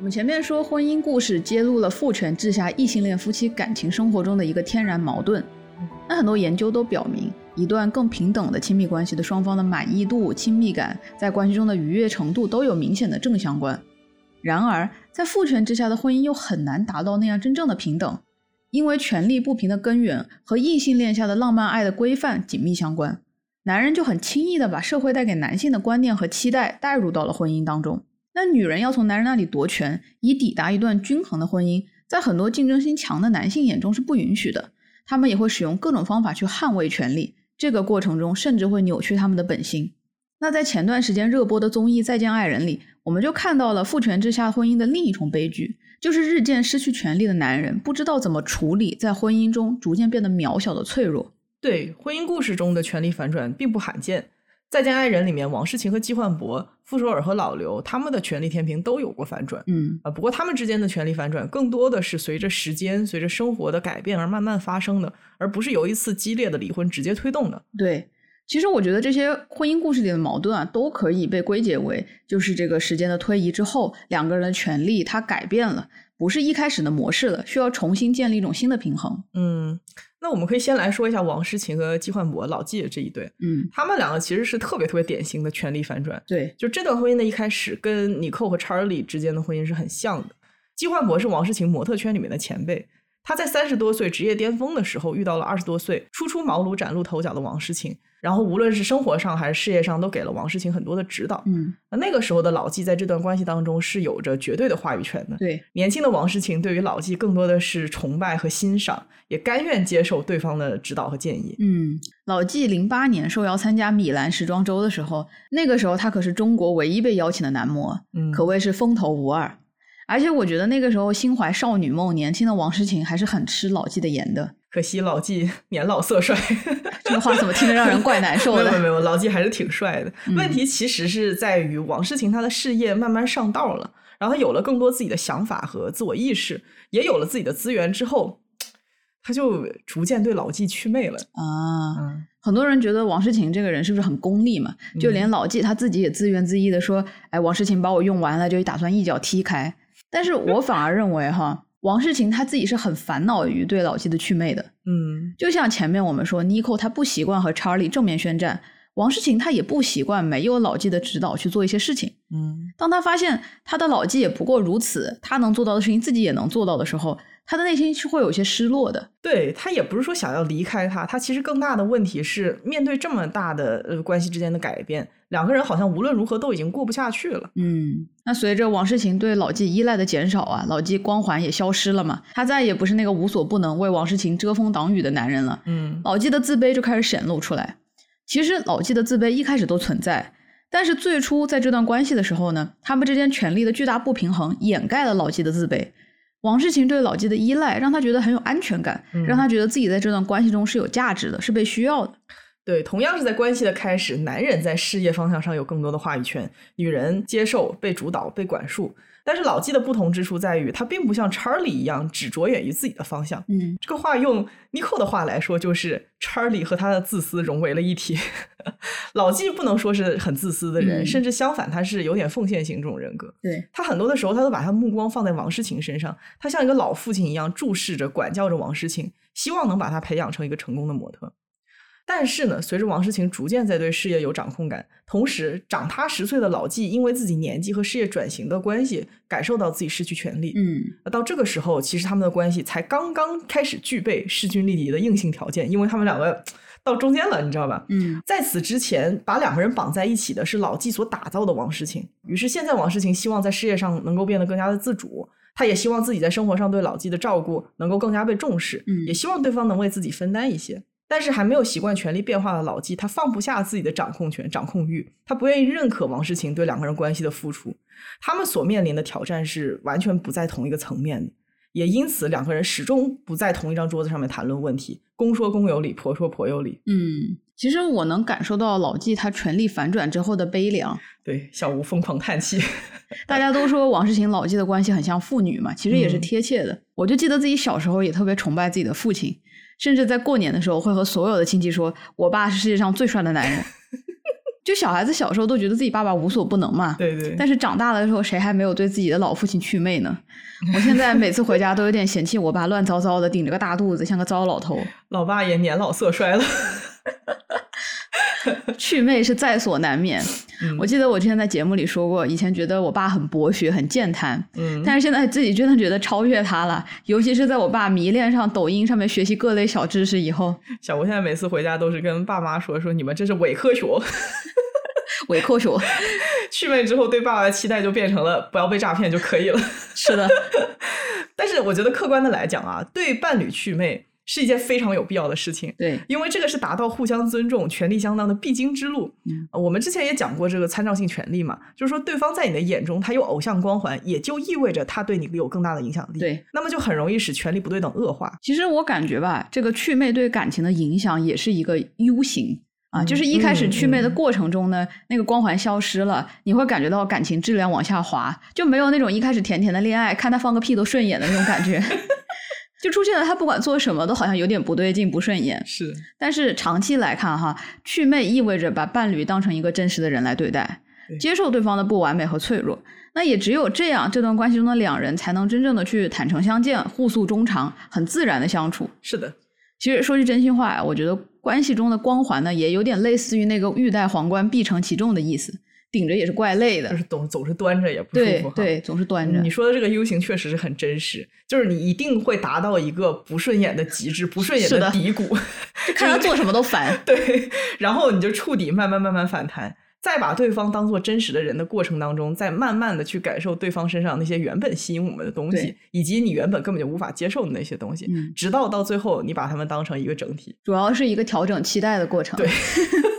S1: 我们前面说，婚姻故事揭露了父权制下异性恋夫妻感情生活中的一个天然矛盾。那很多研究都表明，一段更平等的亲密关系的双方的满意度、亲密感，在关系中的愉悦程度都有明显的正相关。然而，在父权之下的婚姻又很难达到那样真正的平等，因为权力不平的根源和异性恋下的浪漫爱的规范紧密相关。男人就很轻易的把社会带给男性的观念和期待带入到了婚姻当中。那女人要从男人那里夺权，以抵达一段均衡的婚姻，在很多竞争心强的男性眼中是不允许的。他们也会使用各种方法去捍卫权利，这个过程中甚至会扭曲他们的本心。那在前段时间热播的综艺《再见爱人》里，我们就看到了父权制下婚姻的另一重悲剧，就是日渐失去权力的男人不知道怎么处理在婚姻中逐渐变得渺小的脆弱。
S2: 对，婚姻故事中的权力反转并不罕见。再见爱人里面，王诗晴和季焕博、傅首尔和老刘他们的权力天平都有过反转。
S1: 嗯
S2: 啊，不过他们之间的权力反转更多的是随着时间、随着生活的改变而慢慢发生的，而不是由一次激烈的离婚直接推动的。
S1: 对，其实我觉得这些婚姻故事里的矛盾啊，都可以被归结为，就是这个时间的推移之后，两个人的权利它改变了，不是一开始的模式了，需要重新建立一种新的平衡。
S2: 嗯，那我们可以先来说一下王诗晴和季焕博、老季这一对，
S1: 嗯，
S2: 他们两个其实是特别特别典型的权力反转。
S1: 对，
S2: 就这段婚姻的一开始，跟尼寇和查理之间的婚姻是很像的。季焕博是王诗晴模特圈里面的前辈，他在三十多岁职业巅峰的时候遇到了二十多岁初出茅庐崭露头角的王诗晴，然后无论是生活上还是事业上，都给了王诗晴很多的指导。
S1: 嗯，
S2: 那那个时候的老纪在这段关系当中是有着绝对的话语权的。
S1: 对，
S2: 年轻的王诗晴对于老纪更多的是崇拜和欣赏，也甘愿接受对方的指导和建议。
S1: 嗯，老纪零八年受邀参加米兰时装周的时候，那个时候他可是中国唯一被邀请的男模，
S2: 嗯，
S1: 可谓是风头无二。而且我觉得那个时候心怀少女梦、年轻的王诗晴还是很吃老纪的颜的。
S2: 可惜老纪 [LAUGHS] 年老色衰，
S1: 这个话怎么听着让人怪难受的？
S2: 没有没有，老纪还是挺帅的。
S1: 嗯
S2: 问题其实是在于王诗晴她的事业慢慢上道了，然后她有了更多自己的想法和自我意识，也有了自己的资源之后，她就逐渐对老纪祛魅了。
S1: 啊，
S2: 嗯
S1: 很多人觉得王诗晴这个人是不是很功利嘛？就连老纪他自己也自怨自艾的说：“哎，王诗晴把我用完了，就打算一脚踢开。”但是我反而认为哈，王世琴他自己是很烦恼于对老纪的祛魅的。
S2: 嗯
S1: 就像前面我们说，Nico 他不习惯和 Charlie 正面宣战，王世琴他也不习惯没有老纪的指导去做一些事情。
S2: 嗯
S1: 当他发现他的老纪也不过如此，他能做到的事情自己也能做到的时候，他的内心是会有些失落的。
S2: 对他也不是说想要离开他，他其实更大的问题是面对这么大的呃关系之间的改变，两个人好像无论如何都已经过不下去了。
S1: 嗯，那随着王诗晴对老纪依赖的减少啊，老纪光环也消失了嘛，他再也不是那个无所不能为王诗晴遮风挡雨的男人了。
S2: 嗯
S1: 老纪的自卑就开始显露出来。其实老纪的自卑一开始都存在，但是最初在这段关系的时候呢，他们之间权力的巨大不平衡掩盖了老纪的自卑。王世勤对老纪的依赖让他觉得很有安全感，
S2: 嗯
S1: 让他觉得自己在这段关系中是有价值的，是被需要的。
S2: 对，同样是在关系的开始，男人在事业方向上有更多的话语权，女人接受、被主导、被管束。但是老纪的不同之处在于，他并不像查理一样只着眼于自己的方向。
S1: 嗯
S2: 这个话用尼寇的话来说，就是查理和他的自私融为了一体。[LAUGHS] 老纪不能说是很自私的人，
S1: 嗯
S2: 甚至相反，他是有点奉献型这种人格。
S1: 对，
S2: 他很多的时候，他都把他目光放在王诗晴身上，他像一个老父亲一样注视着、管教着王诗晴，希望能把她培养成一个成功的模特。但是呢，随着王诗晴逐渐在对事业有掌控感，同时长他十岁的老纪因为自己年纪和事业转型的关系，感受到自己失去权利。
S1: 嗯
S2: 那到这个时候，其实他们的关系才刚刚开始具备势均力敌的硬性条件，因为他们两个 [TSK] 到中间了，你知道吧？
S1: 嗯
S2: 在此之前，把两个人绑在一起的是老纪所打造的王诗晴。于是现在王诗晴希望在事业上能够变得更加的自主，他也希望自己在生活上对老纪的照顾能够更加被重视，
S1: 嗯
S2: 也希望对方能为自己分担一些。但是还没有习惯权力变化的老纪，他放不下自己的掌控权、掌控欲，他不愿意认可王诗晴对两个人关系的付出。他们所面临的挑战是完全不在同一个层面的，也因此两个人始终不在同一张桌子上面谈论问题。公说公有理，婆说婆有理。
S1: 嗯，其实我能感受到老纪他权力反转之后的悲凉。
S2: 对，小吴疯狂叹气。[LAUGHS]
S1: 大家都说王诗晴、老纪的关系很像父女嘛，其实也是
S2: 嗯
S1: 贴切的。我就记得自己小时候也特别崇拜自己的父亲，甚至在过年的时候会和所有的亲戚说：“我爸是世界上最帅的男人。[LAUGHS] ”就小孩子小时候都觉得自己爸爸无所不能嘛，
S2: 对对，
S1: 但是长大了的时候，谁还没有对自己的老父亲祛魅呢？我现在每次回家都有点嫌弃我爸乱糟糟的，顶着个大肚子，像个糟老头。[LAUGHS]
S2: 老爸也年老色衰了。[LAUGHS]
S1: 祛魅是在所难免。
S2: 嗯
S1: 我记得我之前在节目里说过，以前觉得我爸很博学、很健谈，
S2: 嗯，
S1: 但是现在自己真的觉得超越他了。尤其是在我爸迷恋上抖音上面学习各类小知识以后，
S2: 小吴现在每次回家都是跟爸妈说说你们这是伪科学。[LAUGHS]
S1: 伪科学
S2: 去魅之后，对爸爸的期待就变成了不要被诈骗就可以了。
S1: 是的，[LAUGHS]
S2: 但是我觉得客观的来讲啊，对伴侣祛魅是一件非常有必要的事情。
S1: 对，
S2: 因为这个是达到互相尊重、权力相当的必经之路。我们之前也讲过这个参照性权利嘛，就是说对方在你的眼中他有偶像光环，也就意味着他对你有更大的影响力。
S1: 对，
S2: 那么就很容易使权力不对等恶化。
S1: 其实我感觉吧，这个祛魅对感情的影响也是一个 U 型。啊，
S2: 嗯
S1: 就是一开始
S2: 嗯
S1: 祛魅的
S2: 嗯
S1: 过程中呢，那个光环消失了，你会感觉到感情质量往下滑，就没有那种一开始甜甜的恋爱，看他放个屁都顺眼的那种感觉，[LAUGHS] 就出现了他不管做什么都好像有点不对劲、不顺眼。
S2: 是，
S1: 但是长期来看，哈，祛魅意味着把伴侣当成一个真实的人来对待
S2: 对，
S1: 接受对方的不完美和脆弱。那也只有这样，这段关系中的两人才能真正的去坦诚相见、互诉衷肠，很自然的相处。
S2: 是的，
S1: 其实说句真心话呀，我觉得关系中的光环呢，也有点类似于那个欲戴皇冠必承其重的意思，顶着也是怪累的
S2: 就。是总总是端着也不舒服哈。
S1: 对对，总是端着。
S2: 你说的这个 U 型确实是很真实，就是你一定会达到一个不顺眼的极致，不顺眼
S1: 的
S2: 低谷，
S1: 就看他做什么都烦。[LAUGHS]
S2: 对，然后你就触底慢慢慢慢反弹，再把对方当做真实的人的过程当中，再慢慢的去感受对方身上那些原本吸引我们的东西，以及你原本根本就无法接受的那些东西，
S1: 嗯
S2: 直到到最后你把他们当成一个整体。
S1: 主要是一个调整期待的过程。
S2: 对。[LAUGHS]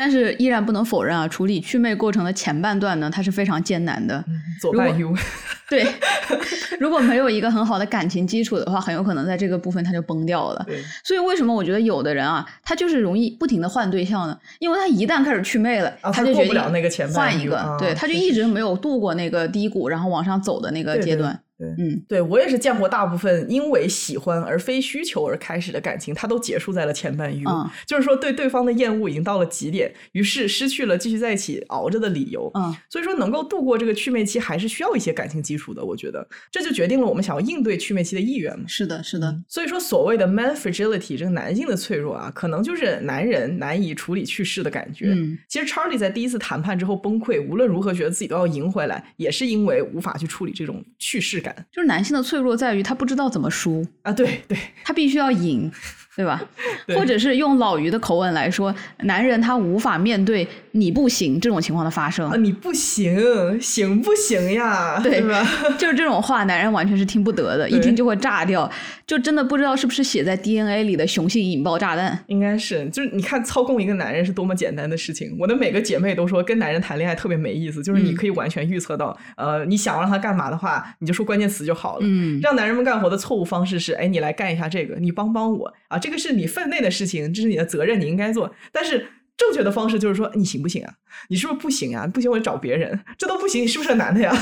S1: 但是依然不能否认啊，处理祛魅过程的前半段呢，它是非常艰难的。
S2: 左半右 [LAUGHS]
S1: 对，[LAUGHS] 如果没有一个很好的感情基础的话，很有可能在这个部分它就崩掉了。
S2: 对，
S1: 所以为什么我觉得有的人啊，他就是容易不停的换对象呢？因为他一旦开始祛魅了，
S2: 啊他
S1: 就决定
S2: 了那个前半
S1: 换一个，
S2: 啊
S1: 对，他就一直没有度过那个低谷，然后往上走的那个阶段。
S2: 对
S1: 嗯，
S2: 对我也是见过大部分因为喜欢而非需求而开始的感情，它都结束在了前半 U，、
S1: 嗯
S2: 就是说对对方的厌恶已经到了极点，于是失去了继续在一起熬着的理由。
S1: 嗯，
S2: 所以说能够度过这个祛魅期，还是需要一些感情基础的。我觉得这就决定了我们想要应对祛魅期的意愿嘛。
S1: 是的，是的，
S2: 所以说，所谓的 man fragility 这个男性的脆弱啊，可能就是男人难以处理去世的感觉。
S1: 嗯，
S2: 其实 Charlie 在第一次谈判之后崩溃，无论如何觉得自己都要赢回来，也是因为无法去处理这种去世感
S1: 就是男性的脆弱在于他不知道怎么输，
S2: 啊。对对，[LAUGHS]
S1: 他必须要赢，对吧？[LAUGHS]
S2: 对
S1: 或者是用老于的口吻来说，男人他无法面对你不行这种情况的发生
S2: 啊，，你不行，行不行呀？
S1: 对
S2: 吧？[LAUGHS]
S1: 就是这种话，男人完全是听不得的，一听就会炸掉，就真的不知道是不是写在 DNA 里的雄性引爆炸弹。
S2: 应该是，就是你看操控一个男人是多么简单的事情。我的每个姐妹都说，跟男人谈恋爱特别没意思，就是你
S1: 嗯
S2: 可以完全预测到，呃，你想让他干嘛的话，你就说关键词就好了。
S1: 嗯，
S2: 让男人们干活的错误方式是，哎，你来干一下这个，你帮帮我啊，这个是你分内的事情，这是你的责任，你应该做。但是正确的方式就是说，你行不行啊？你是不是不行啊？不行，我就找别人。这都不行，你是不是个男的呀？[LAUGHS]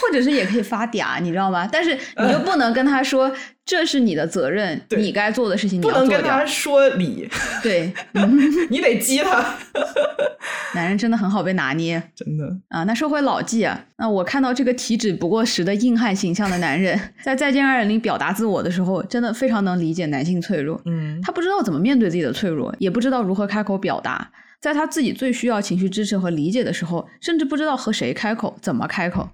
S1: 或者是也可以发嗲，你知道吗？但是你就不能跟他说这是你的责任，你该做的事情你
S2: 不
S1: 要做掉
S2: 能跟他。说理，
S1: 对，[LAUGHS]
S2: 你得激他。
S1: 男人真的很好被拿捏 [LAUGHS]
S2: 真的，
S1: 啊。那说回老纪啊，那我看到这个体脂不过时的硬汉形象的男人，[LAUGHS] 在《再见爱人》里表达自我的时候，真的非常能理解男性脆弱。
S2: 嗯，
S1: 他不知道怎么面对自己的脆弱，也不知道如何开口表达。在他自己最需要情绪支持和理解的时候，甚至不知道和谁开口，怎么开口。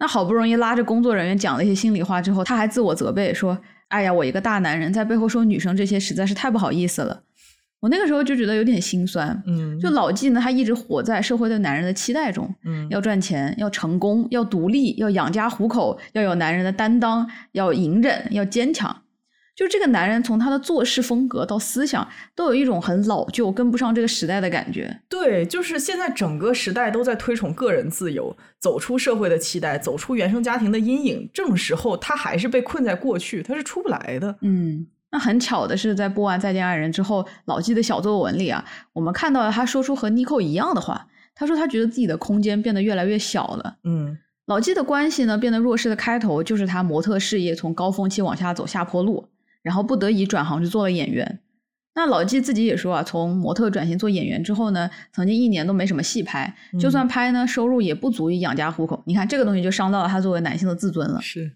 S1: 那好不容易拉着工作人员讲了一些心里话之后，他还自我责备说：“哎呀，我一个大男人在背后说女生这些，实在是太不好意思了。”我那个时候就觉得有点心酸。
S2: 嗯，
S1: 就老纪呢，他一直活在社会对男人的期待中，
S2: 嗯
S1: 要赚钱，要成功，要独立，要养家糊口，要有男人的担当，要隐忍，要坚强。就这个男人从他的做事风格到思想，都有一种很老旧、跟不上这个时代的感觉。
S2: 对，就是现在整个时代都在推崇个人自由，走出社会的期待，走出原生家庭的阴影。这种时候，他还是被困在过去，他是出不来的。
S1: 嗯，那很巧的是，在播完《再见爱人》之后，老纪的小作文里啊，我们看到了他说出和妮蔻一样的话。他说他觉得自己的空间变得越来越小了。
S2: 嗯
S1: 老纪的关系呢变得弱势的开头，就是他模特事业从高峰期往下走下坡路，然后不得已转行去做了演员。那老纪自己也说啊，从模特转型做演员之后呢，曾经一年都没什么戏拍，就算拍呢，收入也不足以养家糊口。你看这个东西就伤到了他作为男性的自尊了。
S2: 是，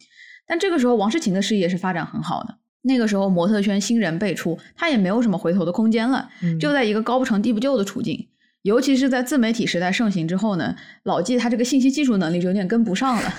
S1: 但这个时候，王诗晴的事业是发展很好的。那个时候，模特圈新人辈出，他也没有什么回头的空间了，
S2: 嗯
S1: 就在一个高不成低不就的处境。尤其是在自媒体时代盛行之后呢，老纪他这个信息技术能力就有点跟不上了，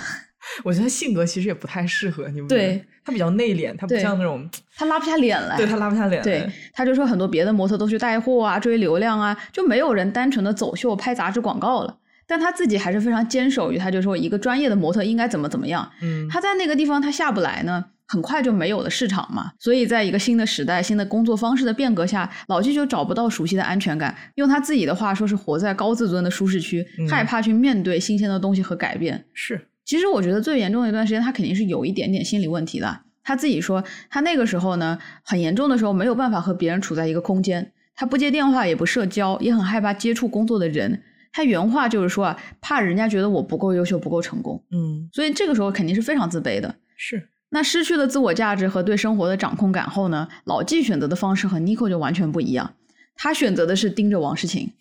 S2: 我觉得性格其实也不太适合，你们
S1: 对
S2: 他比较内敛，他不像那种
S1: 他拉不下脸来。
S2: 对他拉不下脸来。
S1: 对，他就说很多别的模特都去带货啊、追流量啊，就没有人单纯的走秀、拍杂志广告了。但他自己还是非常坚守于，他就说一个专业的模特应该怎么怎么样。
S2: 嗯，
S1: 他在那个地方他下不来呢，很快就没有了市场嘛。所以在一个新的时代、新的工作方式的变革下，老季就找不到熟悉的安全感。用他自己的话说，是活在高自尊的舒适区，
S2: 嗯
S1: 害怕去面对新鲜的东西和改变。
S2: 是，
S1: 其实我觉得最严重的一段时间，他肯定是有一点点心理问题的。他自己说，他那个时候呢，很严重的时候没有办法和别人处在一个空间，他不接电话，也不社交，也很害怕接触工作的人。他原话就是说啊，怕人家觉得我不够优秀、不够成功，
S2: 嗯，
S1: 所以这个时候肯定是非常自卑的。
S2: 是，
S1: 那失去了自我价值和对生活的掌控感后呢，老纪选择的方式和 n i c o 就完全不一样。他选择的是盯着王诗晴，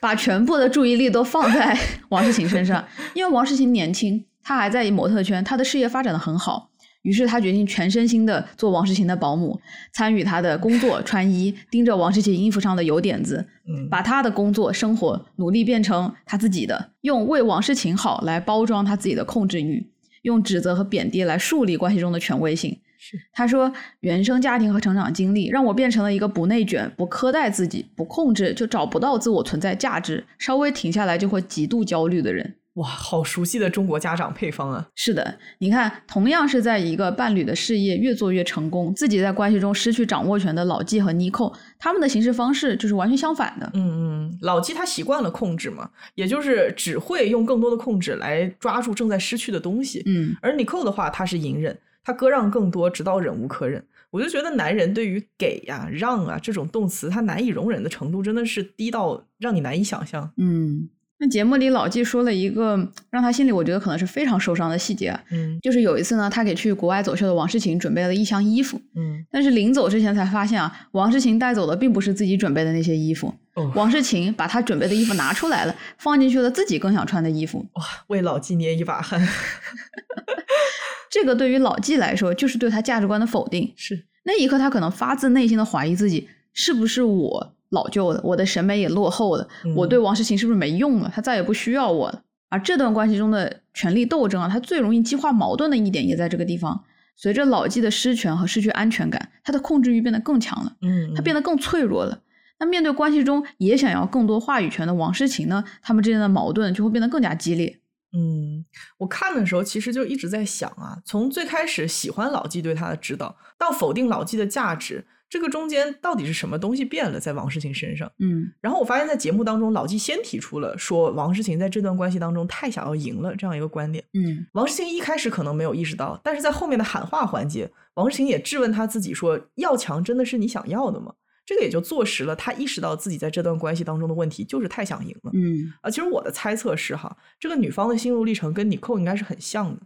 S1: 把全部的注意力都放在 [LAUGHS] 王诗晴身上，因为王诗晴年轻，她还在模特圈，她的事业发展的很好。于是他决定全身心的做王诗晴的保姆，参与她的工作、穿衣，盯着王诗晴衣服上的油点子，
S2: 嗯，
S1: 把他的工作生活努力变成他自己的，用为王诗晴好来包装他自己的控制欲，用指责和贬低来树立关系中的权威性。
S2: 是，
S1: 他说，原生家庭和成长经历让我变成了一个不内卷、不苛待自己、不控制就找不到自我存在价值，稍微停下来就会极度焦虑的人。
S2: 哇，好熟悉的中国家长配方啊！
S1: 是的，你看，同样是在一个伴侣的事业越做越成功，自己在关系中失去掌握权的老纪和妮蔻，他们的行事方式就是完全相反的。
S2: 嗯嗯，老纪他习惯了控制嘛，也就是只会用更多的控制来抓住正在失去的东西。
S1: 嗯，
S2: 而妮蔻的话，他是隐忍，他割让更多，直到忍无可忍。我就觉得男人对于给呀、让啊这种动词，他难以容忍的程度真的是低到让你难以想象。
S1: 嗯，那节目里老纪说了一个让他心里我觉得可能是非常受伤的细节啊，
S2: 嗯
S1: 就是有一次呢，他给去国外走秀的王诗晴准备了一箱衣服，
S2: 嗯，
S1: 但是临走之前才发现啊，王诗晴带走的并不是自己准备的那些衣服，
S2: 哦，
S1: 王诗晴把他准备的衣服拿出来了，放进去了自己更想穿的衣服。
S2: 哇，为老纪捏一把汗。[LAUGHS]
S1: 这个对于老纪来说，就是对他价值观的否定。
S2: 是，
S1: 那一刻，他可能发自内心的怀疑自己是不是我老旧了，我的审美也落后了，
S2: 嗯
S1: 我对王诗晴是不是没用了，他再也不需要我了。而这段关系中的权力斗争啊，它最容易激化矛盾的一点也在这个地方。随着老纪的失权和失去安全感，他的控制欲变得更强了，
S2: 嗯，
S1: 他变得更脆弱了。那面对关系中也想要更多话语权的王诗晴呢，他们之间的矛盾就会变得更加激烈。
S2: 嗯，我看的时候其实就一直在想啊，从最开始喜欢老纪对他的指导，到否定老纪的价值，这个中间到底是什么东西变了在王诗晴身上？
S1: 嗯
S2: 然后我发现，在节目当中，老纪先提出了说王诗晴在这段关系当中太想要赢了这样一个观点。
S1: 嗯
S2: 王诗晴一开始可能没有意识到，但是在后面的喊话环节，王诗晴也质问他自己说：“要强真的是你想要的吗？”这个也就坐实了他意识到自己在这段关系当中的问题就是太想赢了。
S1: 嗯
S2: 啊，其实我的猜测是哈，这个女方的心路历程跟尼寇应该是很像的。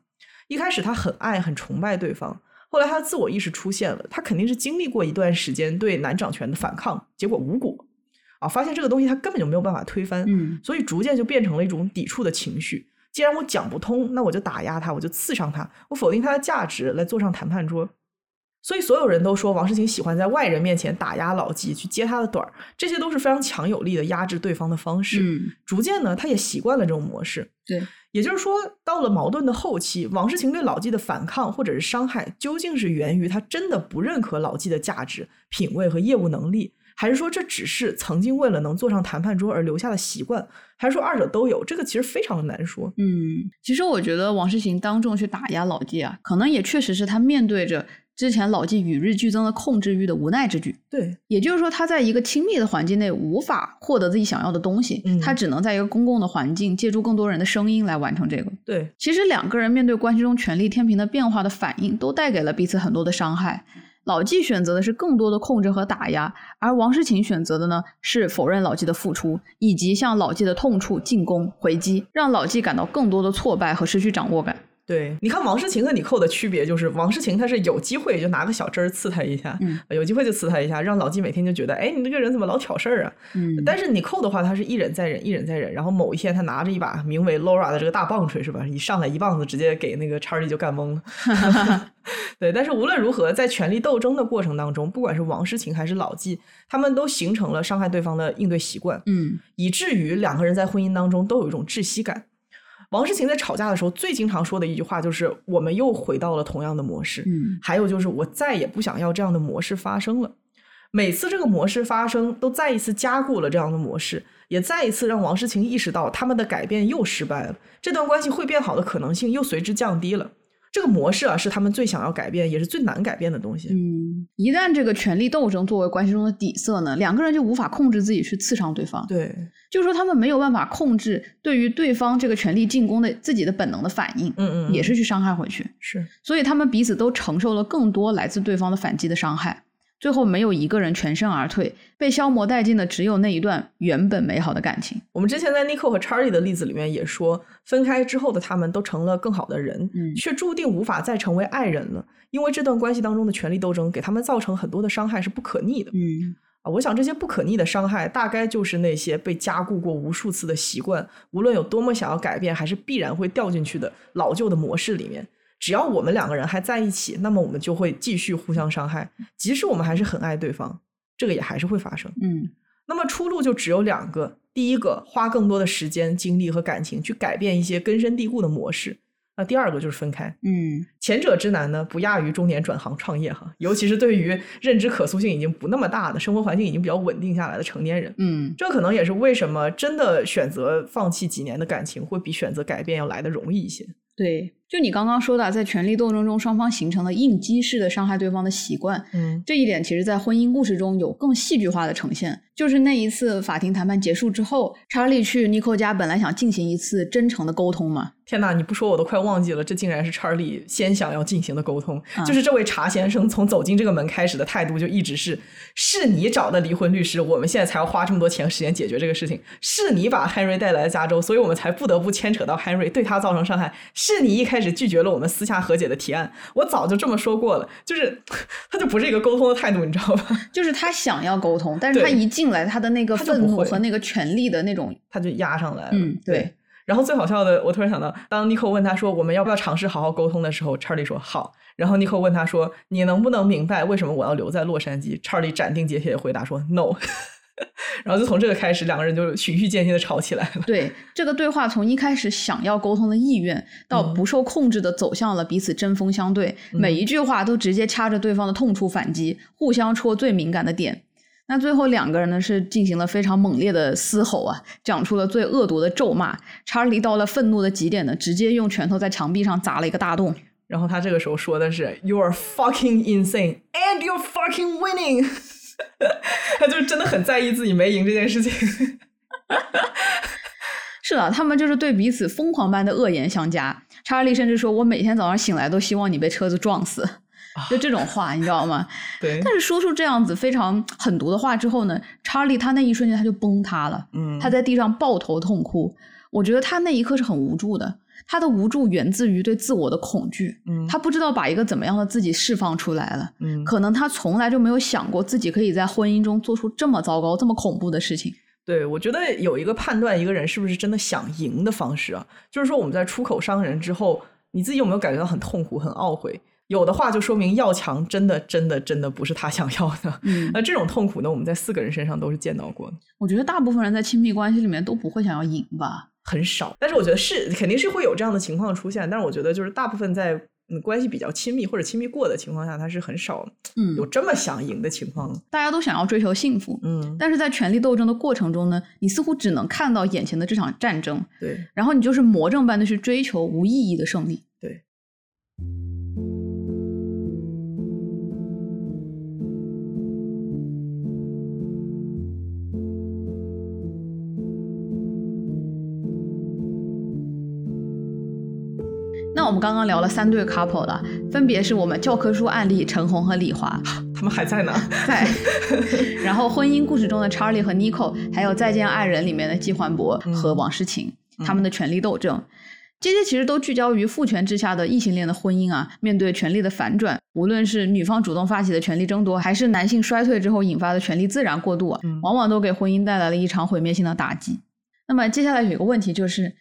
S2: 一开始她很爱、很崇拜对方，后来他的自我意识出现了，他肯定是经历过一段时间对男掌权的反抗，结果无果啊，发现这个东西他根本就没有办法推翻，
S1: 嗯
S2: 所以逐渐就变成了一种抵触的情绪。既然我讲不通，那我就打压他，我就刺伤他，我否定他的价值，来坐上谈判桌。所以所有人都说王世清喜欢在外人面前打压老纪，去揭他的短儿，这些都是非常强有力的压制对方的方式。
S1: 嗯，
S2: 逐渐呢，他也习惯了这种模式。
S1: 对，
S2: 也就是说，到了矛盾的后期，王诗晴对老纪的反抗或者是伤害，究竟是源于他真的不认可老纪的价值、品味和业务能力，还是说这只是曾经为了能坐上谈判桌而留下的习惯？还是说二者都有？这个其实非常的难说。
S1: 嗯，其实我觉得王世行当众去打压老纪啊，可能也确实是他面对着之前老纪与日俱增的控制欲的无奈之举。
S2: 对，
S1: 也就是说，他在一个亲密的环境内无法获得自己想要的东西，
S2: 嗯
S1: 他只能在一个公共的环境，借助更多人的声音来完成这个。
S2: 对，
S1: 其实两个人面对关系中权力天平的变化的反应，都带给了彼此很多的伤害。老纪选择的是更多的控制和打压，而王诗晴选择的呢是否认老纪的付出，以及向老纪的痛处进攻回击，让老纪感到更多的挫败和失去掌握感。
S2: 对，你看王诗晴和你寇的区别就是，王诗晴她是有机会就拿个小针儿刺他一下，
S1: 嗯
S2: 有机会就刺他一下，让老纪每天就觉得，哎，你这个人怎么老挑事儿啊？
S1: 嗯
S2: 但是你寇的话，他是一忍再忍，一忍再忍，然后某一天他拿着一把名为 Laura 的这个大棒槌，是吧？一上来一棒子直接给那个查理就干懵了。[LAUGHS] 对，但是无论如何，在权力斗争的过程当中，不管是王诗晴还是老纪，他们都形成了伤害对方的应对习惯，
S1: 嗯
S2: 以至于两个人在婚姻当中都有一种窒息感。王诗晴在吵架的时候最经常说的一句话就是：“我们又回到了同样的模式。”
S1: 嗯
S2: 还有就是我再也不想要这样的模式发生了。每次这个模式发生，都再一次加固了这样的模式，也再一次让王诗晴意识到他们的改变又失败了，这段关系会变好的可能性又随之降低了。这个模式啊，是他们最想要改变，也是最难改变的东西。
S1: 嗯，一旦这个权力斗争作为关系中的底色呢，两个人就无法控制自己去刺伤对方。
S2: 对，
S1: 就是说他们没有办法控制对于对方这个权力进攻的自己的本能的反应，
S2: 嗯嗯，
S1: 也是去伤害回去。
S2: 是，
S1: 所以他们彼此都承受了更多来自对方的反击的伤害，最后没有一个人全身而退，被消磨殆尽的只有那一段原本美好的感情。
S2: 我们之前在 Nico 和 Charlie 的例子里面也说，分开之后的他们都成了更好的人，
S1: 嗯
S2: 却注定无法再成为爱人了，因为这段关系当中的权力斗争给他们造成很多的伤害是不可逆的。
S1: 嗯
S2: 啊，我想这些不可逆的伤害，大概就是那些被加固过无数次的习惯，无论有多么想要改变，还是必然会掉进去的老旧的模式里面。只要我们两个人还在一起，那么我们就会继续互相伤害，即使我们还是很爱对方，这个也还是会发生。
S1: 嗯
S2: 那么出路就只有两个：第一个，花更多的时间、精力和感情去改变一些根深蒂固的模式；那第二个就是分开。
S1: 嗯
S2: 前者之难呢，不亚于中年转行创业哈，尤其是对于认知可塑性已经不那么大的、生活环境已经比较稳定下来的成年人。
S1: 嗯
S2: 这可能也是为什么真的选择放弃几年的感情，会比选择改变要来的容易一些。
S1: 对，就你刚刚说的，在权力斗争中，双方形成了应激式的伤害对方的习惯。
S2: 嗯
S1: 这一点其实，在婚姻故事中有更戏剧化的呈现。就是那一次法庭谈判结束之后，查理去尼寇家，本来想进行一次真诚的沟通嘛。
S2: 天哪，你不说我都快忘记了，这竟然是查理先想要进行的沟通。
S1: 啊
S2: 就是这位查先生从走进这个门开始的态度就一直是：是你找的离婚律师，我们现在才要花这么多钱和时间解决这个事情；是你把 Henry 带来了加州，所以我们才不得不牵扯到 Henry，对他造成伤害；是你一开始拒绝了我们私下和解的提案。我早就这么说过了，就是他就不是一个沟通的态度，你知道吧？[LAUGHS]
S1: 就是他想要沟通，但是他一进来，他的那个愤怒和那个权力的那种，
S2: 他就压上来了。
S1: 嗯对
S2: 然后最好笑的，我突然想到，当 Nico 问他说我们要不要尝试好好沟通的时候，Charlie 说好。然后 Nico 问他说你能不能明白为什么我要留在洛杉矶？Charlie 斩钉截铁的回答说 No。[LAUGHS] 然后就从这个开始，两个人就循序渐进的吵起来了。
S1: 对这个对话从一开始想要沟通的意愿，到
S2: 嗯
S1: 不受控制的走向了彼此针锋相对，每一句话都直接掐着对方的痛处反击，互相戳最敏感的点。那最后两个人呢是进行了非常猛烈的嘶吼啊，讲出了最恶毒的咒骂。查理到了愤怒的极点呢，直接用拳头在墙壁上砸了一个大洞。
S2: 然后他这个时候说的是 “You are fucking insane and you're fucking winning”，[LAUGHS] 他就是真的很在意自己没赢这件事情。[LAUGHS]
S1: 是的，他们就是对彼此疯狂般的恶言相加。查理甚至说：“我每天早上醒来都希望你被车子撞死。”就这种话，你知道吗？[LAUGHS]
S2: 对，
S1: 但是说出这样子非常狠毒的话之后呢，查理他那一瞬间他就崩塌了，
S2: 嗯，
S1: 他在地上抱头痛哭。我觉得他那一刻是很无助的，他的无助源自于对自我的恐惧，
S2: 嗯
S1: 他不知道把一个怎么样的自己释放出来了。
S2: 嗯
S1: 可能他从来就没有想过自己可以在婚姻中做出这么糟糕、这么恐怖的事情。
S2: 对，我觉得有一个判断一个人是不是真的想赢的方式啊，就是说我们在出口伤人之后，你自己有没有感觉到很痛苦、很懊悔？有的话，就说明要强真的、真的、真的不是他想要的。
S1: 嗯，
S2: 那这种痛苦呢，我们在四个人身上都是见到过的，
S1: 我觉得大部分人在亲密关系里面都不会想要赢吧。
S2: 很少。但是我觉得是肯定是会有这样的情况出现，但是我觉得就是大部分在嗯关系比较亲密或者亲密过的情况下，他是很少
S1: 嗯
S2: 有这么想赢的情况的。
S1: 大家都想要追求幸福，
S2: 嗯，
S1: 但是在权力斗争的过程中呢，你似乎只能看到眼前的这场战争，
S2: 对
S1: 然后你就是魔怔般的去追求无意义的胜利。
S2: 对。
S1: 我们刚刚聊了三对 couple 了，分别是我们教科书案例陈红和李华 [LAUGHS]
S2: 他们还在呢。[LAUGHS]
S1: 在，[LAUGHS] 然后婚姻故事中的 Charlie 和 Nico，还有《再见爱人》里面的季焕博和王诗晴，
S2: 嗯
S1: 他们的权力斗争。这些其实都聚焦于父权之下的异性恋的婚姻啊，面对权力的反转，无论是女方主动发起的权力争夺，还是男性衰退之后引发的权力自然过渡往往都给婚姻带来了一场毁灭性的打击。那么接下来有一个问题就是，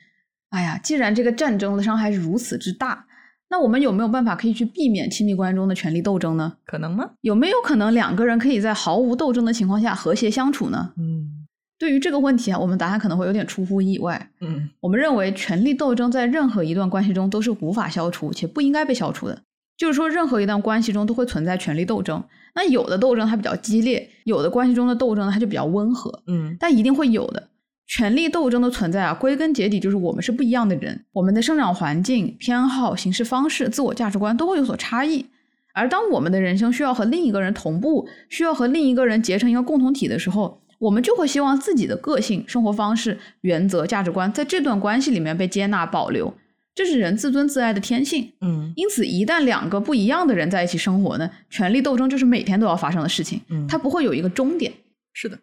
S1: 哎呀，既然这个战争的伤害是如此之大，那我们有没有办法可以去避免亲密关系中的权力斗争呢？
S2: 可能吗？
S1: 有没有可能两个人可以在毫无斗争的情况下和谐相处呢？
S2: 嗯
S1: 对于这个问题啊，我们答案可能会有点出乎意外。
S2: 嗯
S1: 我们认为权力斗争在任何一段关系中都是无法消除且不应该被消除的。就是说，任何一段关系中都会存在权力斗争。那有的斗争它比较激烈，有的关系中的斗争呢它就比较温和，
S2: 嗯
S1: 但一定会有的。权力斗争的存在啊，归根结底就是我们是不一样的人，我们的生长环境、偏好、行事方式、自我价值观都会有所差异。而当我们的人生需要和另一个人同步，需要和另一个人结成一个共同体的时候，我们就会希望自己的个性、生活方式、原则、价值观在这段关系里面被接纳、保留，这是人自尊自爱的天性。
S2: 嗯
S1: 因此，一旦两个不一样的人在一起生活呢，权力斗争就是每天都要发生的事情，
S2: 嗯
S1: 它不会有一个终点。
S2: 是的。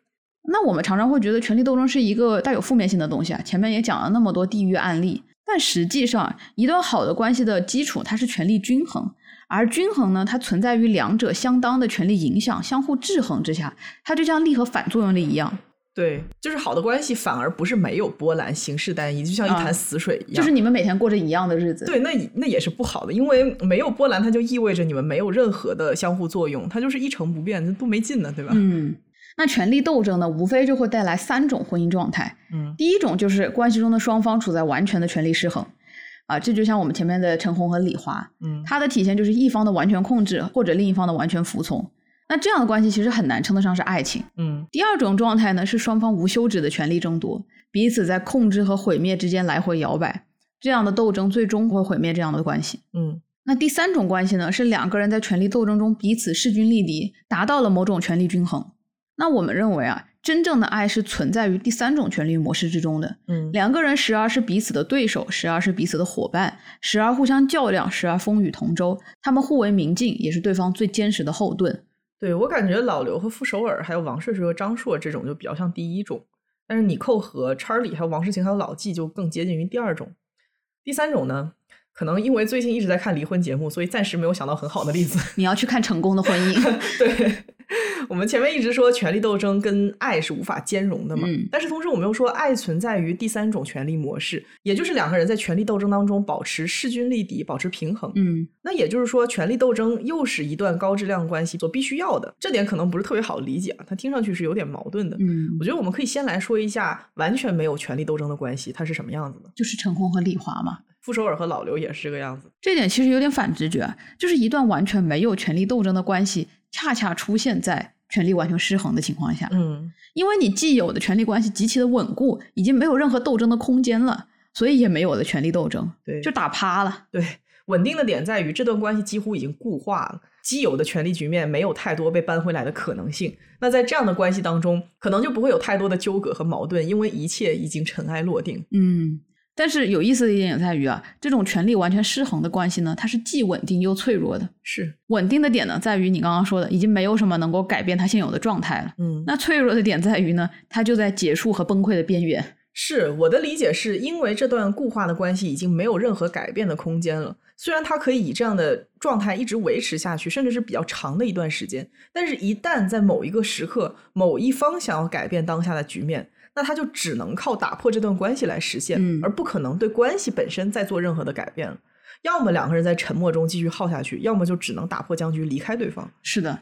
S1: 那我们常常会觉得权力斗争是一个带有负面性的东西啊，前面也讲了那么多地域案例，但实际上，一段好的关系的基础它是权力均衡，而均衡呢，它存在于两者相当的权力影响、相互制衡之下，它就像力和反作用力一样，
S2: 对，就是好的关系反而不是没有波澜、形式单一，就像一
S1: 啊
S2: 潭死水一样。
S1: 就是你们每天过着一样的日子。
S2: 对，那那也是不好的，因为没有波澜，它就意味着你们没有任何的相互作用，它就是一成不变，那多没劲呢，对吧？
S1: 嗯，那权力斗争呢，无非就会带来三种婚姻状态。
S2: 嗯
S1: 第一种就是关系中的双方处在完全的权力失衡，啊，这就像我们前面的陈红和李华，
S2: 嗯
S1: 它的体现就是一方的完全控制，或者另一方的完全服从。那这样的关系其实很难称得上是爱情。
S2: 嗯
S1: 第二种状态呢，是双方无休止的权力争夺，彼此在控制和毁灭之间来回摇摆，这样的斗争最终会毁灭这样的关系。
S2: 嗯
S1: 那第三种关系呢，是两个人在权力斗争中彼此势均力敌，达到了某种权力均衡。那我们认为啊，真正的爱是存在于第三种权力模式之中的。
S2: 嗯
S1: 两个人时而是彼此的对手，时而是彼此的伙伴，时而互相较量，时而风雨同舟。他们互为明镜，也是对方最坚实的后盾。
S2: 对我感觉老刘和傅首尔，还有王睡睡和张硕这种就比较像第一种，但是你寇和查理还有王世晴还有老纪就更接近于第二种。第三种呢，可能因为最近一直在看离婚节目，所以暂时没有想到很好的例子。
S1: 你要去看成功的婚姻，[LAUGHS]
S2: 对，我们前面一直说权力斗争跟爱是无法兼容的嘛，
S1: 嗯
S2: 但是同时我们又说爱存在于第三种权力模式，也就是两个人在权力斗争当中保持势均力敌，保持平衡。
S1: 嗯
S2: 那也就是说，权力斗争又是一段高质量关系所必须要的，这点可能不是特别好理解啊，它听上去是有点矛盾的。
S1: 嗯
S2: 我，觉得我们可以先来说一下完全没有权力斗争的关系，它是什么样子的。
S1: 就是陈红和李华嘛。
S2: 傅首尔和老刘也是这个样子。
S1: 这点其实有点反直觉啊，就是一段完全没有权力斗争的关系，恰恰出现在权力完全失衡的情况下。
S2: 嗯，
S1: 因为你既有的权力关系极其的稳固，已经没有任何斗争的空间了，所以也没有了权力斗争，
S2: 对，
S1: 就打趴了。
S2: 对，稳定的点在于这段关系几乎已经固化了，既有的权力局面没有太多被扳回来的可能性。那在这样的关系当中，可能就不会有太多的纠葛和矛盾，因为一切已经尘埃落定。
S1: 嗯，但是有意思的一点也在于啊，这种权力完全失衡的关系呢，它是既稳定又脆弱的。
S2: 是，
S1: 稳定的点呢，在于你刚刚说的，已经没有什么能够改变它现有的状态了。
S2: 嗯，
S1: 那脆弱的点在于呢，它就在结束和崩溃的边缘。
S2: 是我的理解是因为这段固化的关系已经没有任何改变的空间了。虽然它可以以这样的状态一直维持下去，甚至是比较长的一段时间，但是一旦在某一个时刻，某一方想要改变当下的局面，那他就只能靠打破这段关系来实现，
S1: 嗯
S2: 而不可能对关系本身再做任何的改变了。要么两个人在沉默中继续耗下去，要么就只能打破僵局离开对方。
S1: 是的，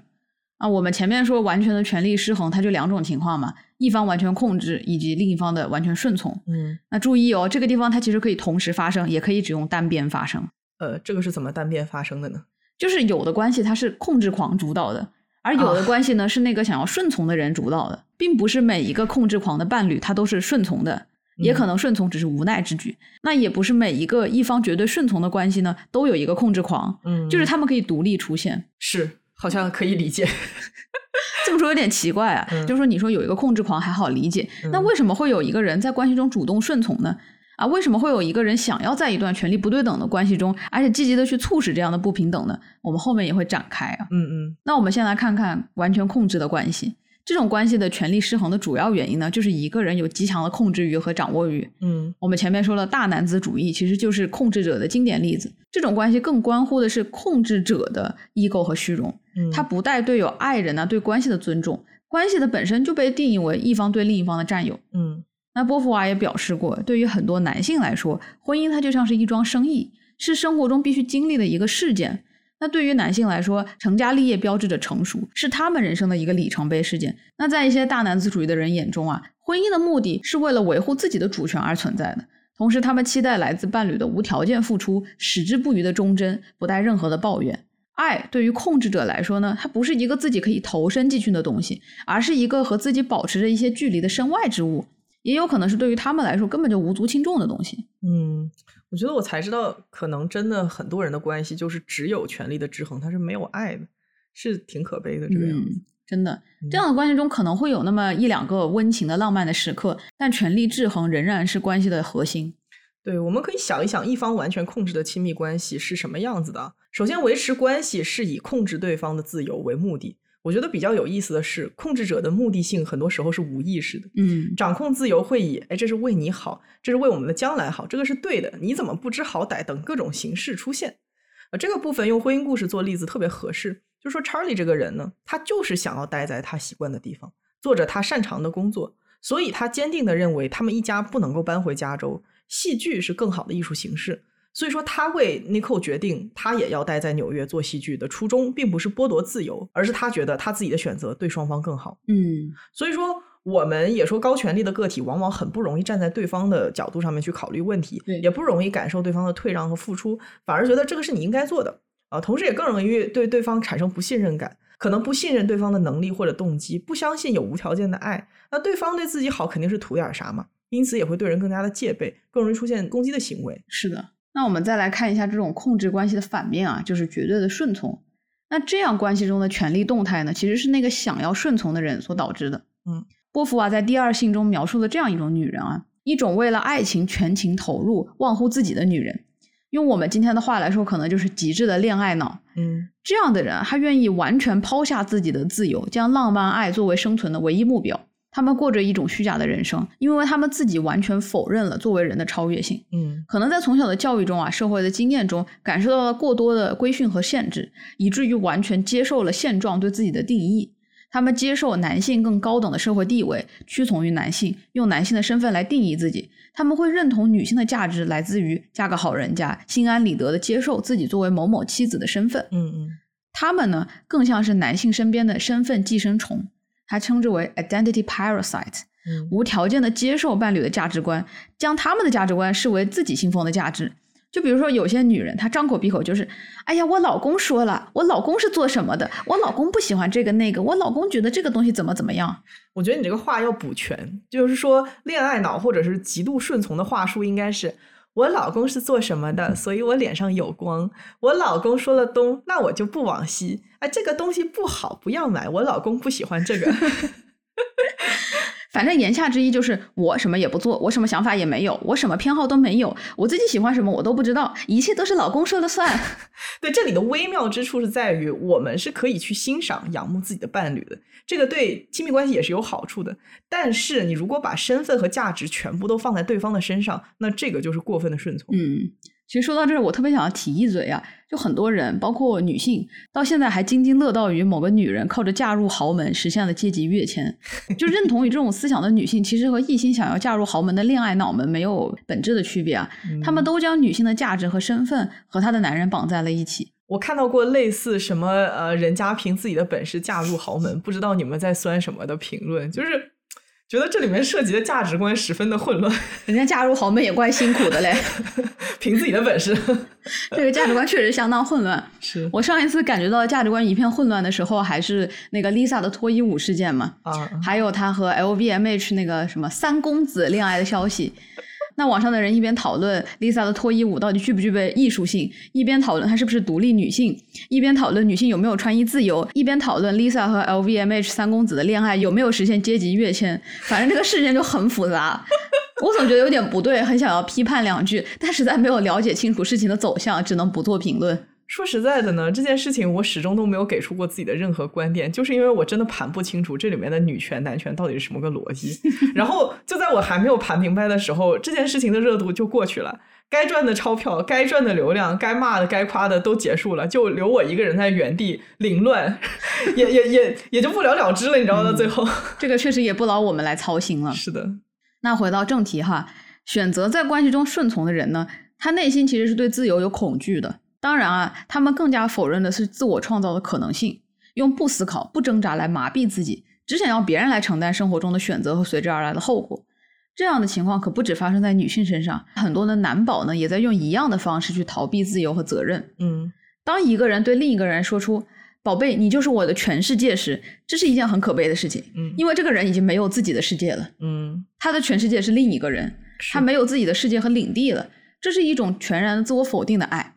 S1: 啊，我们前面说完全的权力失衡，它就两种情况嘛，一方完全控制，以及另一方的完全顺从。
S2: 嗯
S1: 那注意哦，这个地方它其实可以同时发生，也可以只用单边发生。
S2: 呃，这个是怎么单边发生的呢？
S1: 就是有的关系它是控制狂主导的，而有的关系呢是那个想要顺从的人主导的，并不是每一个控制狂的伴侣他都是顺从的，也可能顺从只是无奈之举。那也不是每一个一方绝对顺从的关系呢都有一个控制狂，
S2: 嗯，
S1: 就是他们可以独立出现。
S2: 是，好像可以理解。[LAUGHS]
S1: 这么说有点奇怪啊，就是说你说有一个控制狂还好理解，那为什么会有一个人在关系中主动顺从呢？啊，为什么会有一个人想要在一段权力不对等的关系中，而且积极的去促使这样的不平等呢？我们后面也会展开啊。
S2: 嗯嗯。
S1: 那我们先来看看完全控制的关系，这种关系的权力失衡的主要原因呢，就是一个人有极强的控制欲和掌握欲。
S2: 嗯，
S1: 我们前面说了大男子主义，其实就是控制者的经典例子。这种关系更关乎的是控制者的 ego 和虚荣，嗯，他不带对有爱人啊对关系的尊重，关系的本身就被定义为一方对另一方的占有。
S2: 嗯。
S1: 那波伏娃也表示过，对于很多男性来说，婚姻它就像是一桩生意，是生活中必须经历的一个事件。那对于男性来说，成家立业标志着成熟，是他们人生的一个里程碑事件。那在一些大男子主义的人眼中啊，婚姻的目的是为了维护自己的主权而存在的，同时他们期待来自伴侣的无条件付出、矢志不渝的忠贞，不带任何的抱怨。爱对于控制者来说呢，它不是一个自己可以投身进去的东西，而是一个和自己保持着一些距离的身外之物。也有可能是对于他们来说根本就无足轻重的东西。
S2: 嗯，我觉得我才知道，可能真的很多人的关系就是只有权力的制衡，它是没有爱的，是挺可悲的这个样子。
S1: 真的，这样的关系中可能会有那么一两个温情的浪漫的时刻，但权力制衡仍然是关系的核心。
S2: 对，我们可以想一想，一方完全控制的亲密关系是什么样子的？首先，维持关系是以控制对方的自由为目的。我觉得比较有意思的是，控制者的目的性很多时候是无意识的。
S1: 嗯，
S2: 掌控自由会以“哎，这是为你好，这是为我们的将来好，这个是对的，你怎么不知好歹”等各种形式出现。呃，这个部分用婚姻故事做例子特别合适。就说查理这个人呢，他就是想要待在他习惯的地方，做着他擅长的工作，所以他坚定的认为他们一家不能够搬回加州，戏剧是更好的艺术形式。所以说，他为 Nicole 决定他也要待在纽约做戏剧的初衷，并不是剥夺自由，而是他觉得他自己的选择对双方更好。
S1: 嗯，
S2: 所以说，我们也说高权力的个体往往很不容易站在对方的角度上面去考虑问题，也不容易感受对方的退让和付出，反而觉得这个是你应该做的啊。同时，也更容易对对方产生不信任感，可能不信任对方的能力或者动机，不相信有无条件的爱。那对方对自己好，肯定是图点啥嘛？因此也会对人更加的戒备，更容易出现攻击的行为。
S1: 是的。那我们再来看一下这种控制关系的反面啊，就是绝对的顺从。那这样关系中的权力动态呢，其实是那个想要顺从的人所导致的。
S2: 嗯，
S1: 波伏娃在第二性中描述了这样一种女人啊，一种为了爱情全情投入、忘乎自己的女人。用我们今天的话来说，可能就是极致的恋爱脑。
S2: 嗯，
S1: 这样的人，他愿意完全抛下自己的自由，将浪漫爱作为生存的唯一目标。他们过着一种虚假的人生，因为他们自己完全否认了作为人的超越性。
S2: 嗯，
S1: 可能在从小的教育中啊，社会的经验中，感受到了过多的规训和限制，以至于完全接受了现状对自己的定义。他们接受男性更高等的社会地位，屈从于男性，用男性的身份来定义自己。他们会认同女性的价值来自于嫁个好人家，心安理得的接受自己作为某某妻子的身份。
S2: 嗯嗯，
S1: 他们呢，更像是男性身边的身份寄生虫。他称之为 identity parasite，无条件的接受伴侣的价值观，将他们的价值观视为自己信奉的价值。就比如说，有些女人她张口闭口就是：“哎呀，我老公说了，我老公是做什么的，我老公不喜欢这个那个，我老公觉得这个东西怎么怎么样。”
S2: 我觉得你这个话要补全，就是说恋爱脑或者是极度顺从的话术应该是：我老公是做什么的，所以我脸上有光。我老公说了东，那我就不往西。哎，这个东西不好，不要买。我老公不喜欢这个。[LAUGHS]
S1: 反正言下之意就是我什么也不做，我什么想法也没有，我什么偏好都没有，我自己喜欢什么我都不知道，一切都是老公说了算。[LAUGHS]
S2: 对，这里的微妙之处是在于，我们是可以去欣赏、仰慕自己的伴侣的，这个对亲密关系也是有好处的。但是，你如果把身份和价值全部都放在对方的身上，那这个就是过分的顺从。
S1: 嗯。其实说到这儿，我特别想要提一嘴啊，就很多人，包括女性，到现在还津津乐道于某个女人靠着嫁入豪门实现了阶级跃迁，[LAUGHS] 就认同于这种思想的女性，其实和一心想要嫁入豪门的恋爱脑们没有本质的区别啊。他们都将女性的价值和身份和她的男人绑在了一起。
S2: 我看到过类似什么呃，人家凭自己的本事嫁入豪门，不知道你们在酸什么的评论，就是觉得这里面涉及的价值观十分的混乱。
S1: 人家嫁入豪门也怪辛苦的嘞，[LAUGHS]
S2: 凭自己的本事。
S1: 这个价值观确实相当混乱。[LAUGHS]
S2: 是
S1: 我上一次感觉到价值观一片混乱的时候，还是那个 Lisa 的脱衣舞事件嘛，
S2: 啊，
S1: 还有她和 LVMH 那个什么三公子恋爱的消息。那网上的人一边讨论 Lisa 的脱衣舞到底具不具备艺术性，一边讨论她是不是独立女性，一边讨论女性有没有穿衣自由，一边讨论 Lisa 和 LVMH 三公子的恋爱有没有实现阶级跃迁。反正这个事件就很复杂，我总觉得有点不对，很想要批判两句，但实在没有了解清楚事情的走向，只能不做评论。
S2: 说实在的呢，这件事情我始终都没有给出过自己的任何观点，就是因为我真的盘不清楚这里面的女权男权到底是什么个逻辑。[LAUGHS] 然后就在我还没有盘明白的时候，这件事情的热度就过去了，该赚的钞票、该赚的流量、该骂的、该夸的都结束了，就留我一个人在原地凌乱，[LAUGHS] 也也也也就不了了之了，你知道吗？到最后，
S1: 这个确实也不劳我们来操心了。[LAUGHS]
S2: 是的，
S1: 那回到正题哈，选择在关系中顺从的人呢，他内心其实是对自由有恐惧的。当然啊，他们更加否认的是自我创造的可能性，用不思考、不挣扎来麻痹自己，只想要别人来承担生活中的选择和随之而来的后果。这样的情况可不止发生在女性身上，很多的男宝呢也在用一样的方式去逃避自由和责任。
S2: 嗯，
S1: 当一个人对另一个人说出“宝贝，你就是我的全世界”时，这是一件很可悲的事情。
S2: 嗯
S1: 因为这个人已经没有自己的世界了，
S2: 嗯，
S1: 他的全世界是另一个人，他没有自己的世界和领地了。这是一种全然的自我否定的爱。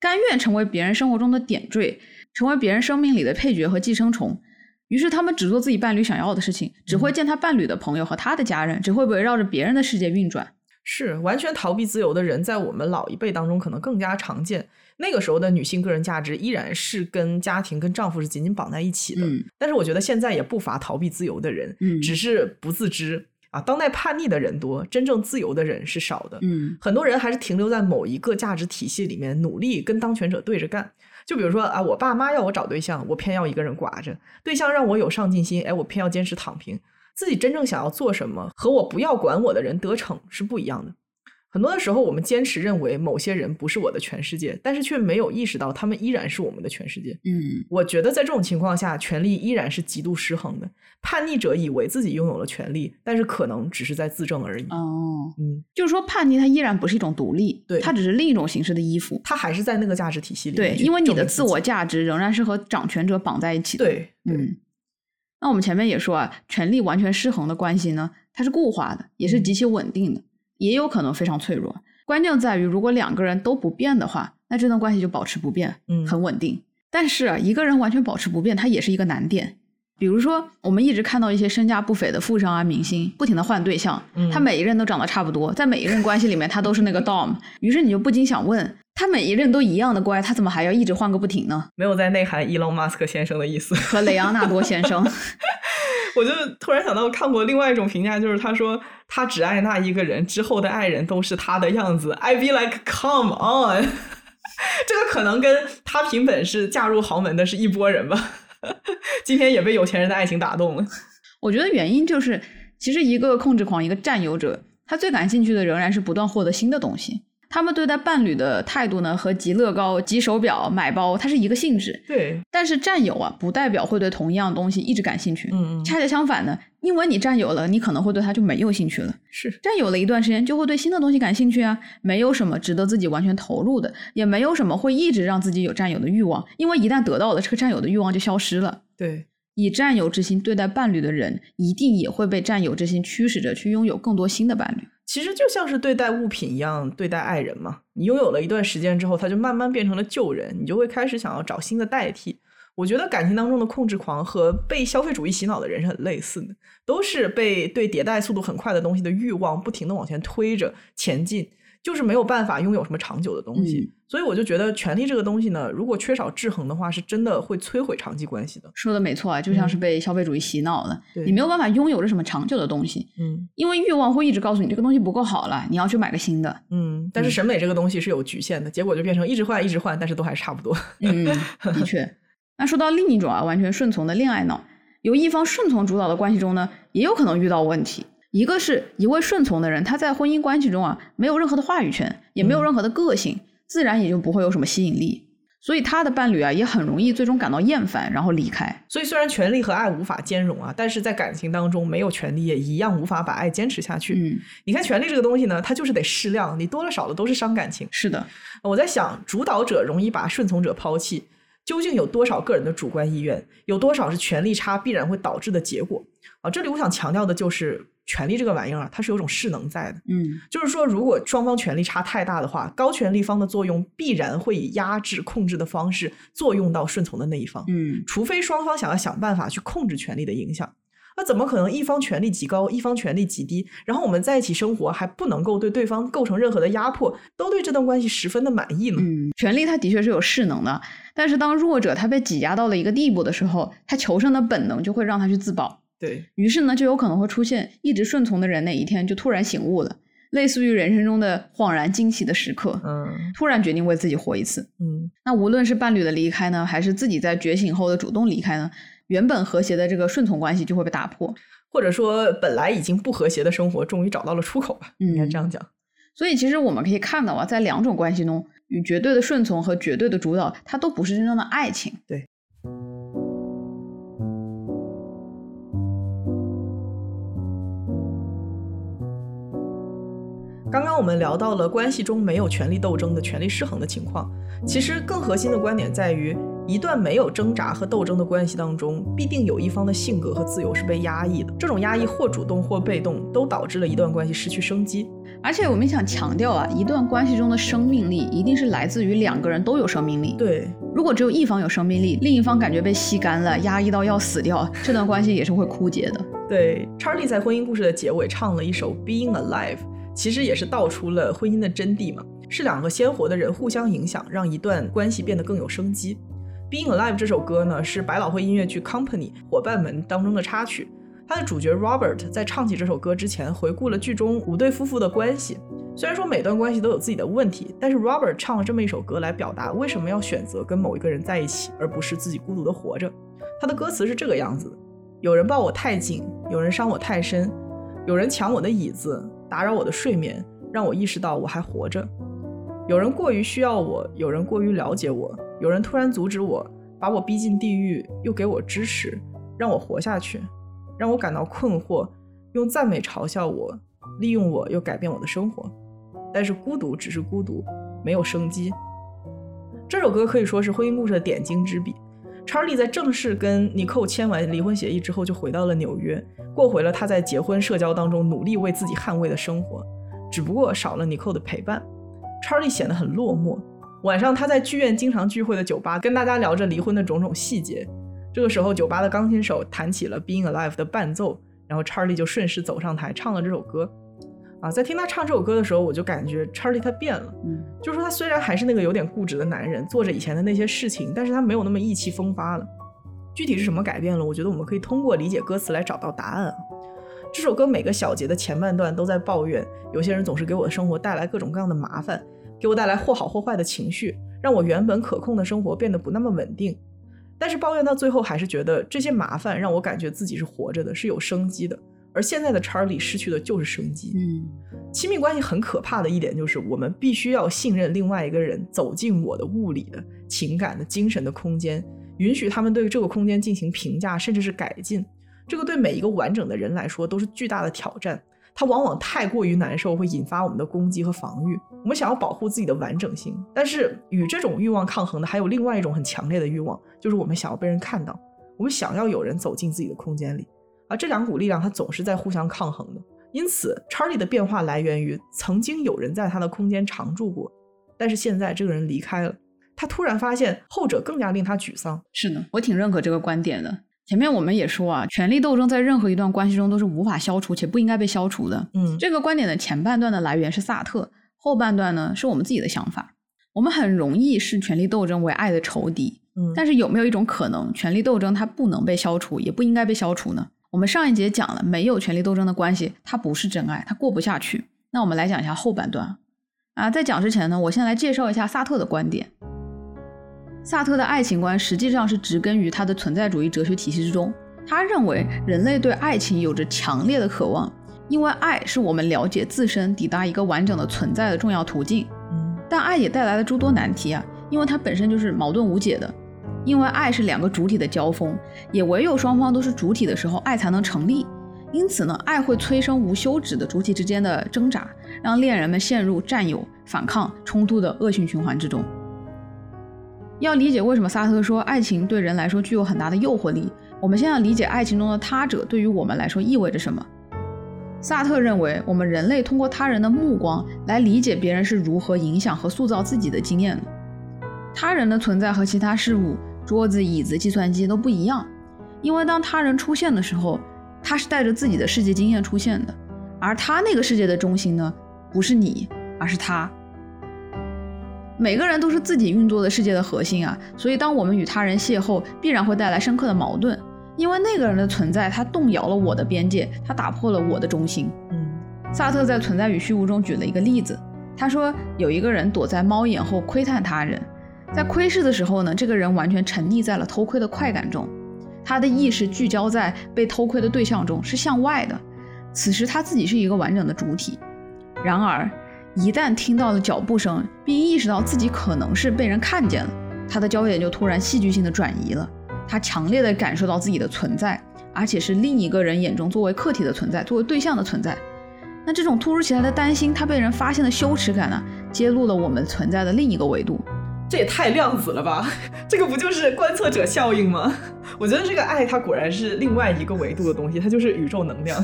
S1: 甘愿成为别人生活中的点缀，成为别人生命里的配角和寄生虫。于是他们只做自己伴侣想要的事情，只会见他伴侣的朋友和他的家人，只会围绕着别人的世界运转。
S2: 是完全逃避自由的人，在我们老一辈当中可能更加常见。那个时候的女性个人价值依然是跟家庭、跟丈夫是紧紧绑在一起的。
S1: 嗯
S2: 但是我觉得现在也不乏逃避自由的人，
S1: 嗯
S2: 只是不自知啊。当代叛逆的人多，真正自由的人是少的。
S1: 嗯
S2: 很多人还是停留在某一个价值体系里面，努力跟当权者对着干。就比如说啊，我爸妈要我找对象，我偏要一个人寡着；对象让我有上进心，哎，我偏要坚持躺平。自己真正想要做什么，和我不要管我的人得逞是不一样的。很多的时候，我们坚持认为某些人不是我的全世界，但是却没有意识到他们依然是我们的全世界。
S1: 嗯
S2: 我觉得在这种情况下，权力依然是极度失衡的。叛逆者以为自己拥有了权利，但是可能只是在自证而已。
S1: 哦，
S2: 嗯，
S1: 就是说叛逆它依然不是一种独立，
S2: 对
S1: 它只是另一种形式的依附。
S2: 它还是在那个价值体系里
S1: 对因为你的自我价值仍然是和掌权者绑在一起的。
S2: 对，对
S1: 嗯，那我们前面也说啊，权力完全失衡的关系呢，它是固化的，也是极其稳定的，也有可能非常脆弱。关键在于，如果两个人都不变的话，那这段关系就保持不变，
S2: 嗯
S1: 很稳定。但是啊，一个人完全保持不变，它也是一个难点。比如说，我们一直看到一些身价不菲的富商啊、明星，不停的换对象，
S2: 嗯
S1: 他每一任都长得差不多，在每一任关系里面，他都是那个 dom。于是你就不禁想问，他每一任都一样的乖，他怎么还要一直换个不停呢？
S2: 没有在内涵伊隆马斯克先生的意思。
S1: 和雷昂纳多先生，[LAUGHS]
S2: 我就突然想到，看过另外一种评价，就是他说他只爱那一个人，之后的爱人都是他的样子。I be like, come on，[LAUGHS] 这个可能跟他凭本事嫁入豪门的是一拨人吧。[LAUGHS] 今天也被有钱人的爱情打动了。
S1: 我觉得原因就是，其实一个控制狂，一个占有者，他最感兴趣的仍然是不断获得新的东西。他们对待伴侣的态度呢，和集乐高、集手表、买包，它是一个性质。
S2: 对，
S1: 但是占有啊，不代表会对同一样东西一直感兴趣。
S2: 嗯嗯，
S1: 恰恰相反呢，因为你占有了，你可能会对它就没有兴趣了。
S2: 是
S1: 占有了一段时间，就会对新的东西感兴趣啊。没有什么值得自己完全投入的，也没有什么会一直让自己有占有的欲望，因为一旦得到了，这个占有的欲望就消失了。
S2: 对，
S1: 以占有之心对待伴侣的人，一定也会被占有之心驱使着去拥有更多新的伴侣。
S2: 其实就像是对待物品一样对待爱人嘛。你拥有了一段时间之后，他就慢慢变成了旧人，你就会开始想要找新的代替。我觉得感情当中的控制狂和被消费主义洗脑的人是很类似的，都是被对迭代速度很快的东西的欲望不停的往前推着前进，就是没有办法拥有什么长久的东西。
S1: 嗯
S2: 所以我就觉得权力这个东西呢，如果缺少制衡的话，是真的会摧毁长期关系的。
S1: 说的没错啊，就像是被消费主义洗脑了，
S2: 对
S1: 你没有办法拥有着什么长久的东西，
S2: 嗯
S1: 因为欲望会一直告诉你这个东西不够好了，你要去买个新的。
S2: 嗯，但是审美这个东西是有局限的，结果就变成一直换一直换，但是都还差不多。
S1: 嗯，[LAUGHS] 的确。那说到另一种啊，完全顺从的恋爱脑，由一方顺从主导的关系中呢，也有可能遇到问题。一个是一位顺从的人，他在婚姻关系中啊，没有任何的话语权，也没有
S2: 嗯
S1: 任何的个性，自然也就不会有什么吸引力。所以他的伴侣啊也很容易最终感到厌烦，然后离开。
S2: 所以虽然权力和爱无法兼容啊，但是在感情当中没有权力也一样无法把爱坚持下去。
S1: 嗯，
S2: 你看权力这个东西呢，它就是得适量，你多了少了都是伤感情。
S1: 是的，
S2: 我在想，主导者容易把顺从者抛弃，究竟有多少个人的主观意愿，有多少是权力差必然会导致的结果啊？这里我想强调的就是。权力这个玩意儿啊，它是有种势能在的。
S1: 嗯，
S2: 就是说，如果双方权力差太大的话，高权力方的作用必然会以压制、控制的方式作用到顺从的那一方。
S1: 嗯，
S2: 除非双方想要想办法去控制权力的影响，那怎么可能一方权力极高，一方权力极低？然后我们在一起生活还不能够对对方构成任何的压迫，都对这段关系十分的满意呢？
S1: 嗯，权力它的确是有势能的，但是当弱者他被挤压到了一个地步的时候，他求生的本能就会让他去自保。
S2: 对
S1: 于是呢，就有可能会出现一直顺从的人哪一天就突然醒悟了，类似于人生中的恍然惊喜的时刻，
S2: 嗯，
S1: 突然决定为自己活一次，
S2: 嗯，
S1: 那无论是伴侣的离开呢，还是自己在觉醒后的主动离开呢，原本和谐的这个顺从关系就会被打破，
S2: 或者说本来已经不和谐的生活终于找到了出口吧，应该这样讲。
S1: 所以其实我们可以看到啊，在两种关系中，与绝对的顺从和绝对的主导，它都不是真正的爱情，
S2: 对。刚刚我们聊到了关系中没有权力斗争的权力失衡的情况，其实更核心的观点在于，一段没有挣扎和斗争的关系当中，必定有一方的性格和自由是被压抑的。这种压抑或主动或被动，都导致了一段关系失去生机。
S1: 而且我们想强调啊，一段关系中的生命力一定是来自于两个人都有生命力。
S2: 对，
S1: 如果只有一方有生命力，另一方感觉被吸干了，压抑到要死掉，这段关系也是会枯竭的。
S2: 对，查理在婚姻故事的结尾唱了一首《Being Alive》。其实也是道出了婚姻的真谛嘛，是两个鲜活的人互相影响，让一段关系变得更有生机。Being Alive 这首歌呢，是百老汇音乐剧 Company 伙伴们当中的插曲。它的主角 Robert 在唱起这首歌之前，回顾了剧中五对夫妇的关系。虽然说每段关系都有自己的问题，但是 Robert 唱了这么一首歌来表达为什么要选择跟某一个人在一起，而不是自己孤独的活着。他的歌词是这个样子的：有人抱我太紧，有人伤我太深，有人抢我的椅子。打扰我的睡眠，让我意识到我还活着。有人过于需要我，有人过于了解我，有人突然阻止我，把我逼进地狱，又给我支持，让我活下去，让我感到困惑，用赞美嘲笑我，利用我又改变我的生活。但是孤独只是孤独，没有生机。这首歌可以说是婚姻故事的点睛之笔。查理在正式跟尼寇签完离婚协议之后，就回到了纽约，过回了他在结婚社交当中努力为自己捍卫的生活。只不过少了尼寇的陪伴，查理显得很落寞。晚上，他在剧院经常聚会的酒吧，跟大家聊着离婚的种种细节。这个时候，酒吧的钢琴手弹起了《Being Alive》的伴奏，然后查理就顺势走上台唱了这首歌。啊，在听他唱这首歌的时候，我就感觉 Charlie 他变了。
S1: 嗯，
S2: 就是说他虽然还是那个有点固执的男人，做着以前的那些事情，但是他没有那么意气风发了。具体是什么改变了？我觉得我们可以通过理解歌词来找到答案。这首歌每个小节的前半段都在抱怨，有些人总是给我的生活带来各种各样的麻烦，给我带来或好或坏的情绪，让我原本可控的生活变得不那么稳定。但是抱怨到最后，还是觉得这些麻烦让我感觉自己是活着的，是有生机的。而现在的查理失去的就是生机。
S1: 嗯，
S2: 亲密关系很可怕的一点就是，我们必须要信任另外一个人走进我的物理的、情感的、精神的空间，允许他们对这个空间进行评价，甚至是改进。这个对每一个完整的人来说都是巨大的挑战。它往往太过于难受，会引发我们的攻击和防御。我们想要保护自己的完整性，但是与这种欲望抗衡的还有另外一种很强烈的欲望，就是我们想要被人看到，我们想要有人走进自己的空间里。而这两股力量，它总是在互相抗衡的。因此，查理的变化来源于曾经有人在他的空间常住过，但是现在这个人离开了，他突然发现后者更加令他沮丧。
S1: 是的，我挺认可这个观点的。前面我们也说啊，权力斗争在任何一段关系中都是无法消除且不应该被消除的。
S2: 嗯，
S1: 这个观点的前半段的来源是萨特，后半段呢是我们自己的想法。我们很容易视权力斗争为爱的仇敌。
S2: 嗯，
S1: 但是有没有一种可能，权力斗争它不能被消除，也不应该被消除呢？我们上一节讲了，没有权力斗争的关系，它不是真爱，它过不下去。那我们来讲一下后半段啊。在讲之前呢，我先来介绍一下萨特的观点。萨特的爱情观实际上是植根于他的存在主义哲学体系之中。他认为人类对爱情有着强烈的渴望，因为爱是我们了解自身、抵达一个完整的存在的重要途径。
S2: 嗯，
S1: 但爱也带来了诸多难题啊。因为它本身就是矛盾无解的。因为爱是两个主体的交锋，也唯有双方都是主体的时候，爱才能成立。因此呢，爱会催生无休止的主体之间的挣扎，让恋人们陷入占有、反抗、冲突的恶性循环之中。要理解为什么萨特说爱情对人来说具有很大的诱惑力，我们先要理解爱情中的他者对于我们来说意味着什么。萨特认为，我们人类通过他人的目光来理解别人是如何影响和塑造自己的经验的。他人的存在和其他事物，桌子、椅子、计算机都不一样，因为当他人出现的时候，他是带着自己的世界经验出现的，而他那个世界的中心呢，不是你，而是他。每个人都是自己运作的世界的核心啊，所以当我们与他人邂逅，必然会带来深刻的矛盾。因为那个人的存在，他动摇了我的边界，他打破了我的中心。
S2: 嗯，
S1: 萨特在《存在与虚无》中举了一个例子，他说有一个人躲在猫眼后窥探他人，在窥视的时候呢，这个人完全沉溺在了偷窥的快感中，他的意识聚焦在被偷窥的对象中，是向外的。此时他自己是一个完整的主体。然而，一旦听到了脚步声，并意识到自己可能是被人看见了，他的焦点就突然戏剧性的转移了。他强烈的感受到自己的存在，而且是另一个人眼中作为客体的存在，作为对象的存在。那这种突如其来的担心，他被人发现的羞耻感呢，揭露了我们存在的另一个维度。
S2: 这也太量子了吧！[LAUGHS] 这个不就是观测者效应吗？[LAUGHS] 我觉得这个爱，它果然是另外一个维度的东西，它就是宇宙能量。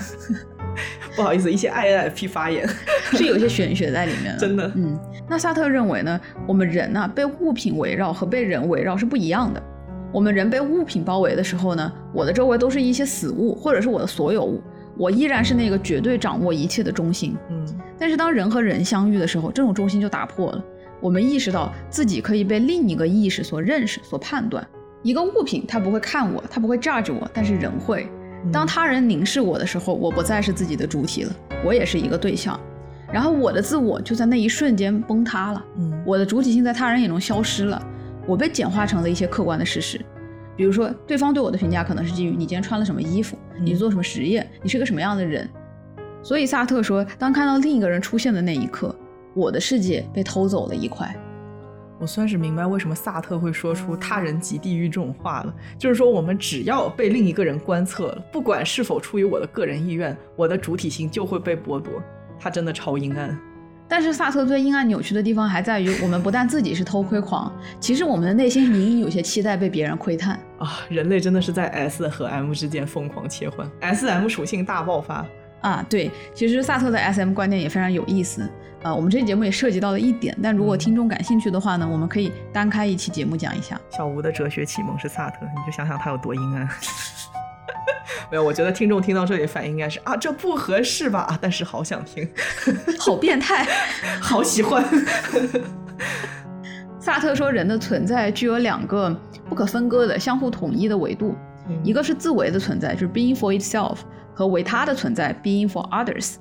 S2: [LAUGHS] 不好意思，一些 INFP 发言
S1: 是有些玄学在里面。
S2: 真的，
S1: 嗯。那萨特认为呢，我们人呢，被物品围绕和被人围绕是不一样的。我们人被物品包围的时候呢，我的周围都是一些死物，或者是我的所有物，我依然是那个绝对掌握一切的中心。
S2: 嗯，
S1: 但是当人和人相遇的时候，这种中心就打破了。我们意识到自己可以被另一个意识所认识、所判断。一个物品它不会看我，它不会 judge 我，但是人会。当他人凝视我的时候，我不再是自己的主体了，我也是一个对象。然后我的自我就在那一瞬间崩塌了。
S2: 嗯，
S1: 我的主体性在他人眼中消失了。我被简化成了一些客观的事实，比如说，对方对我的评价可能是基于你今天穿了什么衣服，你做什么实验，你是个什么样的人。所以萨特说，当看到另一个人出现的那一刻，我的世界被偷走了一块。
S2: 我算是明白为什么萨特会说出“他人即地狱”这种话了，就是说，我们只要被另一个人观测了，不管是否出于我的个人意愿，我的主体性就会被剥夺。他真的超阴暗。
S1: 但是萨特最阴暗扭曲的地方还在于，我们不但自己是偷窥狂，其实我们的内心隐隐有些期待被别人窥探
S2: 啊！人类真的是在 S 和 M 之间疯狂切换，S M 属性大爆发
S1: 啊！对，其实萨特的 S M 观点也非常有意思啊。我们这期节目也涉及到了一点，但如果听众感兴趣的话呢，我们可以单开一期节目讲一下。
S2: 小吴的哲学启蒙是萨特，你就想想他有多阴暗。[LAUGHS] 没有，我觉得听众听到这里反应应该是啊，这不合适吧？但是好想听，
S1: 好变态，[LAUGHS]
S2: 好喜欢。
S1: 萨特说，人的存在具有两个不可分割的、相互统一的维度，一个是自为的存在，就是 being for itself，和为他的存在 being for others。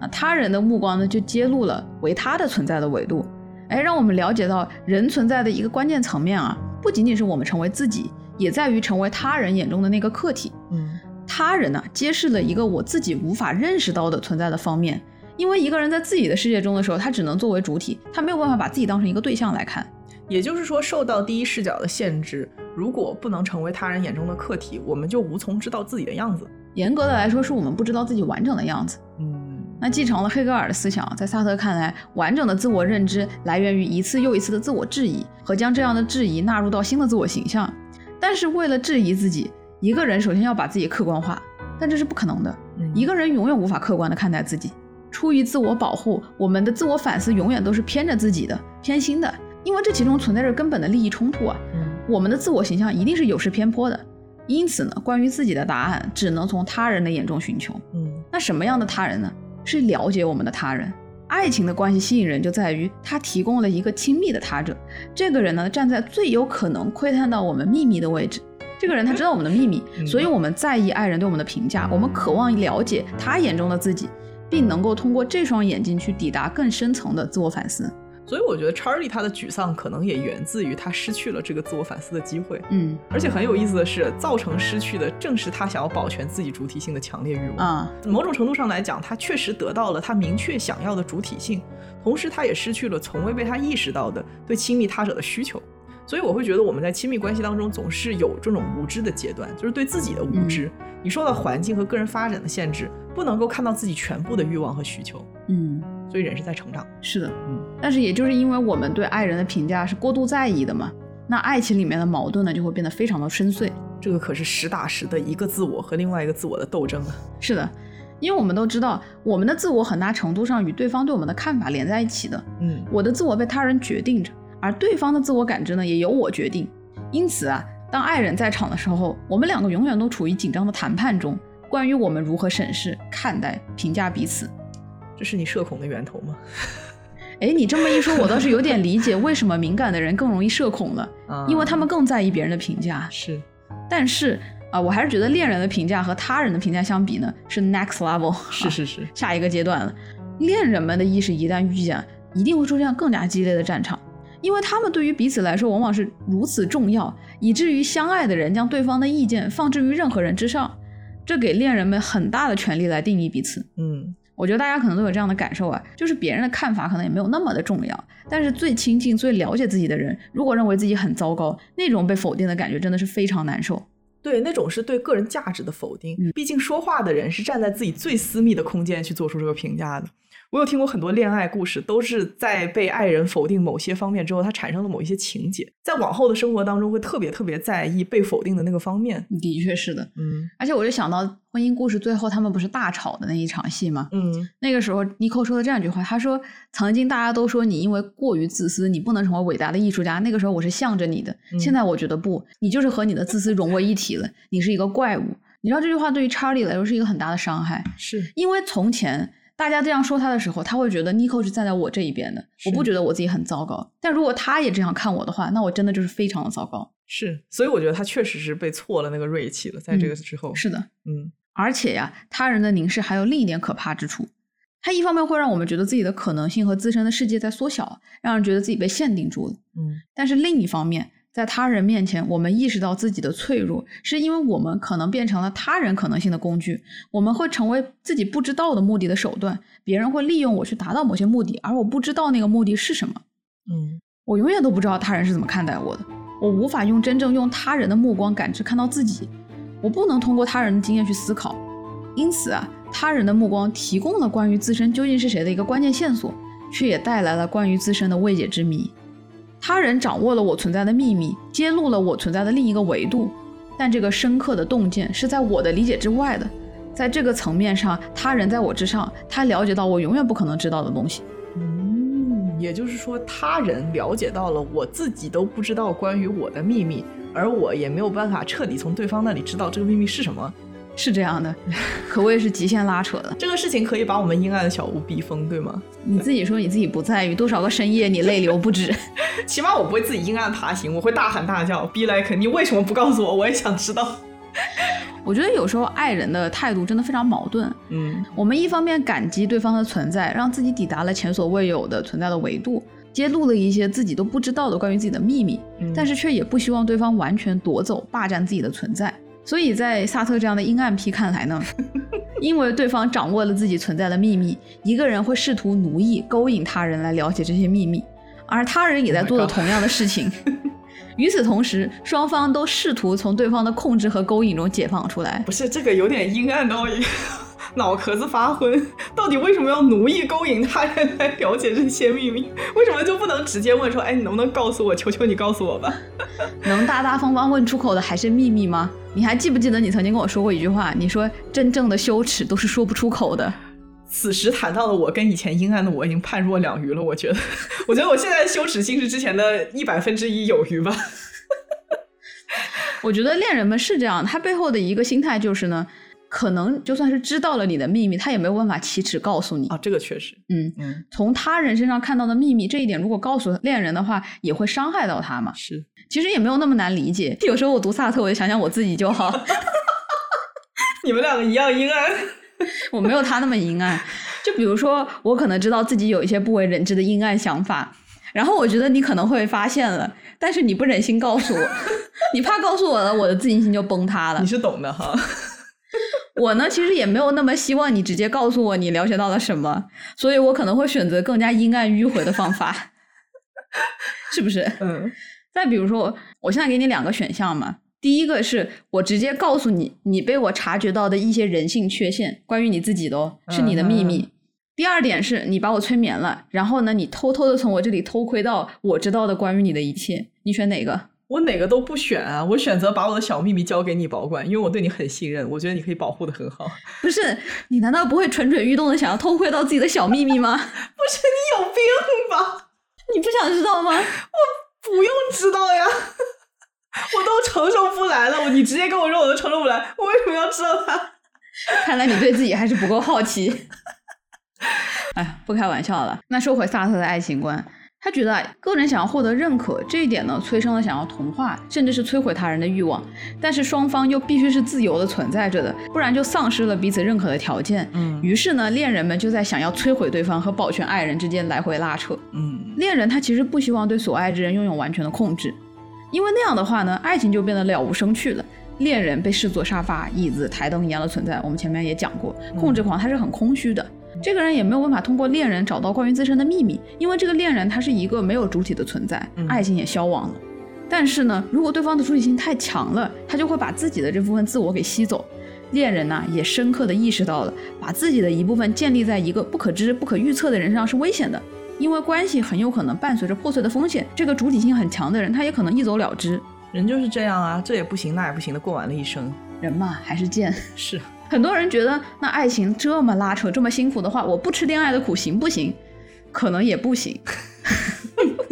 S1: 那他人的目光呢，就揭露了为他的存在的维度。哎，让我们了解到人存在的一个关键层面啊，不仅仅是我们成为自己，也在于成为他人眼中的那个客体。
S2: 嗯。
S1: 他人呢，揭示了一个我自己无法认识到的存在的方面。因为一个人在自己的世界中的时候，他只能作为主体，他没有办法把自己当成一个对象来看。
S2: 也就是说，受到第一视角的限制，如果不能成为他人眼中的客体，我们就无从知道自己的样子。
S1: 严格的来说，是我们不知道自己完整的样子。
S2: 嗯，
S1: 那继承了黑格尔的思想，在萨特看来，完整的自我认知来源于一次又一次的自我质疑和将这样的质疑纳入到新的自我形象。但是为了质疑自己。一个人首先要把自己客观化，但这是不可能的。一个人永远无法客观的看待自己。出于自我保护，我们的自我反思永远都是偏着自己的、偏心的，因为这其中存在着根本的利益冲突啊。我们的自我形象一定是有失偏颇的。因此呢，关于自己的答案只能从他人的眼中寻求。
S2: 嗯，
S1: 那什么样的他人呢？是了解我们的他人。爱情的关系吸引人就在于它提供了一个亲密的他者。这个人呢，站在最有可能窥探到我们秘密的位置。这个人他知道我们的秘密，所以我们在意爱人对我们的评价，我们渴望了解他眼中的自己，并能够通过这双眼睛去抵达更深层的自我反思。
S2: 所以我觉得查理他的沮丧可能也源自于他失去了这个自我反思的机会。
S1: 嗯，
S2: 而且很有意思的是，造成失去的正是他想要保全自己主体性的强烈欲望。
S1: 啊，
S2: 某种程度上来讲，他确实得到了他明确想要的主体性，同时他也失去了从未被他意识到的对亲密他者的需求。所以我会觉得我们在亲密关系当中总是有这种无知的阶段，就是对自己的无知。你受到环境和个人发展的限制，不能够看到自己全部的欲望和需求。
S1: 嗯，
S2: 所以人是在成长。
S1: 是的，
S2: 嗯。
S1: 但是也就是因为我们对爱人的评价是过度在意的嘛，那爱情里面的矛盾呢就会变得非常的深邃。
S2: 这个可是实打实的一个自我和另外一个自我的斗争啊。
S1: 是的，因为我们都知道，我们的自我很大程度上与对方对我们的看法连在一起的。
S2: 嗯，
S1: 我的自我被他人决定着，而对方的自我感知呢也由我决定。因此啊，当爱人在场的时候，我们两个永远都处于紧张的谈判中，关于我们如何审视、看待、评价彼此。
S2: 这是你社恐的源头吗？
S1: 哎，你这么一说，我倒是有点理解为什么敏感的人更容易社恐了，[LAUGHS]
S2: 啊
S1: 因为他们更在意别人的评价。
S2: 是
S1: 但是啊、我还是觉得恋人的评价和他人的评价相比呢，是 next level，[LAUGHS]
S2: 是是是，
S1: 下一个阶段了。恋人们的意识一旦遇见，一定会出现更加激烈的战场，因为他们对于彼此来说往往是如此重要，以至于相爱的人将对方的意见放置于任何人之上，这给恋人们很大的权利来定义彼此。
S2: 嗯
S1: 我觉得大家可能都有这样的感受啊，就是别人的看法可能也没有那么的重要，但是最亲近、最了解自己的人，如果认为自己很糟糕，那种被否定的感觉真的是非常难受。
S2: 对，那种是对个人价值的否定。
S1: 嗯
S2: 毕竟说话的人是站在自己最私密的空间去做出这个评价的。我有听过很多恋爱故事，都是在被爱人否定某些方面之后，他产生了某一些情节，在往后的生活当中会特别特别在意被否定的那个方面。
S1: 的确是的，
S2: 嗯
S1: 而且我就想到婚姻故事最后他们不是大吵的那一场戏吗？
S2: 嗯
S1: 那个时候，尼寇说了这样一句话，他说：“曾经大家都说你因为过于自私，你不能成为伟大的艺术家。那个时候我是向着你的，
S2: 嗯
S1: 现在我觉得不，你就是和你的自私融为一体了，你是一个怪物。”你知道这句话对于查理来说是一个很大的伤害，
S2: 是
S1: 因为从前大家这样说他的时候，他会觉得 Nico 是站在我这一边的，我不觉得我自己很糟糕。但如果他也这样看我的话，那我真的就是非常的糟糕。
S2: 是，所以我觉得他确实是被挫了那个锐气了，在这个之后。
S1: 是的，
S2: 嗯
S1: 而且呀，他人的凝视还有另一点可怕之处，他一方面会让我们觉得自己的可能性和自身的世界在缩小，让人觉得自己被限定住了。
S2: 嗯
S1: 但是另一方面，在他人面前，我们意识到自己的脆弱，是因为我们可能变成了他人可能性的工具，我们会成为自己不知道的目的的手段，别人会利用我去达到某些目的，而我不知道那个目的是什么。
S2: 嗯
S1: 我永远都不知道他人是怎么看待我的，我无法用真正用他人的目光感知看到自己，我不能通过他人的经验去思考，因此啊，他人的目光提供了关于自身究竟是谁的一个关键线索，却也带来了关于自身的未解之谜。他人掌握了我存在的秘密，揭露了我存在的另一个维度，但这个深刻的洞见是在我的理解之外的，在这个层面上，他人在我之上，他了解到我永远不可能知道的东西。
S2: 嗯，也就是说，他人了解到了我自己都不知道关于我的秘密，而我也没有办法彻底从对方那里知道这个秘密是什么。
S1: 是这样的，可谓是极限拉扯的。
S2: 这个事情可以把我们阴暗的小屋逼疯，对吗？[LAUGHS]
S1: 你自己说你自己不在于，多少个深夜你泪流不止。[LAUGHS]
S2: 起码我不会自己阴暗爬行，我会大喊大叫，be like，你为什么不告诉我？我也想知道。[LAUGHS]
S1: 我觉得有时候爱人的态度真的非常矛盾。
S2: 嗯
S1: 我们一方面感激对方的存在，让自己抵达了前所未有的存在的维度，揭露了一些自己都不知道的关于自己的秘密，
S2: 嗯
S1: 但是却也不希望对方完全夺走、霸占自己的存在。所以在萨特这样的阴暗批看来呢，[LAUGHS] 因为对方掌握了自己存在的秘密，一个人会试图奴役、勾引他人来了解这些秘密，而他人也在
S2: Oh
S1: 做着同样的事情。[LAUGHS] 与此同时，双方都试图从对方的控制和勾引中解放出来。
S2: 不是这个有点阴暗到一脑壳子发昏。到底为什么要奴役、勾引他人来了解这些秘密？为什么就不能直接问说，哎，你能不能告诉我？求求你告诉我吧。[LAUGHS]
S1: 能大大方方问出口的还是秘密吗？你还记不记得你曾经跟我说过一句话？你说真正的羞耻都是说不出口的。
S2: 此时谈到的我跟以前阴暗的我已经判若两鱼了。我觉得，[LAUGHS] 我觉得我现在羞耻心是之前的一百分之一有余吧。[LAUGHS]
S1: 我觉得恋人们是这样，他背后的一个心态就是呢，可能就算是知道了你的秘密，他也没有办法启齿告诉你。
S2: 啊，这个确实，
S1: 嗯，
S2: 嗯，
S1: 从他人身上看到的秘密这一点，如果告诉恋人的话，也会伤害到他嘛。
S2: 是。
S1: 其实也没有那么难理解。有时候我读萨特，我就想想我自己就好，[LAUGHS]
S2: 你们两个一样阴暗。[LAUGHS]
S1: 我没有他那么阴暗。就比如说，我可能知道自己有一些不为人知的阴暗想法，然后我觉得你可能会发现了，但是你不忍心告诉我，[LAUGHS] 你怕告诉我了，我的自信心就崩塌了
S2: 你。是懂的哈。
S1: 我呢，其实也没有那么希望你直接告诉我你了解到了什么，所以我可能会选择更加阴暗迂回的方法，[LAUGHS] 是不是？
S2: 嗯
S1: 再比如说，我现在给你两个选项嘛，第一个是我直接告诉你，你被我察觉到的一些人性缺陷，关于你自己的哦，是你的秘密。第二点是你把我催眠了，然后呢，你偷偷的从我这里偷窥到我知道的关于你的一切，你选哪个？
S2: 我哪个都不选啊，我选择把我的小秘密交给你保管，因为我对你很信任，我觉得你可以保护的很好。[LAUGHS]
S1: 不是你难道不会蠢蠢欲动的想要偷窥到自己的小秘密吗？[LAUGHS]
S2: 不是你有病吧？[LAUGHS]
S1: 你不想知道吗？
S2: 我不用知道呀，我都承受不来了。你直接跟我说我都承受不来，我为什么要知道它？
S1: 看来你对自己还是不够好奇。哎，不开玩笑了。那说回萨特的爱情观，他觉得啊，个人想要获得认可这一点呢，催生了想要同化，甚至是摧毁他人的欲望。但是双方又必须是自由的存在着的，不然就丧失了彼此认可的条件。
S2: 嗯
S1: 于是呢，恋人们就在想要摧毁对方和保全爱人之间来回拉扯。
S2: 嗯
S1: 恋人他其实不希望对所爱之人拥有完全的控制，因为那样的话呢，爱情就变得了无生趣了。恋人被视作沙发、椅子、台灯一样的存在，我们前面也讲过，控制狂他是很空虚的。这个人也没有办法通过恋人找到关于自身的秘密，因为这个恋人他是一个没有主体的存在，
S2: 嗯
S1: 爱情也消亡了。但是呢，如果对方的主体性太强了，他就会把自己的这部分自我给吸走。恋人呢、也深刻的意识到了，把自己的一部分建立在一个不可知、不可预测的人身上是危险的，因为关系很有可能伴随着破碎的风险。这个主体性很强的人，他也可能一走了之。
S2: 人就是这样啊，这也不行，那也不行的，过完了一生。
S1: 人嘛，还是贱。
S2: 是，
S1: 很多人觉得，那爱情这么拉扯、这么辛苦的话，我不吃恋爱的苦行不行？可能也不行。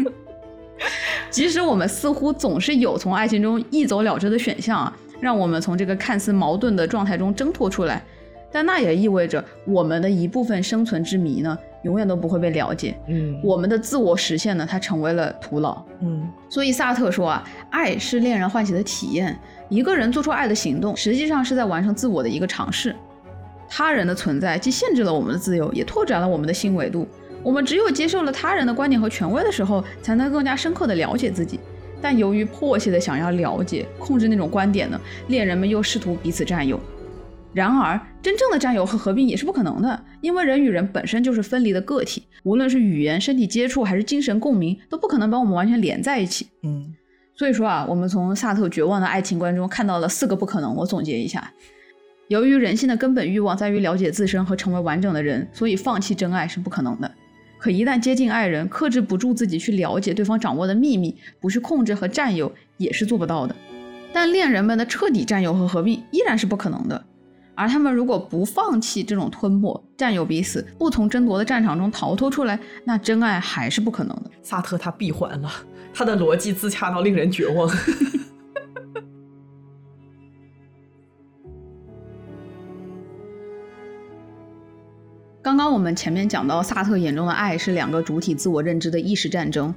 S1: [LAUGHS] 即使我们似乎总是有从爱情中一走了之的选项啊，让我们从这个看似矛盾的状态中挣脱出来，但那也意味着我们的一部分生存之谜呢，永远都不会被了解。
S2: 嗯
S1: 我们的自我实现呢，它成为了徒劳。
S2: 嗯
S1: 所以萨特说啊，爱是恋人唤起的体验。一个人做出爱的行动，实际上是在完成自我的一个尝试。他人的存在既限制了我们的自由，也拓展了我们的新维度。我们只有接受了他人的观点和权威的时候，才能更加深刻的了解自己。但由于迫切的想要了解、控制那种观点呢，恋人们又试图彼此占有。然而，真正的占有和合并也是不可能的，因为人与人本身就是分离的个体，无论是语言、身体接触还是精神共鸣，都不可能把我们完全连在一起。
S2: 嗯
S1: 所以说啊，我们从萨特绝望的爱情观中看到了四个不可能。我总结一下：由于人性的根本欲望在于了解自身和成为完整的人，所以放弃真爱是不可能的。可一旦接近爱人，克制不住自己去了解对方掌握的秘密，不去控制和占有，也是做不到的。但恋人们的彻底占有和合并依然是不可能的。而他们如果不放弃这种吞没、占有彼此，不从争夺的战场中逃脱出来，那真爱还是不可能的。
S2: 萨特他闭环了，他的逻辑自洽到令人绝望。[LAUGHS]
S1: 刚刚我们前面讲到，萨特眼中的爱是两个主体自我认知的意识战争。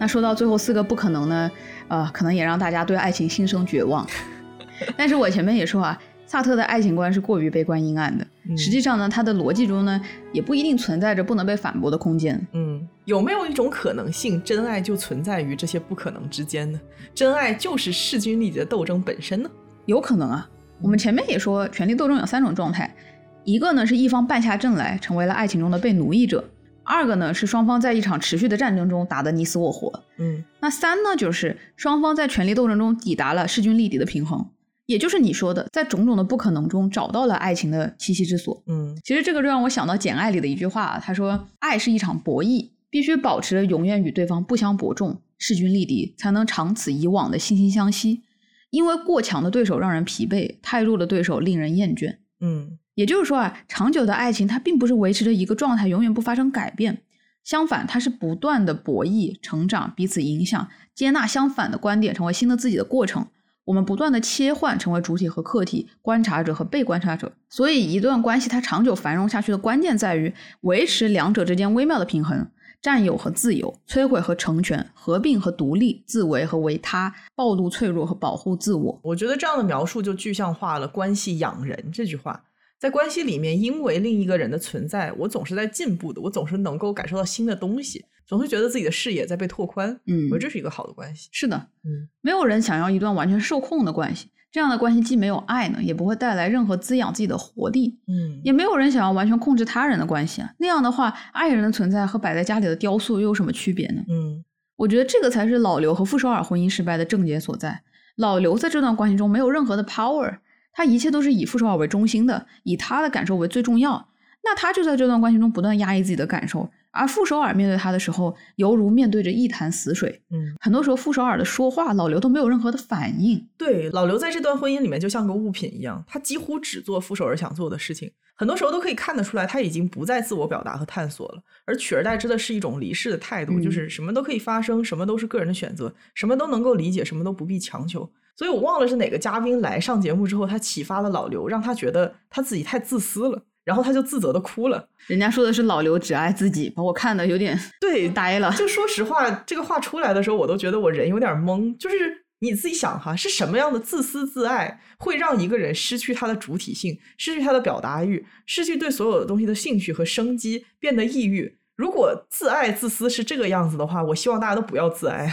S1: 那说到最后四个不可能呢，呃，可能也让大家对爱情心生绝望。[LAUGHS] 但是我前面也说啊，萨特的爱情观是过于悲观阴暗的。
S2: 嗯
S1: 实际上呢，他的逻辑中呢，也不一定存在着不能被反驳的空间。
S2: 嗯，有没有一种可能性，真爱就存在于这些不可能之间呢？真爱就是势均力敌的斗争本身呢？
S1: 有可能啊。我们前面也说，权力斗争有三种状态，一个呢是一方败下阵来，成为了爱情中的被奴役者；二个呢是双方在一场持续的战争中打得你死我活；
S2: 嗯
S1: 那三呢就是双方在权力斗争中抵达了势均力敌的平衡，也就是你说的，在种种的不可能中找到了爱情的栖息之所。
S2: 嗯
S1: 其实这个就让我想到《简爱》里的一句话，他说：“爱是一场博弈，必须保持着永远与对方不相伯仲、势均力敌，才能长此以往的惺惺相惜。因为过强的对手让人疲惫，太弱的对手令人厌倦。
S2: 嗯
S1: 也就是说啊，长久的爱情它并不是维持着一个状态永远不发生改变，相反，它是不断的博弈、成长、彼此影响、接纳相反的观点，成为新的自己的过程。我们不断的切换，成为主体和客体、观察者和被观察者。所以，一段关系它长久繁荣下去的关键在于维持两者之间微妙的平衡。占有和自由，摧毁和成全，合并和独立，自为和为他，暴露脆弱和保护自我。
S2: 我觉得这样的描述就具象化了“关系养人”这句话。在关系里面，因为另一个人的存在，我总是在进步的，我总是能够感受到新的东西。总会觉得自己的视野在被拓宽。
S1: 嗯
S2: 我觉得这是一个好的关系。
S1: 是的，
S2: 嗯
S1: 没有人想要一段完全受控的关系，这样的关系既没有爱呢，也不会带来任何滋养自己的活力。
S2: 嗯
S1: 也没有人想要完全控制他人的关系啊，那样的话，爱人的存在和摆在家里的雕塑又有什么区别呢？
S2: 嗯
S1: 我觉得这个才是老刘和傅首尔婚姻失败的症结所在。老刘在这段关系中没有任何的 power，他一切都是以傅首尔为中心的，以他的感受为最重要。那他就在这段关系中不断压抑自己的感受，而傅首尔面对他的时候，犹如面对着一潭死水。
S2: 嗯，
S1: 很多时候，傅首尔的说话，老刘都没有任何的反应。
S2: 对，老刘在这段婚姻里面就像个物品一样，他几乎只做傅首尔想做的事情，很多时候都可以看得出来，他已经不再自我表达和探索了，而取而代之的是一种离世的态度，
S1: 嗯
S2: 就是什么都可以发生，什么都是个人的选择，什么都能够理解，什么都不必强求。所以我忘了是哪个嘉宾来上节目之后，他启发了老刘，让他觉得他自己太自私了，然后他就自责的哭了。
S1: 人家说的是老刘只爱自己，把我看的有点
S2: 对，
S1: 呆了。
S2: 就说实话，这个话出来的时候，我都觉得我人有点懵。就是你自己想哈，是什么样的自私自爱会让一个人失去他的主体性，失去他的表达欲，失去对所有的东西的兴趣和生机，变得抑郁？如果自爱自私是这个样子的话，我希望大家都不要自爱。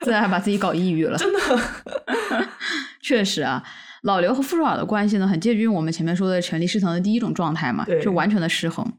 S1: 自爱还把自己搞抑郁了。[LAUGHS]
S2: 真的，[LAUGHS]
S1: 确实啊，老刘和傅首尔的关系呢，很接近于我们前面说的权力失衡的第一种状态嘛，
S2: 对
S1: 就完全的失衡。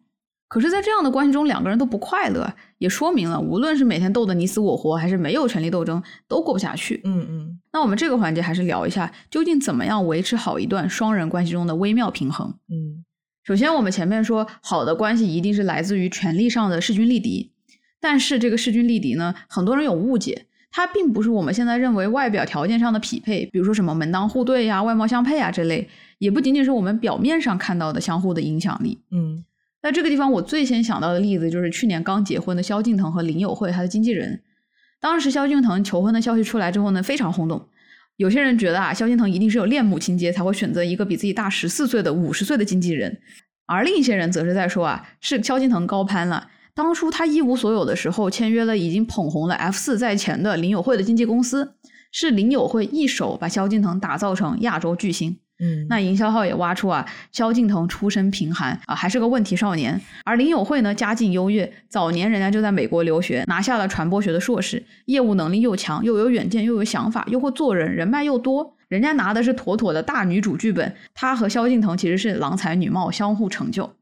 S1: 可是，在这样的关系中，两个人都不快乐，也说明了，无论是每天斗得你死我活，还是没有权力斗争，都过不下去。
S2: 嗯嗯
S1: 那我们这个环节还是聊一下，究竟怎么样维持好一段双人关系中的微妙平衡。
S2: 嗯
S1: 首先，我们前面说，好的关系一定是来自于权力上的势均力敌。但是这个势均力敌呢，很多人有误解，它并不是我们现在认为外表条件上的匹配，比如说什么门当户对呀、外貌相配啊这类，也不仅仅是我们表面上看到的相互的影响力。
S2: 嗯
S1: 在这个地方，我最先想到的例子就是去年刚结婚的萧敬腾和林友慧他的经纪人。当时萧敬腾求婚的消息出来之后呢，非常轰动。有些人觉得啊，萧敬腾一定是有恋母情节，才会选择一个比自己大十四岁的五十岁的经纪人。而另一些人则是在说啊，是萧敬腾高攀了。当初他一无所有的时候，签约了已经捧红了 F 四在前的林友会的经纪公司，是林友会一手把萧敬腾打造成亚洲巨星。
S2: 嗯，
S1: 那营销号也挖出啊，萧敬腾出身贫寒啊，还是个问题少年。而林友会呢，家境优越，早年人家就在美国留学，拿下了传播学的硕士，业务能力又强，又有远见，又有想法，又会做人，人脉又多。人家拿的是妥妥的大女主剧本，她和萧敬腾其实是郎才女貌，相互成就。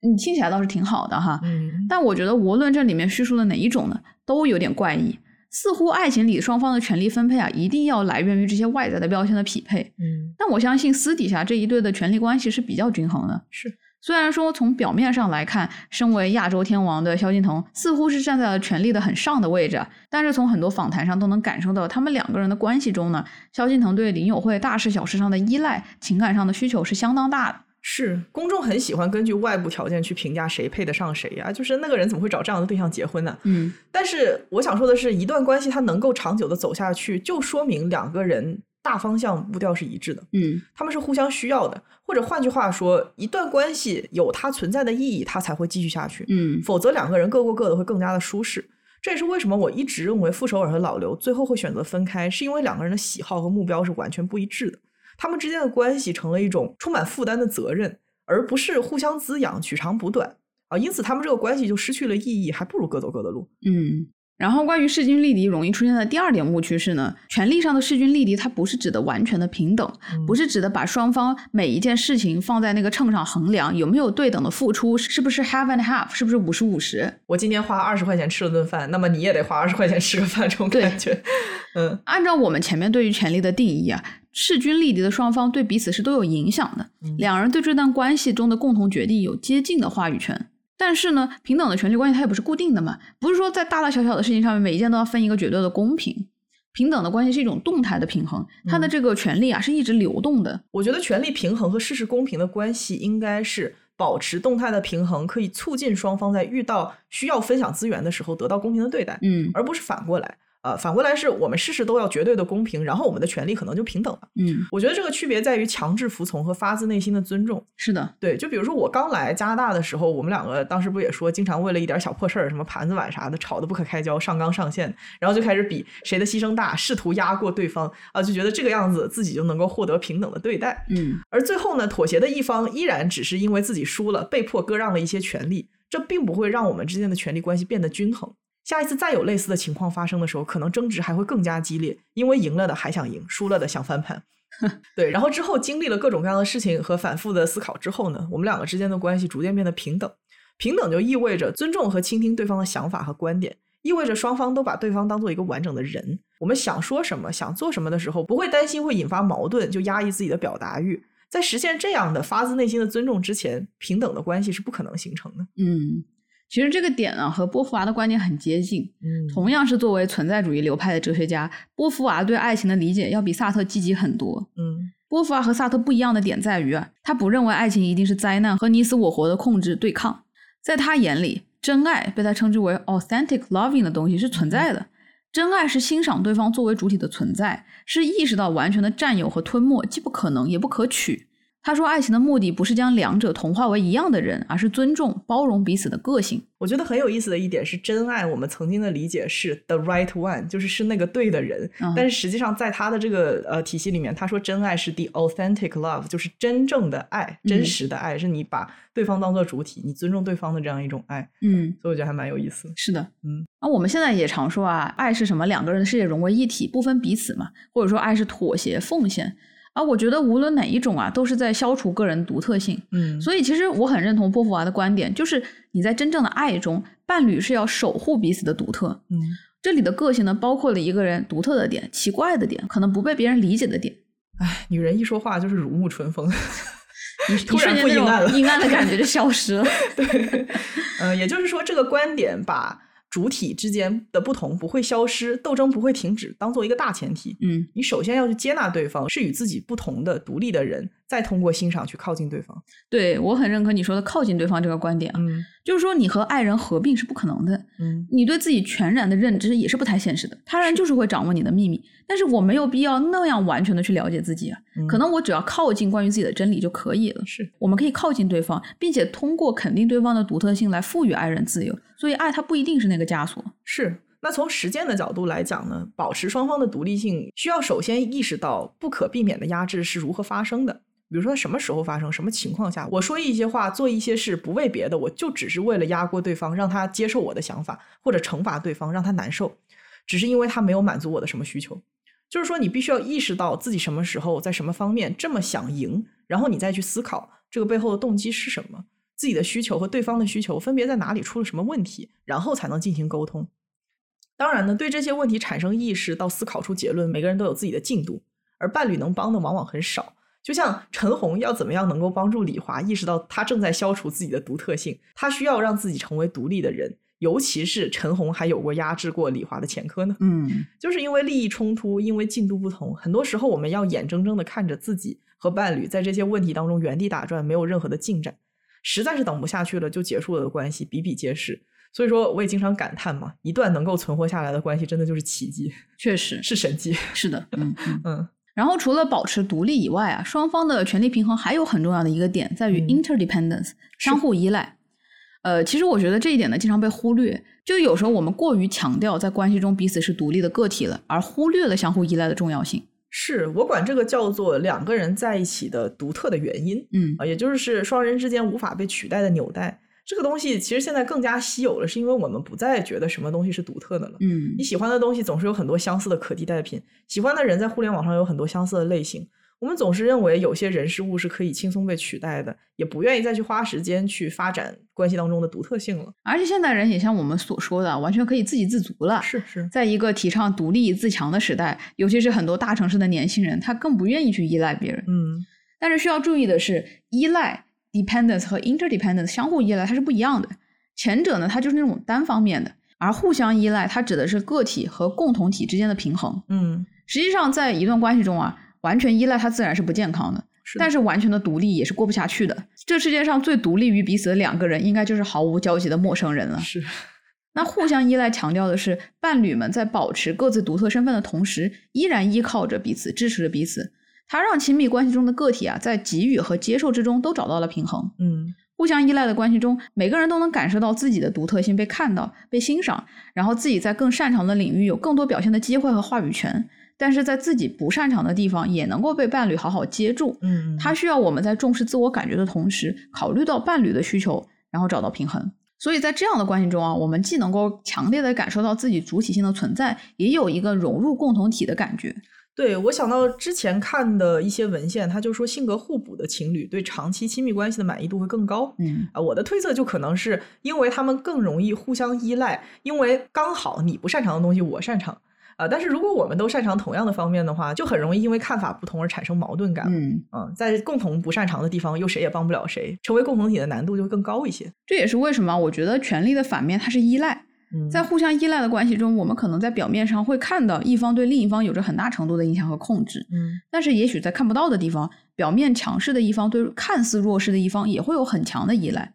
S1: 你听起来倒是挺好的哈，
S2: 嗯
S1: 但我觉得无论这里面叙述的哪一种呢，都有点怪异。似乎爱情里双方的权力分配啊，一定要来源于这些外在的标签的匹配。
S2: 嗯
S1: 但我相信私底下这一对的权力关系是比较均衡的。
S2: 是，
S1: 虽然说从表面上来看，身为亚洲天王的萧敬腾似乎是站在了权力的很上的位置啊，但是从很多访谈上都能感受到，他们两个人的关系中呢，萧敬腾对林友慧大事小事上的依赖、情感上的需求是相当大的。
S2: 是，公众很喜欢根据外部条件去评价谁配得上谁呀、就是那个人怎么会找这样的对象结婚呢？
S1: 嗯
S2: 但是我想说的是，一段关系它能够长久的走下去，就说明两个人大方向步调是一致的，
S1: 嗯
S2: 他们是互相需要的。或者换句话说，一段关系有它存在的意义，它才会继续下去。
S1: 嗯
S2: 否则两个人各过各的会更加的舒适。这也是为什么我一直认为傅首尔和老刘最后会选择分开，是因为两个人的喜好和目标是完全不一致的。他们之间的关系成了一种充满负担的责任，而不是互相滋养、取长补短啊。因此，他们这个关系就失去了意义，还不如各走各的路。
S1: 嗯。然后，关于势均力敌容易出现的第二点误区是呢，权力上的势均力敌，它不是指的完全的平等，不是指的把双方每一件事情放在那个秤上衡量，有没有对等的付出，是不是 half and half，是不是五十五十？
S2: 我今天花二十块钱吃了顿饭，那么你也得花二十块钱吃个饭，这种感觉。[LAUGHS] 嗯
S1: 按照我们前面对于权力的定义啊，势均力敌的双方对彼此是都有影响的，两人对这段关系中的共同决定有接近的话语权。但是呢，平等的权利关系它也不是固定的嘛，不是说在大大小小的事情上面每一件都要分一个绝对的公平。平等的关系是一种动态的平衡，它的这个权利啊是一直流动的。
S2: 我觉得权力平衡和事实公平的关系应该是保持动态的平衡，可以促进双方在遇到需要分享资源的时候得到公平的对待，
S1: 嗯
S2: 而不是反过来。呃，反过来是我们事事都要绝对的公平，然后我们的权利可能就平等了。
S1: 嗯，
S2: 我觉得这个区别在于强制服从和发自内心的尊重。
S1: 是的，
S2: 对，就比如说我刚来加拿大的时候，我们两个当时不也说，经常为了一点小破事儿，什么盘子碗啥的，吵得不可开交，上纲上线，然后就开始比谁的牺牲大，试图压过对方啊，就觉得这个样子自己就能够获得平等的对待。
S1: 嗯
S2: 而最后呢，妥协的一方依然只是因为自己输了，被迫割让了一些权利，这并不会让我们之间的权力关系变得均衡。下一次再有类似的情况发生的时候，可能争执还会更加激烈，因为赢了的还想赢，输了的想翻盘。[LAUGHS] 对，然后之后经历了各种各样的事情和反复的思考之后呢，我们两个之间的关系逐渐变得平等。平等就意味着尊重和倾听对方的想法和观点，意味着双方都把对方当做一个完整的人。我们想说什么、想做什么的时候，不会担心会引发矛盾，就压抑自己的表达欲。在实现这样的发自内心的尊重之前，平等的关系是不可能形成的。
S1: 嗯，其实这个点呢，和波伏娃的观点很接近。
S2: 嗯
S1: 同样是作为存在主义流派的哲学家，波伏娃对爱情的理解要比萨特积极很多。
S2: 嗯
S1: 波伏娃和萨特不一样的点在于啊，他不认为爱情一定是灾难和你死我活的控制对抗。在他眼里，真爱被他称之为 authentic loving 的东西是存在的。真爱是欣赏对方作为主体的存在，是意识到完全的占有和吞没既不可能也不可取。他说，爱情的目的不是将两者同化为一样的人，而是尊重、包容彼此的个性。
S2: 我觉得很有意思的一点是，真爱我们曾经的理解是 the right one，就是是那个对的人。
S1: 嗯
S2: 但是实际上，在他的这个呃体系里面，他说真爱是 the authentic love，就是真正的爱、真实的爱，是你把对方当做主体，你尊重对方的这样一种爱。
S1: 嗯，
S2: 所以我觉得还蛮有意思的。
S1: 是的，
S2: 嗯，
S1: 那我们现在也常说啊，爱是什么？两个人的世界融为一体，不分彼此嘛，或者说爱是妥协、奉献。啊，我觉得无论哪一种啊，都是在消除个人独特性。
S2: 嗯
S1: 所以，其实我很认同波伏娃的观点，就是你在真正的爱中，伴侣是要守护彼此的独特。
S2: 嗯
S1: 这里的个性呢，包括了一个人独特的点、奇怪的点、可能不被别人理解的点。
S2: 哎，女人一说话就是如沐春风。[LAUGHS]
S1: 你
S2: 突然
S1: 间那
S2: 不阴暗了
S1: 种阴暗的感觉就消失了。[LAUGHS]
S2: 对，嗯、也就是说，这个观点把主体之间的不同不会消失，斗争不会停止，当做一个大前提。
S1: 嗯，
S2: 你首先要去接纳对方是与自己不同的独立的人，再通过欣赏去靠近对方。
S1: 对我很认可你说的靠近对方这个观点啊，
S2: 嗯
S1: 就是说你和爱人合并是不可能的。
S2: 嗯
S1: 你对自己全然的认知也是不太现实的，他人就是会掌握你的秘密，但是我没有必要那样完全的去了解自己啊，
S2: 嗯
S1: 可能我只要靠近关于自己的真理就可以了。
S2: 是
S1: 我们可以靠近对方，并且通过肯定对方的独特性来赋予爱人自由，所以爱它不一定是那个枷锁。
S2: 是。那从实践的角度来讲呢，保持双方的独立性，需要首先意识到不可避免的压制是如何发生的。比如说什么时候发生，什么情况下，我说一些话，做一些事，不为别的，我就只是为了压过对方，让他接受我的想法，或者惩罚对方，让他难受，只是因为他没有满足我的什么需求。就是说，你必须要意识到自己什么时候在什么方面这么想赢，然后你再去思考这个背后的动机是什么，自己的需求和对方的需求分别在哪里出了什么问题，然后才能进行沟通。当然呢，对这些问题产生意识到思考出结论，每个人都有自己的进度，而伴侣能帮的往往很少。就像陈红要怎么样能够帮助李华意识到他正在消除自己的独特性，他需要让自己成为独立的人，尤其是陈红还有过压制过李华的前科呢。
S1: 嗯，[LAUGHS]
S2: 就是因为利益冲突，因为进度不同，很多时候我们要眼睁睁的看着自己和伴侣在这些问题当中原地打转，没有任何的进展，实在是等不下去了就结束了的关系比比皆是。所以说，我也经常感叹嘛，一段能够存活下来的关系真的就是奇迹，
S1: 确实
S2: 是神迹。[LAUGHS]
S1: 是的，嗯 [LAUGHS] 嗯。
S2: 嗯
S1: 然后除了保持独立以外啊，双方的权力平衡还有很重要的一个点在于
S2: 嗯
S1: interdependence，、相互依赖。呃，其实我觉得这一点呢，经常被忽略。就有时候我们过于强调在关系中彼此是独立的个体了，而忽略了相互依赖的重要性。
S2: 是我管这个叫做两个人在一起的独特的原因
S1: 嗯
S2: 啊，也就是双人之间无法被取代的纽带。这个东西其实现在更加稀有了，是因为我们不再觉得什么东西是独特的了。
S1: 嗯
S2: 你喜欢的东西总是有很多相似的可替代品，喜欢的人在互联网上有很多相似的类型。我们总是认为有些人事物是可以轻松被取代的，也不愿意再去花时间去发展关系当中的独特性了。
S1: 而且现代人也像我们所说的，完全可以自给自足了。
S2: 是是，
S1: 在一个提倡独立自强的时代，尤其是很多大城市的年轻人，他更不愿意去依赖别人。
S2: 嗯
S1: 但是需要注意的是，依赖 dependence 和 interdependence 相互依赖它是不一样的。前者呢，它就是那种单方面的，而互相依赖，它指的是个体和共同体之间的平衡。
S2: 嗯，
S1: 实际上，在一段关系中啊，完全依赖它自然是不健康的，
S2: 是的
S1: 但是完全的独立也是过不下去的。这世界上最独立于彼此的两个人，应该就是毫无交集的陌生人了。
S2: 是
S1: 那互相依赖强调的是，伴侣们在保持各自独特身份的同时，依然依靠着彼此，支持着彼此。它让亲密关系中的个体啊，在给予和接受之中都找到了平衡。
S2: 嗯
S1: 互相依赖的关系中，每个人都能感受到自己的独特性被看到、被欣赏，然后自己在更擅长的领域有更多表现的机会和话语权。但是在自己不擅长的地方，也能够被伴侣好好接住。
S2: 嗯，
S1: 它需要我们在重视自我感觉的同时，考虑到伴侣的需求，然后找到平衡。所以在这样的关系中啊，我们既能够强烈的感受到自己主体性的存在，也有一个融入共同体的感觉。
S2: 对我想到之前看的一些文献，他就说性格互补的情侣对长期亲密关系的满意度会更高。
S1: 嗯
S2: 啊，我的推测就可能是因为他们更容易互相依赖，因为刚好你不擅长的东西我擅长。啊，但是如果我们都擅长同样的方面的话，就很容易因为看法不同而产生矛盾感。
S1: 嗯，
S2: 嗯，在共同不擅长的地方，又谁也帮不了谁，成为共同体的难度就会更高一些。
S1: 这也是为什么我觉得权力的反面它是依赖。
S2: 嗯，
S1: 在互相依赖的关系中，我们可能在表面上会看到一方对另一方有着很大程度的影响和控制，
S2: 嗯
S1: 但是也许在看不到的地方，表面强势的一方对看似弱势的一方也会有很强的依赖。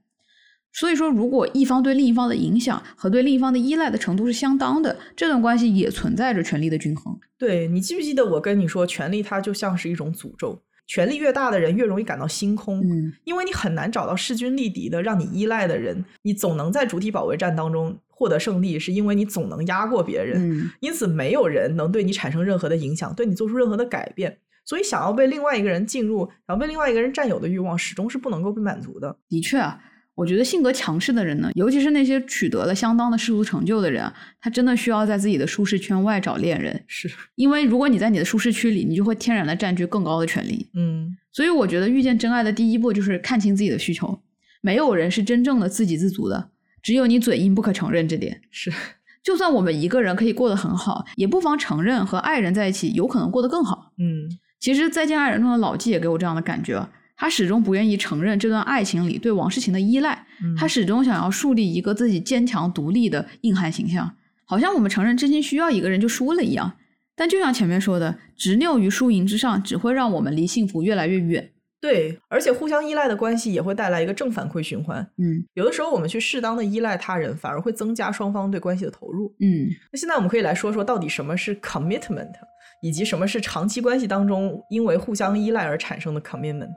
S1: 所以说，如果一方对另一方的影响和对另一方的依赖的程度是相当的，这段关系也存在着权力的均衡。
S2: 对你记不记得我跟你说，权力它就像是一种诅咒，权力越大的人越容易感到心空。
S1: 嗯
S2: 因为你很难找到势均力敌的让你依赖的人，你总能在主体保卫战当中获得胜利，是因为你总能压过别人，
S1: 嗯
S2: 因此没有人能对你产生任何的影响，对你做出任何的改变。所以，想要被另外一个人进入，想要被另外一个人占有的欲望，始终是不能够被满足的。
S1: 的确啊，我觉得性格强势的人呢，尤其是那些取得了相当的世俗成就的人啊，他真的需要在自己的舒适圈外找恋人，
S2: 是，
S1: 因为如果你在你的舒适区里，你就会天然的占据更高的权利。
S2: 嗯，
S1: 所以我觉得遇见真爱的第一步就是看清自己的需求。没有人是真正的自给自足的，只有你嘴硬不可承认这点。
S2: 是，[LAUGHS]
S1: 就算我们一个人可以过得很好，也不妨承认和爱人在一起有可能过得更好。
S2: 嗯，
S1: 其实，《再见爱人》中的老纪也给我这样的感觉，他始终不愿意承认这段爱情里对王世勤的依赖，
S2: 嗯
S1: 他始终想要树立一个自己坚强独立的硬汉形象，好像我们承认真心需要一个人就输了一样。但就像前面说的，执拗于输赢之上，只会让我们离幸福越来越远。
S2: 对，而且互相依赖的关系也会带来一个正反馈循环。
S1: 嗯
S2: 有的时候，我们去适当的依赖他人，反而会增加双方对关系的投入。
S1: 嗯
S2: 那现在我们可以来说说，到底什么是 commitment，以及什么是长期关系当中因为互相依赖而产生的 commitment。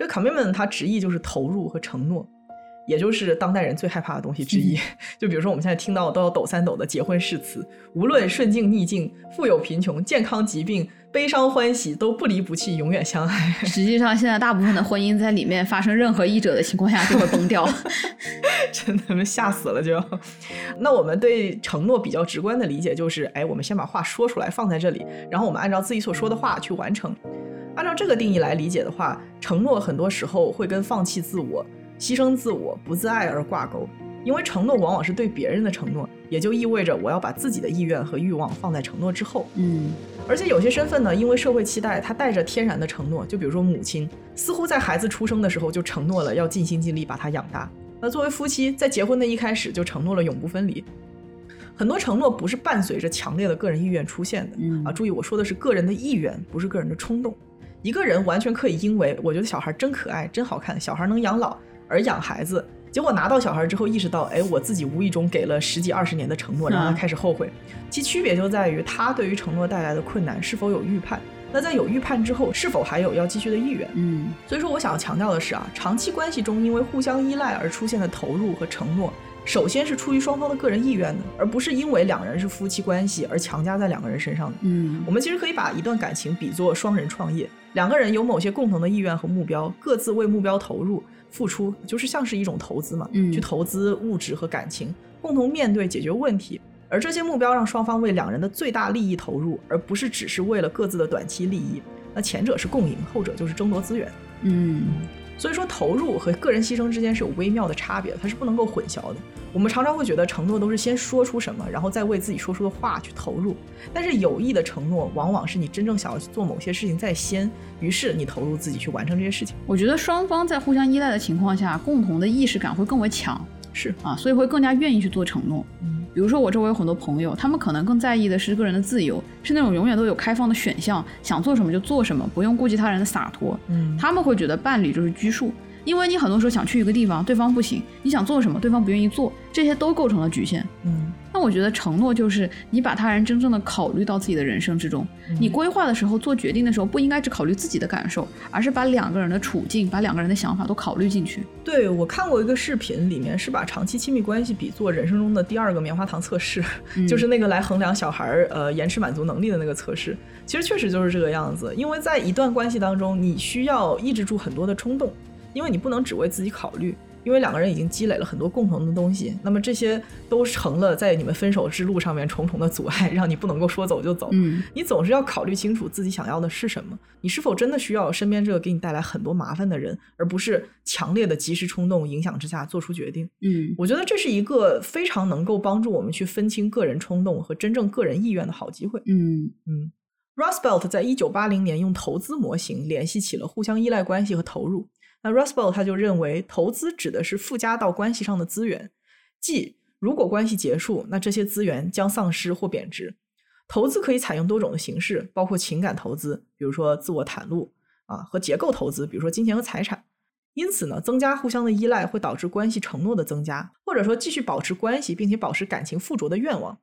S2: 这 commitment 它直译就是投入和承诺，也就是当代人最害怕的东西之一。[LAUGHS] 就比如说我们现在听到都要抖三抖的结婚誓词，无论顺境逆境、富有贫穷、健康疾病、悲伤欢喜，都不离不弃，永远相爱。[LAUGHS]
S1: 实际上，现在大部分的婚姻在里面发生任何一者的情况下就会崩掉。[LAUGHS]
S2: 真的吓死了就要。那我们对承诺比较直观的理解就是，哎，我们先把话说出来，放在这里，然后我们按照自己所说的话去完成。按照这个定义来理解的话，承诺很多时候会跟放弃自我、牺牲自我、不自爱而挂钩。因为承诺往往是对别人的承诺，也就意味着我要把自己的意愿和欲望放在承诺之后。
S1: 嗯
S2: 而且有些身份呢，因为社会期待，它带着天然的承诺，就比如说母亲，似乎在孩子出生的时候就承诺了要尽心尽力把他养大。那作为夫妻，在结婚的一开始就承诺了永不分离。很多承诺不是伴随着强烈的个人意愿出现的、
S1: 嗯
S2: 啊！注意，我说的是个人的意愿，不是个人的冲动。一个人完全可以因为我觉得小孩真可爱、真好看，小孩能养老而养孩子，结果拿到小孩之后意识到，哎，我自己无意中给了十几二十年的承诺，然后他
S1: 嗯
S2: 开始后悔。其区别就在于他对于承诺带来的困难是否有预判。那在有预判之后，是否还有要继续的意愿？
S1: 嗯
S2: 所以说，我想要强调的是啊，长期关系中因为互相依赖而出现的投入和承诺，首先是出于双方的个人意愿的，而不是因为两人是夫妻关系而强加在两个人身上的。
S1: 嗯
S2: 我们其实可以把一段感情比作双人创业，两个人有某些共同的意愿和目标，各自为目标投入付出，就是像是一种投资嘛，
S1: 嗯
S2: 去投资物质和感情，共同面对解决问题。而这些目标让双方为两人的最大利益投入，而不是只是为了各自的短期利益。那前者是共赢，后者就是争夺资源。
S1: 嗯
S2: 所以说，投入和个人牺牲之间是有微妙的差别，它是不能够混淆的。我们常常会觉得承诺都是先说出什么，然后再为自己说出的话去投入。但是有意的承诺，往往是你真正想要去做某些事情在先，于是你投入自己去完成这些事情。
S1: 我觉得双方在互相依赖的情况下，共同的意识感会更为强
S2: 是，
S1: 啊，所以会更加愿意去做承诺。
S2: 嗯
S1: 比如说，我周围有很多朋友，他们可能更在意的是个人的自由，是那种永远都有开放的选项，想做什么就做什么，不用顾及他人的洒脱。
S2: 嗯
S1: 他们会觉得伴侣就是拘束，因为你很多时候想去一个地方，对方不行；你想做什么，对方不愿意做，这些都构成了局限。
S2: 嗯
S1: 那我觉得承诺就是你把他人真正的考虑到自己的人生之中。你规划的时候、做决定的时候，不应该只考虑自己的感受，而是把两个人的处境、把两个人的想法都考虑进去。
S2: 对我看过一个视频，里面是把长期亲密关系比作人生中的第二个棉花糖测试，
S1: 嗯 [LAUGHS]
S2: 就是那个来衡量小孩儿呃延迟满足能力的那个测试。其实确实就是这个样子，因为在一段关系当中，你需要抑制住很多的冲动，因为你不能只为自己考虑，因为两个人已经积累了很多共同的东西，那么这些都成了在你们分手之路上面重重的阻碍，让你不能够说走就走。
S1: 嗯
S2: 你总是要考虑清楚自己想要的是什么，你是否真的需要身边这个给你带来很多麻烦的人，而不是强烈的及时冲动影响之下做出决定。
S1: 嗯
S2: 我觉得这是一个非常能够帮助我们去分清个人冲动和真正个人意愿的好机会。
S1: 嗯
S2: 嗯，Rusbelt 在一九八零年用投资模型联系起了互相依赖关系和投入。那 Rusbelt 他就认为，投资指的是附加到关系上的资源，即如果关系结束，那这些资源将丧失或贬值。投资可以采用多种的形式，包括情感投资，比如说自我袒露啊，和结构投资，比如说金钱和财产。因此呢，增加互相的依赖会导致关系承诺的增加，或者说继续保持关系并且保持感情附着的愿望。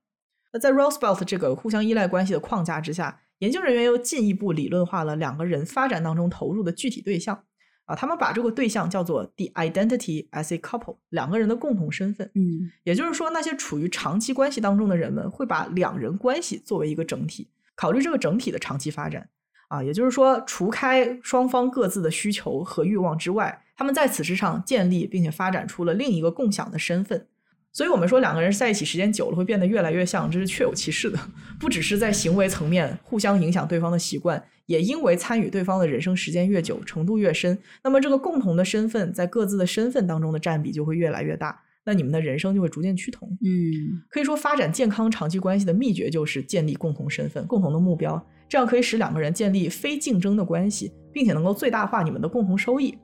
S2: 那在 Roosevelt 这个互相依赖关系的框架之下，研究人员又进一步理论化了两个人发展当中投入的具体对象啊，他们把这个对象叫做 the identity as a couple，两个人的共同身份。
S1: 嗯
S2: 也就是说，那些处于长期关系当中的人们会把两人关系作为一个整体，考虑这个整体的长期发展。啊，也就是说，除开双方各自的需求和欲望之外，他们在此之上建立并且发展出了另一个共享的身份。所以，我们说两个人在一起时间久了会变得越来越像，这是确有其事的。[LAUGHS] 不只是在行为层面互相影响对方的习惯，也因为参与对方的人生时间越久，程度越深，那么这个共同的身份在各自的身份当中的占比就会越来越大，那你们的人生就会逐渐趋同。
S1: 嗯
S2: 可以说，发展健康长期关系的秘诀就是建立共同身份、共同的目标，这样可以使两个人建立非竞争的关系，并且能够最大化你们的共同收益。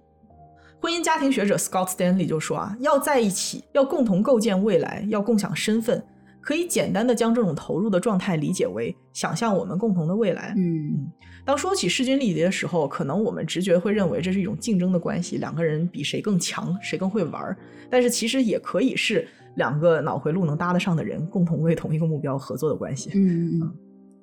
S2: 婚姻家庭学者 Scott Stanley 就说啊，要在一起，要共同构建未来，要共享身份，可以简单的将这种投入的状态理解为想象我们共同的未来。
S1: 嗯
S2: 当说起势均力敌的时候，可能我们直觉会认为这是一种竞争的关系，两个人比谁更强，谁更会玩儿。但是其实也可以是两个脑回路能搭得上的人，共同为同一个目标合作的关系。
S1: 嗯嗯，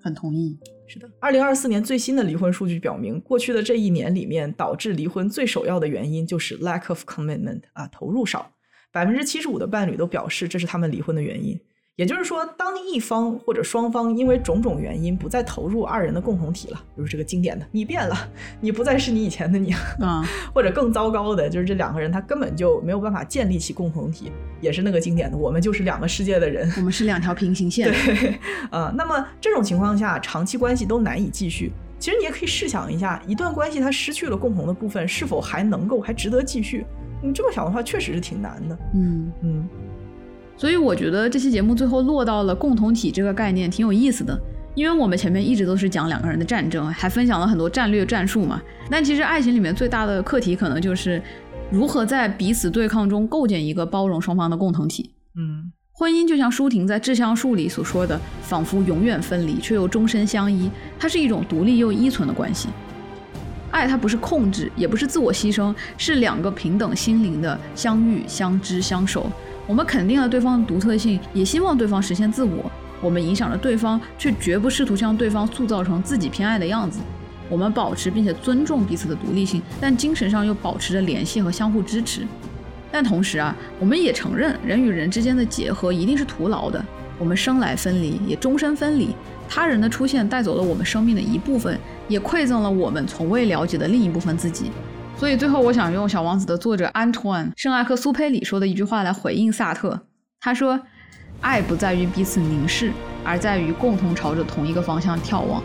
S1: 很同意。
S2: 是的，二零二四年最新的离婚数据表明，过去的这一年里面，导致离婚最首要的原因就是 lack of commitment 啊，投入少。百分之七十五的伴侣都表示这是他们离婚的原因。也就是说，当一方或者双方因为种种原因不再投入二人的共同体了，就是这个经典的“你变了，你不再是你以前的你”，
S1: 啊，[LAUGHS]
S2: 或者更糟糕的，就是这两个人他根本就没有办法建立起共同体，也是那个经典的“我们就是两个世界的人”。
S1: 我们是两条平行线。[LAUGHS]
S2: 对，呃，那么这种情况下，长期关系都难以继续。其实你也可以试想一下，一段关系它失去了共同的部分，是否还能够还值得继续？你这么想的话，确实是挺难的。
S1: 嗯，
S2: 嗯
S1: 所以我觉得这期节目最后落到了共同体这个概念，挺有意思的。因为我们前面一直都是讲两个人的战争，还分享了很多战略战术嘛。但其实爱情里面最大的课题，可能就是如何在彼此对抗中构建一个包容双方的共同体。
S2: 嗯
S1: 婚姻就像舒婷在《致橡树》里所说的，仿佛永远分离，却又终身相依。它是一种独立又依存的关系。爱它不是控制，也不是自我牺牲，是两个平等心灵的相遇、相知、相守。我们肯定了对方的独特性，也希望对方实现自我。我们影响了对方，却绝不试图将对方塑造成自己偏爱的样子。我们保持并且尊重彼此的独立性，但精神上又保持着联系和相互支持。但同时啊，我们也承认人与人之间的结合一定是徒劳的。我们生来分离，也终身分离。他人的出现带走了我们生命的一部分，也馈赠了我们从未了解的另一部分自己。所以最后，我想用《小王子》的作者安托万·圣埃克苏佩里说的一句话来回应萨特。他说：“爱不在于彼此凝视，而在于共同朝着同一个方向眺望。”